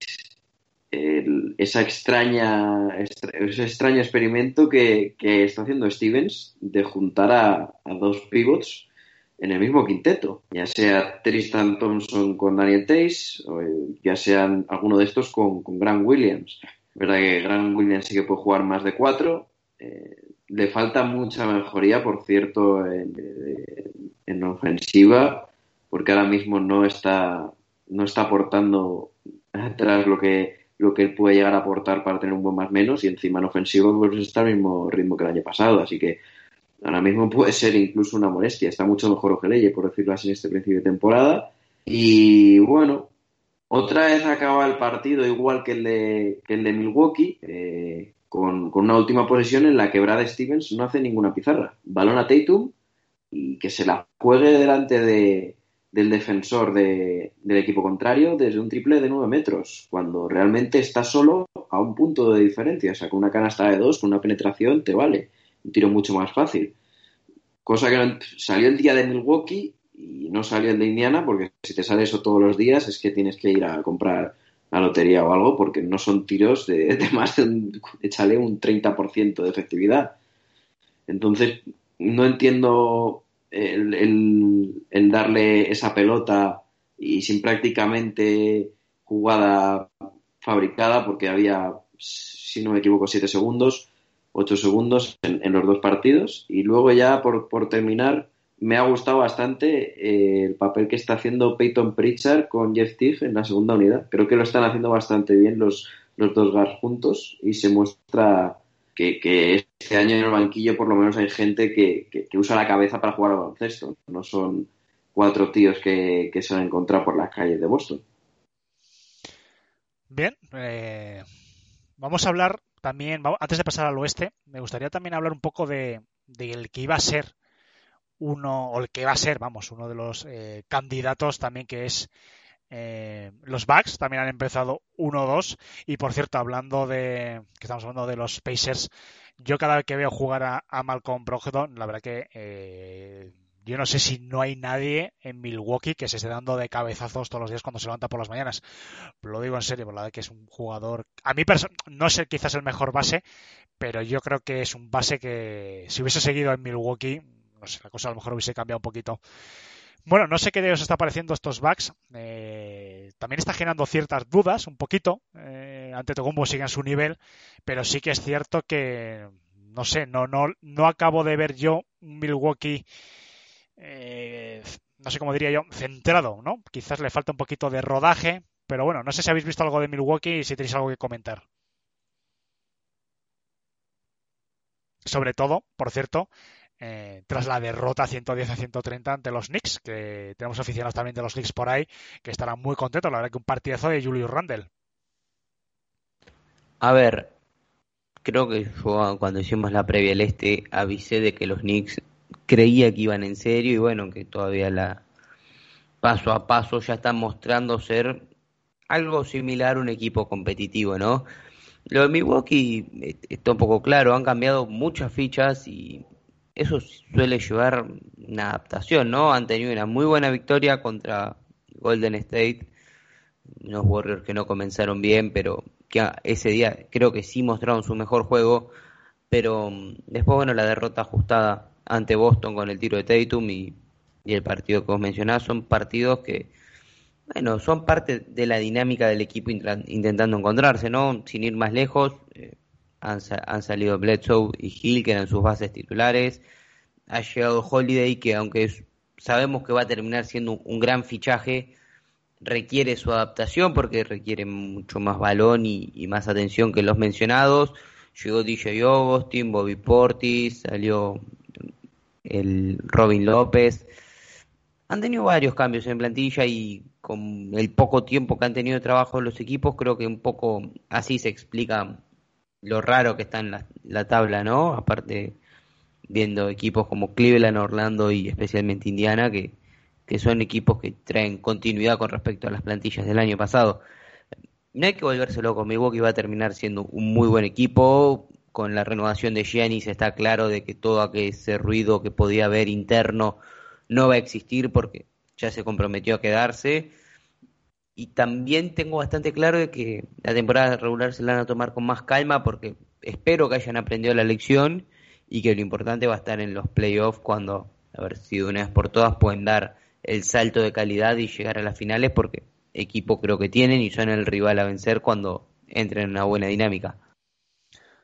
esa extraña, extra- ese extraño experimento que, que está haciendo Stevens de juntar a, dos pivots en el mismo quinteto, ya sea Tristan Thompson con Daniel Tays, o ya sean alguno de estos con, con Grant Williams. Verdad que Grant Williams sí que puede jugar más de cuatro. eh, le falta mucha mejoría, por cierto, en, en ofensiva, porque ahora mismo no está, no está aportando atrás lo que, lo que él puede llegar a aportar para tener un buen más menos, y encima en ofensiva pues está al mismo ritmo que el año pasado, así que ahora mismo puede ser incluso una molestia. Está mucho mejor Ojeleye, por decirlo así, en este principio de temporada. Y bueno, otra vez acaba el partido igual que el de, que el de Milwaukee, eh, con, con una última posesión en la que Brad Stevens no hace ninguna pizarra. Balón a Tatum y que se la juegue delante de, del defensor de- del equipo contrario desde un triple de 9 metros, cuando realmente está solo a un punto de diferencia. O sea, con una canasta de dos, con una penetración, te vale. Un tiro mucho más fácil. Cosa que salió el día de Milwaukee y no salió el de Indiana, porque si te sale eso todos los días es que tienes que ir a comprar la lotería o algo, porque no son tiros de, de más de un, échale un 30% de efectividad. Entonces, no entiendo el, darle esa pelota y sin prácticamente jugada fabricada, porque había, si no me equivoco, 7 segundos, 8 segundos en, los dos partidos. Y luego ya, por, por terminar, me ha gustado bastante eh, el papel que está haciendo Peyton Pritchard con Jeff Teague en la segunda unidad. Creo que lo están haciendo bastante bien los, los dos guards juntos y se muestra que, este año en el banquillo por lo menos hay gente que, que- usa la cabeza para jugar al baloncesto. No son cuatro tíos que, se han encontrado por las calles de Boston. Bien, eh, vamos a hablar también, antes de pasar al oeste, me gustaría también hablar un poco de, del que iba a ser uno, o el que va a ser, vamos, uno de los eh, candidatos también que es eh, los Bucks, también han empezado 1-2 y por cierto, hablando de, que estamos hablando de los Pacers, yo cada vez que veo jugar a, a Malcolm Brogdon, la verdad que eh, yo no sé si no hay nadie en Milwaukee que se esté dando de cabezazos todos los días cuando se levanta por las mañanas. Lo digo en serio, la verdad que es un jugador. A mí no es quizás el mejor base, pero yo creo que es un base que si hubiese seguido en Milwaukee, no sé, la cosa a lo mejor hubiese cambiado un poquito. Bueno, no sé qué os está pareciendo estos backs. Eh, también está generando ciertas dudas, un poquito. Eh, ante Togumbo sigue en su nivel, pero sí que es cierto que, no sé, no, no, no acabo de ver yo un Milwaukee, eh, no sé cómo diría yo, centrado, ¿no? Quizás le falta un poquito de rodaje, pero bueno, no sé si habéis visto algo de Milwaukee y si tenéis algo que comentar. Sobre todo, por cierto, eh, tras la derrota 110 a 130 ante los Knicks, que tenemos aficionados también de los Knicks por ahí, que estarán muy contentos. La verdad que un partidazo de Julius Randle. A ver, creo que yo cuando hicimos la previa al este avisé de que los Knicks creía que iban en serio y bueno, que todavía la paso a paso ya están mostrando ser algo similar a un equipo competitivo, ¿no? Lo de Milwaukee eh, está un poco claro, han cambiado muchas fichas y eso suele llevar una adaptación, ¿no? Han tenido una muy buena victoria contra Golden State, unos Warriors que no comenzaron bien, pero que ese día creo que sí mostraron su mejor juego, pero mm, después, bueno, la derrota ajustada ante Boston con el tiro de Tatum y, el partido que vos mencionás son partidos que, bueno, son parte de la dinámica del equipo intentando encontrarse, ¿no? Sin ir más lejos, han, han salido Bledsoe y Hill, que eran sus bases titulares, ha llegado Holiday, que aunque sabemos que va a terminar siendo un, un gran fichaje, requiere su adaptación porque requiere mucho más balón y, y más atención que los mencionados. Llegó DJ Augustin, Bobby Portis, salió el Robin López. Han tenido varios cambios en plantilla y con el poco tiempo que han tenido de trabajo los equipos, creo que un poco así se explica lo raro que está en la, la tabla, ¿no? Aparte, viendo equipos como Cleveland, Orlando y especialmente Indiana, que, que son equipos que traen continuidad con respecto a las plantillas del año pasado. No hay que volverse loco, Milwaukee va a terminar siendo un muy buen equipo. Con la renovación de Giannis está claro de que todo ese ruido que podía haber interno no va a existir porque ya se comprometió a quedarse. Y también tengo bastante claro de que la temporada regular se la van a tomar con más calma porque espero que hayan aprendido la lección y que lo importante va a estar en los playoffs cuando, a ver si de una vez por todas pueden dar el salto de calidad y llegar a las finales porque equipo creo que tienen y son el rival a vencer cuando entren en una buena dinámica.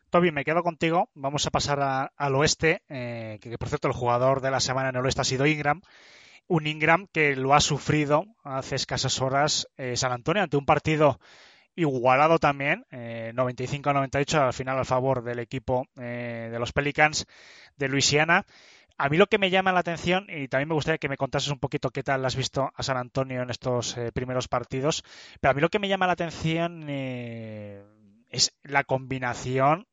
Toby, me quedo contigo. Vamos a pasar al oeste, eh, que, por cierto el jugador de la semana en el oeste ha sido Ingram. Un Ingram que lo ha sufrido hace escasas horas eh, San Antonio ante un partido igualado también, 95-98 eh, al final al favor del equipo de los Pelicans de Luisiana. A mí lo que me llama la atención, y también me gustaría que me contases un poquito qué tal has visto a San Antonio en estos primeros partidos, pero a mí lo que me llama la atención es la combinación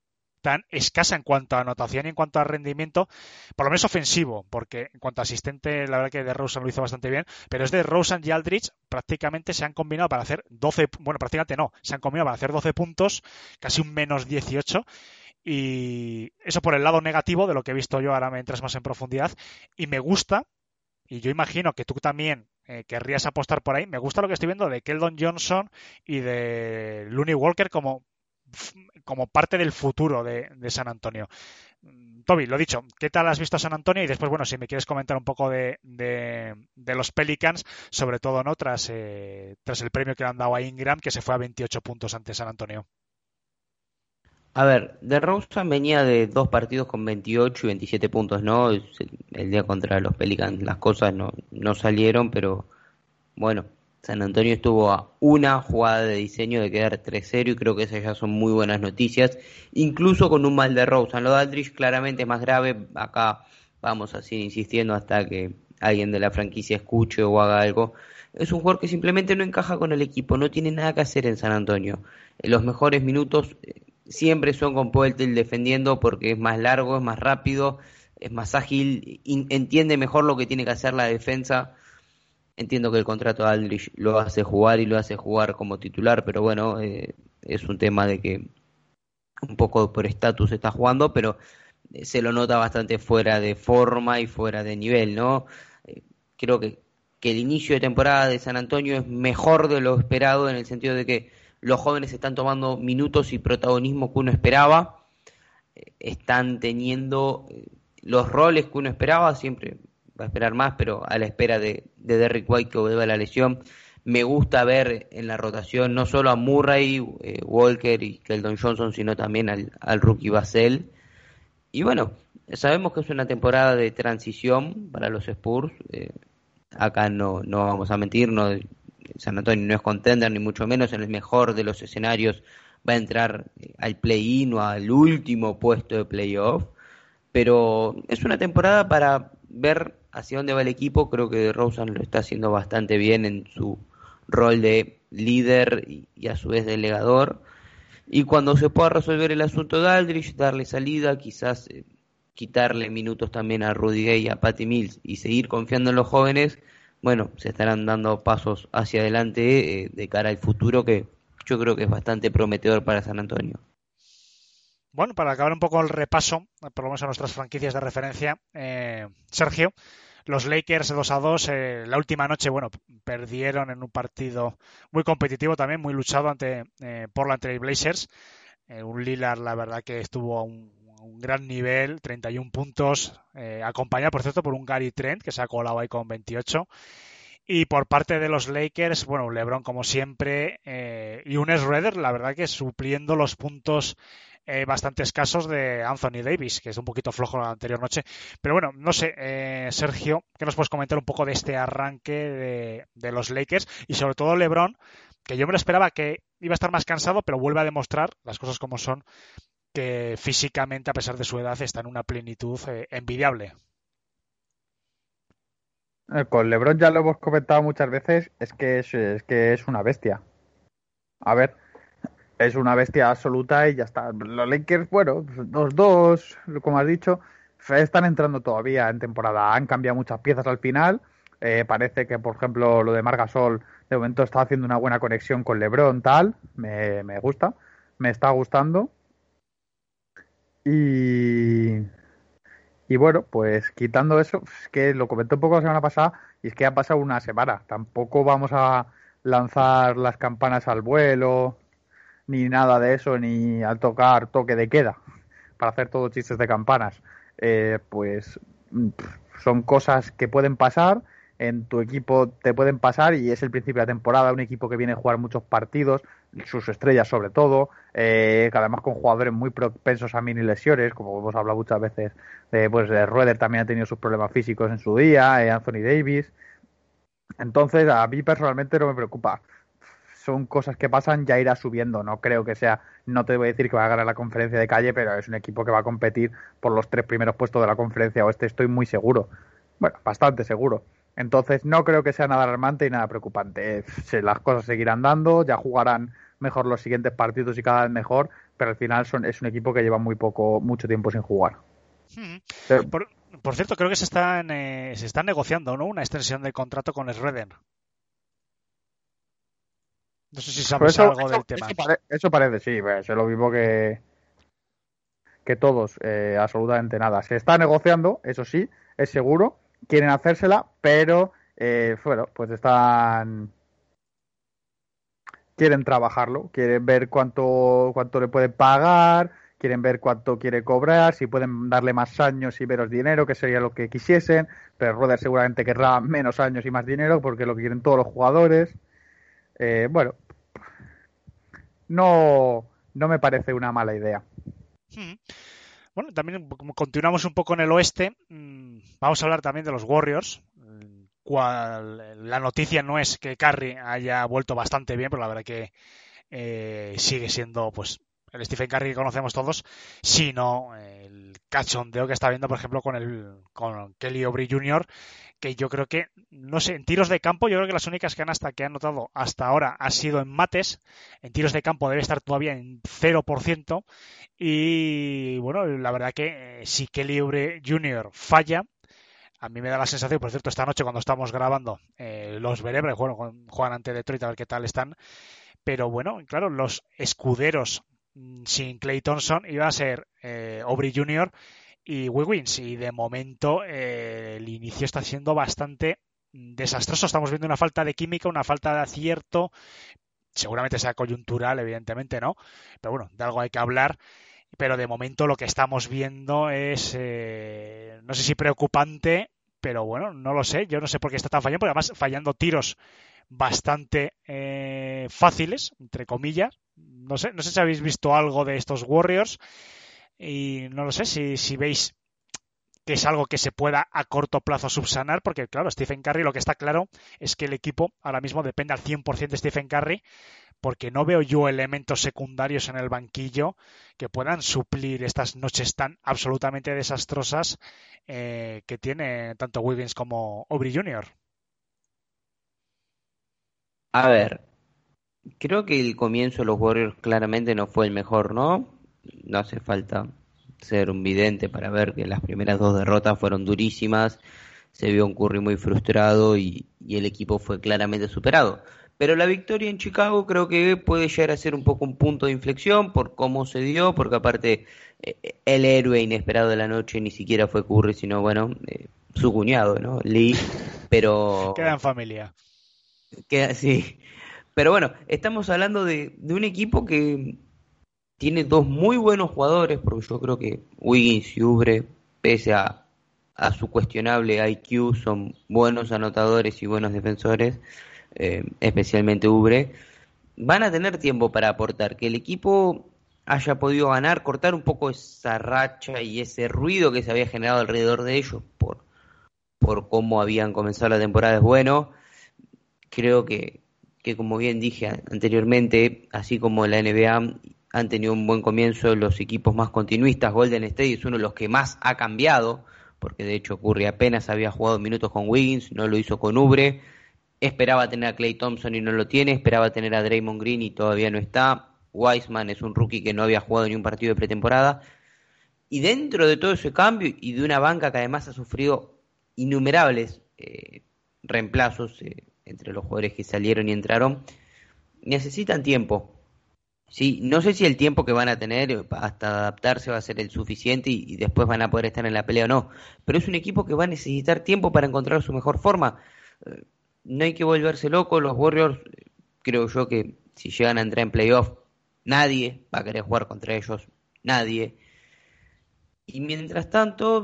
tan escasa en cuanto a anotación y en cuanto a rendimiento, por lo menos ofensivo, porque en cuanto a asistente, la verdad que de Rosen lo hizo bastante bien, pero es de Rosen y Aldrich prácticamente se han combinado para hacer 12, bueno, prácticamente no, se han combinado para hacer 12 puntos, casi un menos 18. Y eso por el lado negativo de lo que he visto yo, ahora me entras más en profundidad. Y me gusta, y yo imagino que tú también eh, querrías apostar por ahí. Me gusta lo que estoy viendo de Keldon Johnson y de Looney Walker como como parte del futuro de, San Antonio. Mm, Toby, lo dicho, ¿qué tal has visto a San Antonio? Y después, bueno, si me quieres comentar un poco de, los Pelicans, sobre todo no tras, eh, tras el premio que le han dado a Ingram, que se fue a 28 puntos ante San Antonio. A ver, de Rosen venía de dos partidos con 28 y 27 puntos, ¿no? El día contra los Pelicans las cosas no salieron, pero bueno, San Antonio estuvo a una jugada de diseño de quedar 3-0 y creo que esas ya son muy buenas noticias, incluso con un mal de Rosen. Lo de Aldrich claramente es más grave, acá vamos así insistiendo hasta que alguien de la franquicia escuche o haga algo. Es un jugador que simplemente no encaja con el equipo, no tiene nada que hacer en San Antonio. Los mejores minutos eh, siempre son con Poeltel defendiendo porque es más largo, es más rápido, es más ágil, entiende mejor lo que tiene que hacer la defensa Entiendo que el contrato de Aldrich lo hace jugar y lo hace jugar como titular, pero bueno, eh, es un tema de que un poco por estatus está jugando, pero eh, se lo nota bastante fuera de forma y fuera de nivel, ¿no? Eh, creo que, que el inicio de temporada de San Antonio es mejor de lo esperado en el sentido de que los jóvenes están tomando minutos y protagonismo que uno esperaba, están teniendo los roles que uno esperaba, siempre va a esperar más, pero a la espera de, de Derrick White que vuelva la lesión. Me gusta ver en la rotación no solo a Murray, eh, Walker y Keldon Johnson, sino también al, al rookie Basel. Y bueno, sabemos que es una temporada de transición para los Spurs. Eh, acá no, no vamos a mentir, no, San Antonio no es contender, ni mucho menos en el mejor de los escenarios va a entrar eh, al play-in o al último puesto de playoff. Pero es una temporada para ver hacia dónde va el equipo, creo que Rosen lo está haciendo bastante bien en su rol de líder y, a su vez delegador. Y cuando se pueda resolver el asunto de Aldrich, darle salida, quizás eh, quitarle minutos también a Rudy Gay y a Patty Mills y seguir confiando en los jóvenes, bueno, se estarán dando pasos hacia adelante eh, de cara al futuro que yo creo que es bastante prometedor para San Antonio. Bueno, para acabar un poco el repaso, por lo menos a nuestras franquicias de referencia, eh, Sergio, los Lakers 2 a 2, eh, la última noche, bueno, perdieron en un partido muy competitivo también, muy luchado ante eh, Portland Trail Blazers. un Lillard, la verdad, que estuvo a un, gran nivel, 31 puntos, acompañado, por cierto, por un Gary Trent, que se ha colado ahí con 28. Y por parte de los Lakers, bueno, LeBron como siempre y un Redder, la verdad que supliendo los puntos eh, bastante escasos de Anthony Davis, que es un poquito flojo la anterior noche. Pero bueno, no sé, eh, Sergio, ¿qué nos puedes comentar un poco de este arranque de, los Lakers? Y sobre todo LeBron, que yo me lo esperaba que iba a estar más cansado, pero vuelve a demostrar las cosas como son, que físicamente, a pesar de su edad, está en una plenitud eh, envidiable. Con LeBron ya lo hemos comentado muchas veces, es que es que es una bestia. A ver, es una bestia absoluta y ya está. Los Lakers, bueno, los dos, como has dicho, están entrando todavía en temporada. Han cambiado muchas piezas al final. Eh, parece que, por ejemplo, lo de Margasol de momento está haciendo una buena conexión con LeBron, tal. Me, me gusta, me está gustando. Y, y bueno, pues quitando eso, es que lo comenté un poco la semana pasada y es que ha pasado una semana. Tampoco vamos a lanzar las campanas al vuelo, ni nada de eso, ni al tocar toque de queda, para hacer todos chistes de campanas. Eh, pues son cosas que pueden pasar, en tu equipo te pueden pasar y es el principio de la temporada, un equipo que viene a jugar muchos partidos, sus estrellas sobre todo, eh, que además con jugadores muy propensos a mini lesiones, como hemos hablado muchas veces, eh, pues eh, Rueder también ha tenido sus problemas físicos en su día, eh, Anthony Davis. Entonces, a mí personalmente no me preocupa. Son cosas que pasan, ya irá subiendo. No creo que sea, no te voy a decir que va a ganar la conferencia de calle, pero es un equipo que va a competir por los tres primeros puestos de la conferencia oeste, estoy muy seguro. Bueno, bastante seguro. Entonces, no creo que sea nada alarmante y nada preocupante. Eh, Las cosas seguirán dando, ya jugarán mejor los siguientes partidos y cada vez mejor, pero al final son, es un equipo que lleva muy poco, mucho tiempo sin jugar. Hmm. Pero- Por, por cierto, creo que se están, eh, se están negociando ¿no? una extensión de contrato con Schroeder. No sé si sabes eso, algo eso- del tema. eso pare- eso parece, sí, pues, es lo mismo que, que todos, eh, absolutamente nada. Se está negociando, eso sí, es seguro, quieren hacérsela, pero eh, bueno, pues están quieren trabajarlo, quieren ver cuánto cuánto le pueden pagar, quieren ver cuánto quiere cobrar, si pueden darle más años y menos dinero, que sería lo que quisiesen, pero Roder seguramente querrá menos años y más dinero porque es lo que quieren todos los jugadores. Eh, bueno, no, no me parece una mala idea. Hmm. Bueno, también como continuamos un poco en el oeste, mm, vamos a hablar también de los Warriors. Cual- la noticia no es que Curry haya vuelto bastante bien, pero la verdad que eh, sigue siendo pues el Stephen Curry que conocemos todos, sino el cachondeo que está viendo, por ejemplo, con el con Kelly Oubre Jr., que yo creo que, no sé, en tiros de campo, yo creo que las únicas canastas que han notado hasta ahora ha sido en mates, en tiros de campo debe estar todavía en 0%, y bueno, la verdad que eh, si Kelly Oubre Jr. falla, a mí me da la sensación, por cierto, esta noche cuando estamos grabando, eh, los bueno, con- juegan ante Detroit a ver qué tal están. Pero bueno, claro, los escuderos mm, sin Clay Thompson iba a ser eh, Aubrey Jr. y Wiggins. Y de momento eh, el inicio está siendo bastante desastroso. Estamos viendo una falta de química, una falta de acierto. Seguramente sea coyuntural, evidentemente, ¿no? Pero bueno, de algo hay que hablar pero de momento lo que estamos viendo es, eh, no sé si preocupante, pero bueno, no lo sé, yo no sé por qué está tan fallando, porque además fallando tiros bastante eh, fáciles, entre comillas. No sé, no sé si habéis visto algo de estos Warriors y no lo sé si, si veis que es algo que se pueda a corto plazo subsanar, porque claro, Stephen Curry lo que está claro es que el equipo ahora mismo depende al 100% de Stephen Curry, porque no veo yo elementos secundarios en el banquillo que puedan suplir estas noches tan absolutamente desastrosas eh, que tiene tanto Wiggins como Aubrey Jr. A ver, creo que el comienzo de los Warriors claramente no fue el mejor, ¿no? No hace falta ser un vidente para ver que las primeras dos derrotas fueron durísimas, se vio un Curry muy frustrado y, y el equipo fue claramente superado. Pero la victoria en Chicago creo que puede llegar a ser un poco un punto de inflexión por cómo se dio, porque aparte eh, el héroe inesperado de la noche ni siquiera fue Curry, sino bueno, eh, su cuñado, ¿no? Lee, pero... Queda en familia. Queda, sí. Pero bueno, estamos hablando de, de un equipo que tiene dos muy buenos jugadores, porque yo creo que Wiggins y Ubre, pese a, a su cuestionable IQ, son buenos anotadores y buenos defensores, eh, especialmente Ubre. Van a tener tiempo para aportar, que el equipo haya podido ganar, cortar un poco esa racha y ese ruido que se había generado alrededor de ellos por, por cómo habían comenzado la temporada es bueno. Creo que, que como bien dije anteriormente, así como la NBA han tenido un buen comienzo los equipos más continuistas, Golden State es uno de los que más ha cambiado, porque de hecho Curry apenas había jugado minutos con Wiggins, no lo hizo con Ubre, esperaba tener a Clay Thompson y no lo tiene, esperaba tener a Draymond Green y todavía no está, Wiseman es un rookie que no había jugado ni un partido de pretemporada, y dentro de todo ese cambio y de una banca que además ha sufrido innumerables eh, reemplazos eh, entre los jugadores que salieron y entraron, necesitan tiempo. Sí, no sé si el tiempo que van a tener hasta adaptarse va a ser el suficiente y, después van a poder estar en la pelea o no. Pero es un equipo que va a necesitar tiempo para encontrar su mejor forma. Eh, no hay que volverse loco, los Warriors creo yo que si llegan a entrar en playoff, nadie va a querer jugar contra ellos, nadie. Y mientras tanto,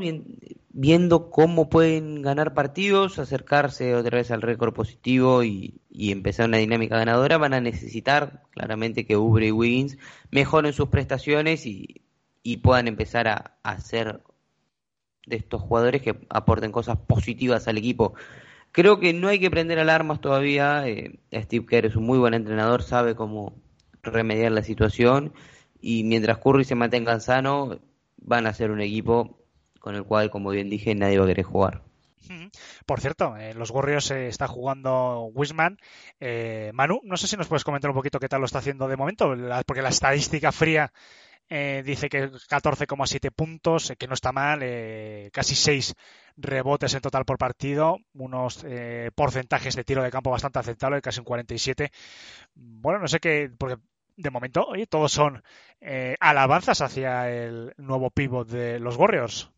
viendo cómo pueden ganar partidos, acercarse otra vez al récord positivo y, empezar una dinámica ganadora, van a necesitar claramente que Ubre y Wiggins mejoren sus prestaciones y, puedan empezar a, hacer de estos jugadores que aporten cosas positivas al equipo. Creo que no hay que prender alarmas todavía. Eh, Steve Kerr es un muy buen entrenador, sabe cómo remediar la situación y mientras Curry se mantenga sano, van a ser un equipo con el cual, como bien dije, nadie va a querer jugar. Por cierto, eh, los Warriors eh, está jugando Wisman. Eh, Manu, no sé si nos puedes comentar un poquito qué tal lo está haciendo de momento, porque la estadística fría dice que 14,7 puntos, que no está mal, casi 6 rebotes en total por partido, unos porcentajes de tiro de campo bastante aceptables, casi un 47. Bueno, no sé qué, porque de momento, oye, todos son alabanzas hacia el nuevo pivot de los Warriors.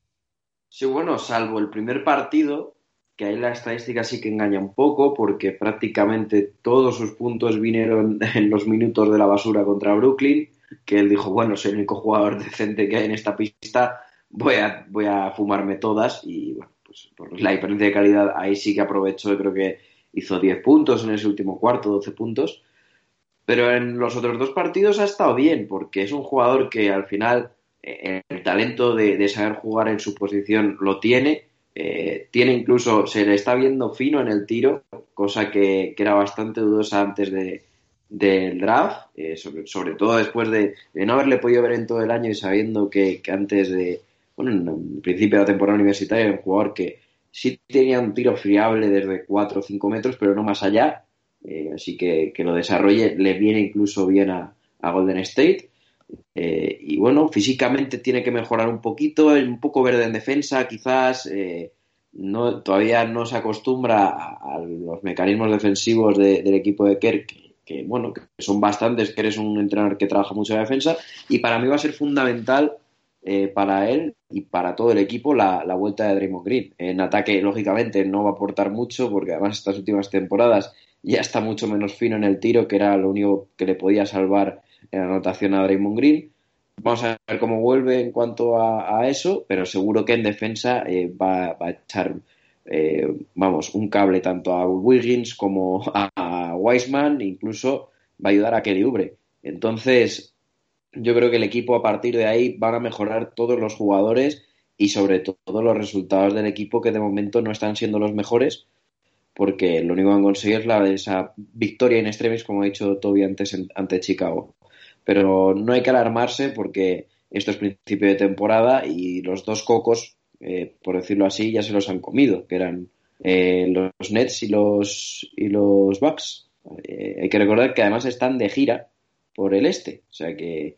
Sí, bueno, salvo el primer partido, que ahí la estadística sí que engaña un poco, porque prácticamente todos sus puntos vinieron en los minutos de la basura contra Brooklyn, que él dijo, bueno, soy el único jugador decente que hay en esta pista, voy a, voy a fumarme todas, y bueno, pues por la diferencia de calidad ahí sí que aprovechó, creo que hizo 10 puntos en ese último cuarto, 12 puntos, pero en los otros dos partidos ha estado bien, porque es un jugador que al final el talento de, saber jugar en su posición lo tiene. Eh, tiene incluso, se le está viendo fino en el tiro, cosa que, era bastante dudosa antes de, del draft, eh, sobre, todo después de, no haberle podido ver en todo el año y sabiendo que, antes de, bueno, en principio de la temporada universitaria, un jugador que sí tenía un tiro friable desde 4 o 5 metros, pero no más allá, eh, así que que lo desarrolle le viene incluso bien a Golden State. Eh, y bueno, físicamente tiene que mejorar un poquito, un poco verde en defensa, quizás eh, no, todavía no se acostumbra a, los mecanismos defensivos del equipo de Kerr, que, bueno, que son bastantes, que eres un entrenador que trabaja mucho en defensa, y para mí va a ser fundamental eh, para él y para todo el equipo la, la, vuelta de Draymond Green. En ataque, lógicamente, no va a aportar mucho, porque además estas últimas temporadas ya está mucho menos fino en el tiro, que era lo único que le podía salvar en anotación a Draymond Green. Vamos a ver cómo vuelve en cuanto a, eso, pero seguro que en defensa eh, va, a echar, eh, vamos, un cable tanto a Wiggins como a, Wiseman, incluso va a ayudar a Kelly Ubre. Entonces, yo creo que el equipo a partir de ahí van a mejorar todos los jugadores y sobre todo los resultados del equipo que de momento no están siendo los mejores, porque lo único que han conseguido es la, esa victoria en extremis, como ha dicho Toby antes ante Chicago. Pero no hay que alarmarse porque esto es principio de temporada y los dos cocos, eh, por decirlo así, ya se los han comido, que eran eh, los Nets y los, y los Bucks. Eh, hay que recordar que además están de gira por el este, o sea que,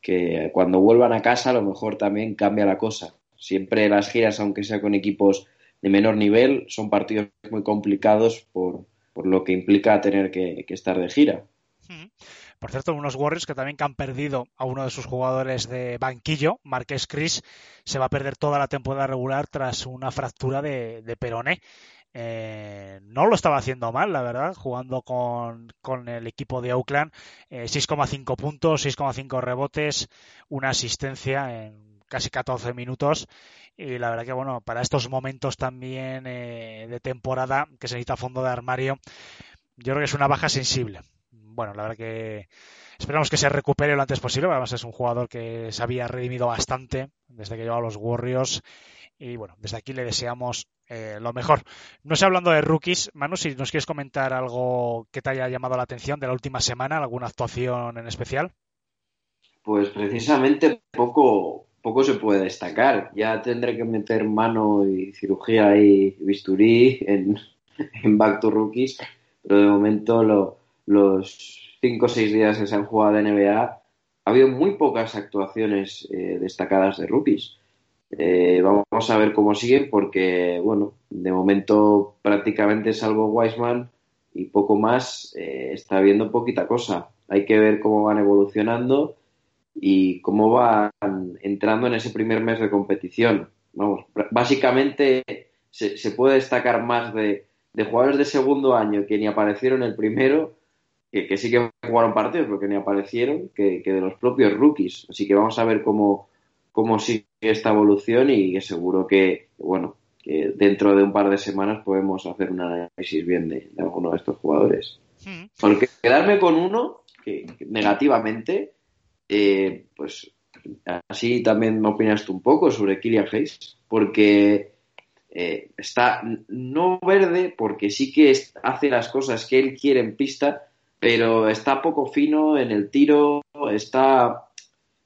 que cuando vuelvan a casa a lo mejor también cambia la cosa. Siempre las giras, aunque sea con equipos de menor nivel, son partidos muy complicados por, por lo que implica tener que, que estar de gira. Por cierto, unos Warriors que también que han perdido a uno de sus jugadores de banquillo, Marqués Chris, se va a perder toda la temporada regular tras una fractura de, de peroné. Eh, no lo estaba haciendo mal, la verdad, jugando con, el equipo de Oakland. 6,5 eh, puntos, 6,5 rebotes, una asistencia en casi 14 minutos. Y la verdad que, bueno, para estos momentos también eh, de temporada que se necesita fondo de armario, yo creo que es una baja sensible bueno, la verdad que esperamos que se recupere lo antes posible. Además es un jugador que se había redimido bastante desde que llevaba los Warriors. Y bueno, desde aquí le deseamos eh, lo mejor. No sé, hablando de rookies, Manu, si nos quieres comentar algo que te haya llamado la atención de la última semana, alguna actuación en especial. Pues precisamente poco, poco se puede destacar. Ya tendré que meter mano y cirugía y bisturí en, en Back to Rookies, pero de momento lo, los cinco o seis días que se han jugado de NBA, ha habido muy pocas actuaciones eh, destacadas de rookies. Eh, vamos a ver cómo siguen porque, bueno, de momento prácticamente salvo Wiseman y poco más, eh, está viendo poquita cosa. Hay que ver cómo van evolucionando y cómo van entrando en ese primer mes de competición. Vamos, básicamente se, puede destacar más de, de jugadores de segundo año que ni aparecieron el primero que, que sí que jugaron partidos, pero que ni aparecieron, que, que de los propios rookies. Así que vamos a ver cómo, cómo sigue esta evolución y que seguro que, bueno, que dentro de un par de semanas podemos hacer un análisis bien de, de alguno de estos jugadores. Mm. Porque quedarme con uno, que, negativamente, eh, pues así también me opinas tú un poco sobre Killian Hayes, porque eh, está no verde, porque sí que hace las cosas que él quiere en pista, pero está poco fino en el tiro, está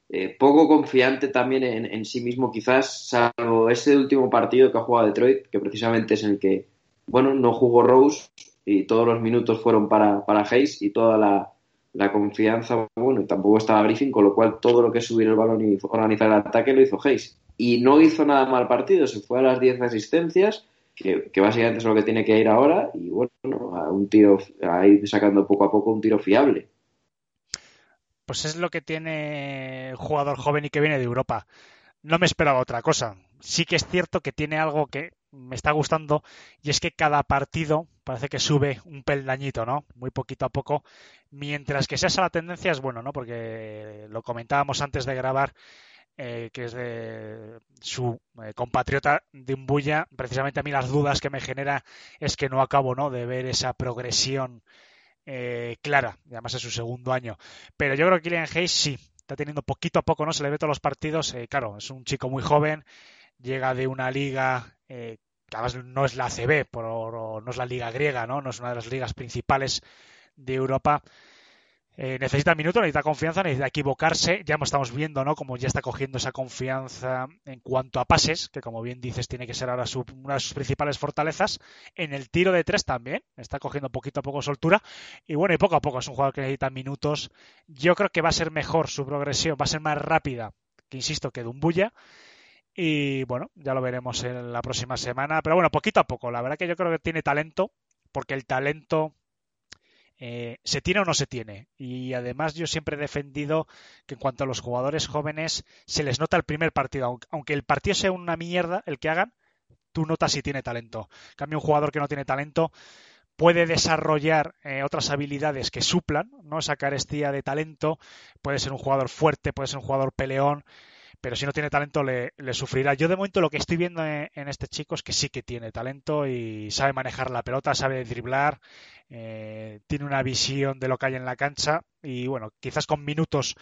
eh, poco confiante también en, en sí mismo, quizás, salvo ese último partido que ha jugado Detroit, que precisamente es en el que, bueno, no jugó Rose y todos los minutos fueron para, para Hayes y toda la, la confianza, bueno, tampoco estaba Griffin, con lo cual todo lo que es subir el balón y organizar el ataque lo hizo Hayes. Y no hizo nada mal partido, se fue a las 10 asistencias, que, que básicamente es lo que tiene que ir ahora, y bueno, a un tiro, a ir sacando poco a poco un tiro fiable. Pues es lo que tiene un jugador joven y que viene de Europa. No me esperaba otra cosa. Sí que es cierto que tiene algo que me está gustando y es que cada partido parece que sube un peldañito, ¿no? Muy poquito a poco. Mientras que sea esa la tendencia es bueno, ¿no? Porque lo comentábamos antes de grabar, eh, que es de su eh, compatriota de Umbuya. Precisamente a mí las dudas que me genera es que no acabo, ¿no? De ver esa progresión eh, clara, además es su segundo año. Pero yo creo que Kylian Hayes sí, está teniendo poquito a poco, ¿no? Se le ve todos los partidos. eh, claro, es un chico muy joven, llega de una liga eh, además no es la o no es la liga griega, ¿no? No es una de las ligas principales de Europa. Eh, necesita minutos, necesita confianza, necesita equivocarse. Ya estamos viendo, ¿no? Como ya está cogiendo esa confianza en cuanto a pases, que como bien dices, tiene que ser ahora su- una de sus principales fortalezas. En el tiro de tres también, está cogiendo poquito a poco soltura. Y bueno, y poco a poco es un jugador que necesita minutos. Yo creo que va a ser mejor su progresión, va a ser más rápida, que insisto, que Dumbuya. Y bueno, ya lo veremos en la próxima semana. Pero bueno, poquito a poco. La verdad que yo creo que tiene talento, porque el talento eh, se tiene o no se tiene. Y además yo siempre he defendido que en cuanto a los jugadores jóvenes se les nota el primer partido. Aunque, el partido sea una mierda, el que hagan, tú notas si tiene talento. En cambio, un jugador que no tiene talento puede desarrollar eh, otras habilidades que suplan, ¿no? Esa carestía de talento. Puede ser un jugador fuerte, puede ser un jugador peleón, pero si no tiene talento le, sufrirá. Yo de momento lo que estoy viendo en, en, este chico es que sí que tiene talento y sabe manejar la pelota, sabe driblar, eh, tiene una visión de lo que hay en la cancha y bueno, quizás con minutos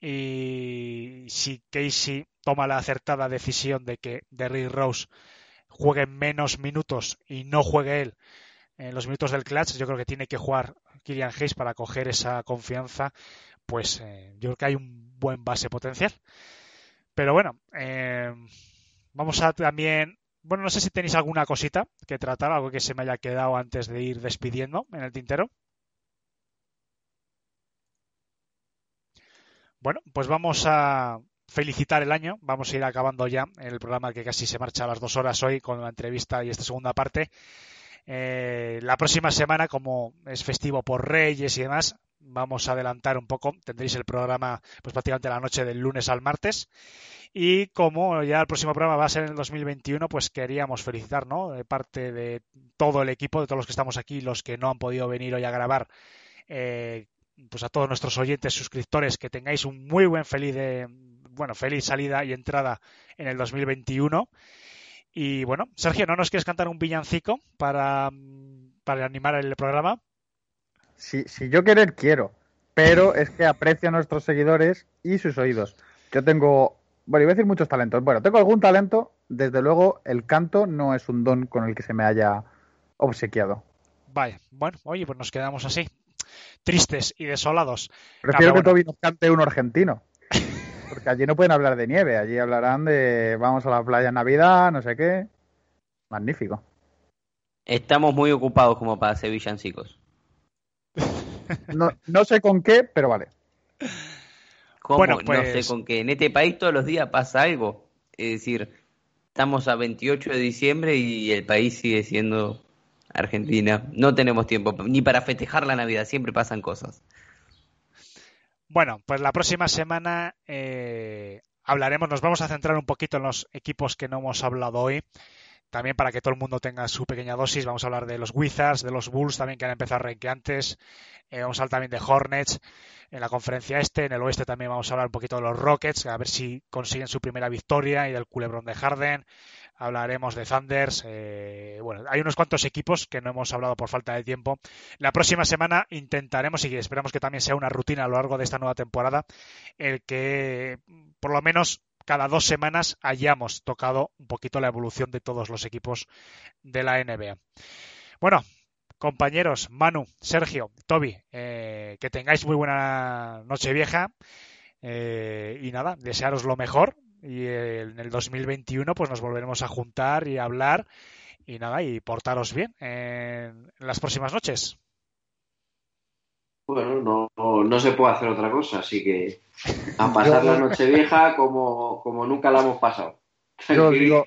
y si Casey toma la acertada decisión de que Derrick Rose juegue menos minutos y no juegue él en los minutos del clutch, yo creo que tiene que jugar Kylian Hayes para coger esa confianza, pues eh, yo creo que hay un buen base potencial. Pero bueno, eh, vamos a también. Bueno, no sé si tenéis alguna cosita que tratar, algo que se me haya quedado antes de ir despidiendo en el tintero. Bueno, pues vamos a felicitar el año. Vamos a ir acabando ya el programa que casi se marcha a las dos horas hoy con la entrevista y esta segunda parte. Eh, la próxima semana, como es festivo por Reyes y demás, vamos a adelantar un poco. Tendréis el programa pues prácticamente la noche del lunes al martes. Y como ya el próximo programa va a ser en el 2021, pues queríamos felicitar, ¿no? De parte de todo el equipo, de todos los que estamos aquí, los que no han podido venir hoy a grabar, eh, pues a todos nuestros oyentes, suscriptores, que tengáis un muy buen feliz de, bueno, feliz salida y entrada en el 2021. Y bueno, Sergio, ¿no nos quieres cantar un villancico para, para animar el programa? Si, si yo querer, quiero. Pero es que aprecio a nuestros seguidores y sus oídos. Yo tengo, bueno, iba a decir muchos talentos. Bueno, tengo algún talento. Desde luego, el canto no es un don con el que se me haya obsequiado. Vale, bueno, oye, pues nos quedamos así. Tristes y desolados. Prefiero que Toby nos cante un argentino. Porque allí no pueden hablar de nieve, allí hablarán de vamos a la playa en Navidad, no sé qué. Magnífico. Estamos muy ocupados como para hacer villancicos. No, no sé con qué, pero vale. ¿Cómo? Bueno, No pues- sé con qué. En este país todos los días pasa algo. Es decir, estamos a 28 de diciembre y el país sigue siendo Argentina. No tenemos tiempo ni para festejar la Navidad, siempre pasan cosas. Bueno, pues la próxima semana eh, hablaremos, nos vamos a centrar un poquito en los equipos que no hemos hablado hoy. También para que todo el mundo tenga su pequeña dosis, vamos a hablar de los Wizards, de los Bulls también que han empezado a antes, eh, vamos a hablar también de Hornets en la conferencia este, en el oeste también vamos a hablar un poquito de los Rockets, a ver si consiguen su primera victoria y del culebrón de Harden, hablaremos de Thunders, eh, bueno, hay unos cuantos equipos que no hemos hablado por falta de tiempo. La próxima semana intentaremos y esperamos que también sea una rutina a lo largo de esta nueva temporada el que por lo menos cada dos semanas hayamos tocado un poquito la evolución de todos los equipos de la NBA. Bueno, compañeros, Manu, Sergio, Toby, eh, que tengáis muy buena noche vieja eh, y nada, desearos lo mejor y en el 2021 pues nos volveremos a juntar y a hablar y nada, y portaros bien en, las próximas noches. Bueno, no, no, se puede hacer otra cosa, así que a pasar la noche vieja como, como nunca la hemos pasado. Yo digo,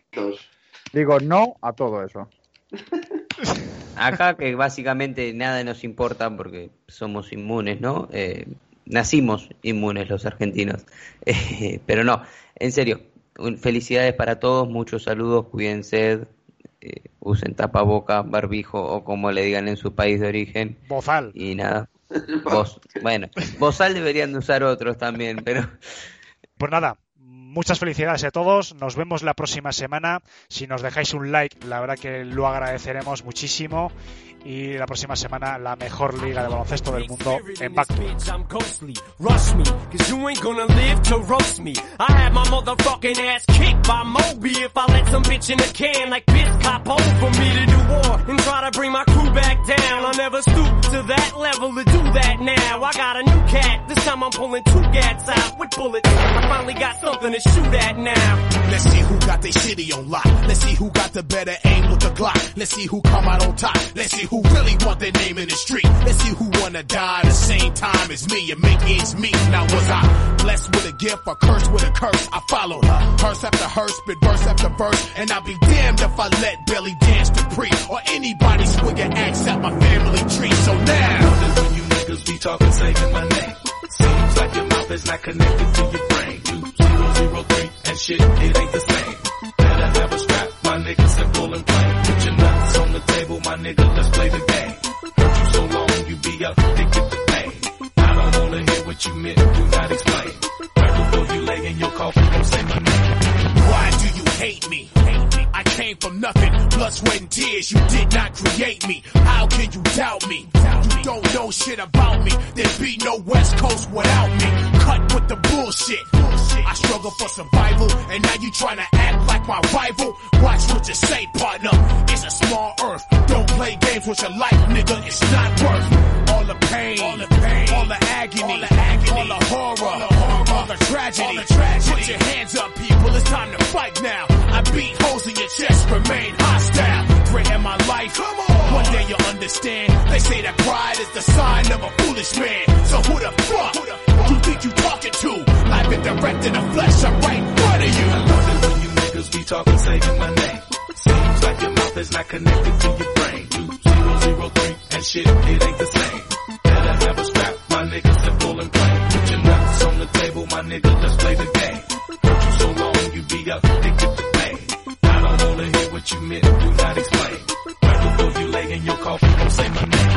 digo no a todo eso. Acá que básicamente nada nos importa porque somos inmunes, ¿no? Eh, nacimos inmunes los argentinos. Eh, pero no, en serio, felicidades para todos, muchos saludos, cuídense, eh, usen tapaboca, barbijo o como le digan en su país de origen. Bozal. Y nada. bueno, bozal deberían de usar otros también, pero... Pues nada, muchas felicidades a todos. Nos vemos la próxima semana. Si nos dejáis un like, la verdad que lo agradeceremos muchísimo. Y la próxima semana la mejor liga de baloncesto del mundo en Back Rush me, cause you ain't gonna live to roast me. I had my motherfucking ass kicked by Moby if I let some bitch in a can like Biz cop for me to do war and try to bring my crew back down. I never stoop to that level to do that now. I got a new cat, this time I'm pulling two gats out with bullets. I finally got something to shoot at now. Let's see who got their city on lock. Let's see who got the better aim with the Glock. Let's see who come out on top. Let's see who really want their name in the street. Let's see who wanna die the same time as me and make ends meet. Now was I blessed with a gift or cursed with a curse? I followed her. Hearse after hearse, spit verse after verse. And I'll be damned if I let Billy dance to pre or anybody swing an axe at my family tree. So now, when you niggas be talking, saying my name. Seems like your mouth is not connected to your brain. Two zero zero three and shit, it ain't the same. Better have a strap, my nigga, simple and plain. Put your nuts on the table, nigga, let's play the game. Heard you so long, you be addicted to pain. I don't wanna hear what you meant, do not explain. Right before you lay in your coffin, don't say my name. Why do you hate me? I came from nothing, blood, sweat, and tears. You did not create me. How can you doubt me? You don't know shit about me. There'd be no West Coast without me. Cut with the bullshit. I struggle for survival, and now you trying to act like my rival. Watch what you say, partner. It's a small earth. Don't play games with your life, nigga. It's not worth all the pain, all the pain, all the agony, all the, agony, all the horror, all the, horror, all the tragedy. All the tragedy. Put your hands up, people. It's time to fight now. I beat holes in your chest, remain hostile. Threat in my life. Come on. One day you'll understand. They say that pride is the sign of a foolish man. So who the fuck? Who the fuck? You think you talking to? I've been direct in the flesh. I'm right in front of you. I love it when you niggas be talking, saying my name. Seems like your mouth is not connected to your brain. Two zero zero three and shit, it ain't the same. Better have a strap, my nigga, simple and plain. Put your nuts on the table, my nigga, let's play the game. Heard you so long, you be addicted to pain. I don't wanna hear what you meant, do not explain.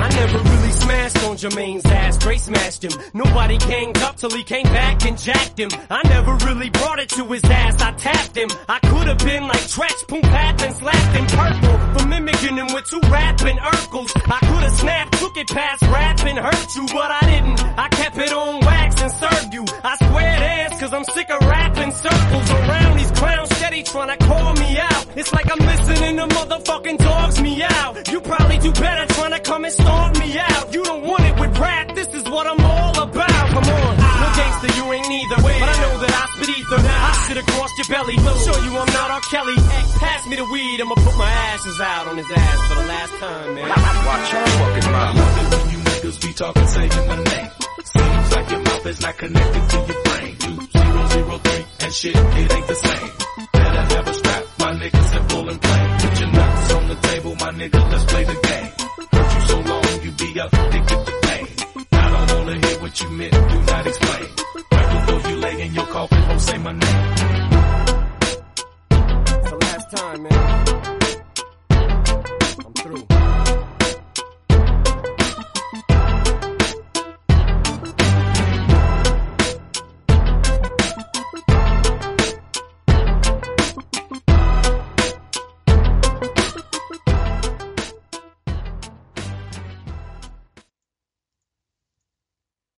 I never really smashed on Jermaine's ass, straight smashed him. Nobody ganged up till he came back and jacked him. I never really brought it to his ass, I tapped him. I could have been like Tretch, Poom Pap and slapped him purple for mimicking him with two rapping Urkels. I could have snapped, took it past rap and hurt you, but I didn't. I kept it on wax and served you. I swear dance cause I'm sick of rapping circles around these clowns steady trying to call me out. It's like I'm listening to motherfucking dogs me out. You probably do better trying to come and stomp me out. You don't want it with rap, this is what I'm all about. Come on, no gangster, you ain't neither. But I know that I spit ether. I have crossed your belly. Show you I'm not R. Kelly. Pass me the weed, I'ma put my ashes out on his ass for the last time, man. Watch your fucking mouth. You niggas be talking, saying my name. Seems like your mouth is not connected to your brain. Two zero zero three and shit, it ain't the same that I never. My nigga simple and plain. Put your nuts on the table, my nigga, let's play the game. Hurt you so long, you be the pain. I don't wanna hear what you meant, do not explain. You lay in your coffin, don't say my name. Last time, man. I'm through.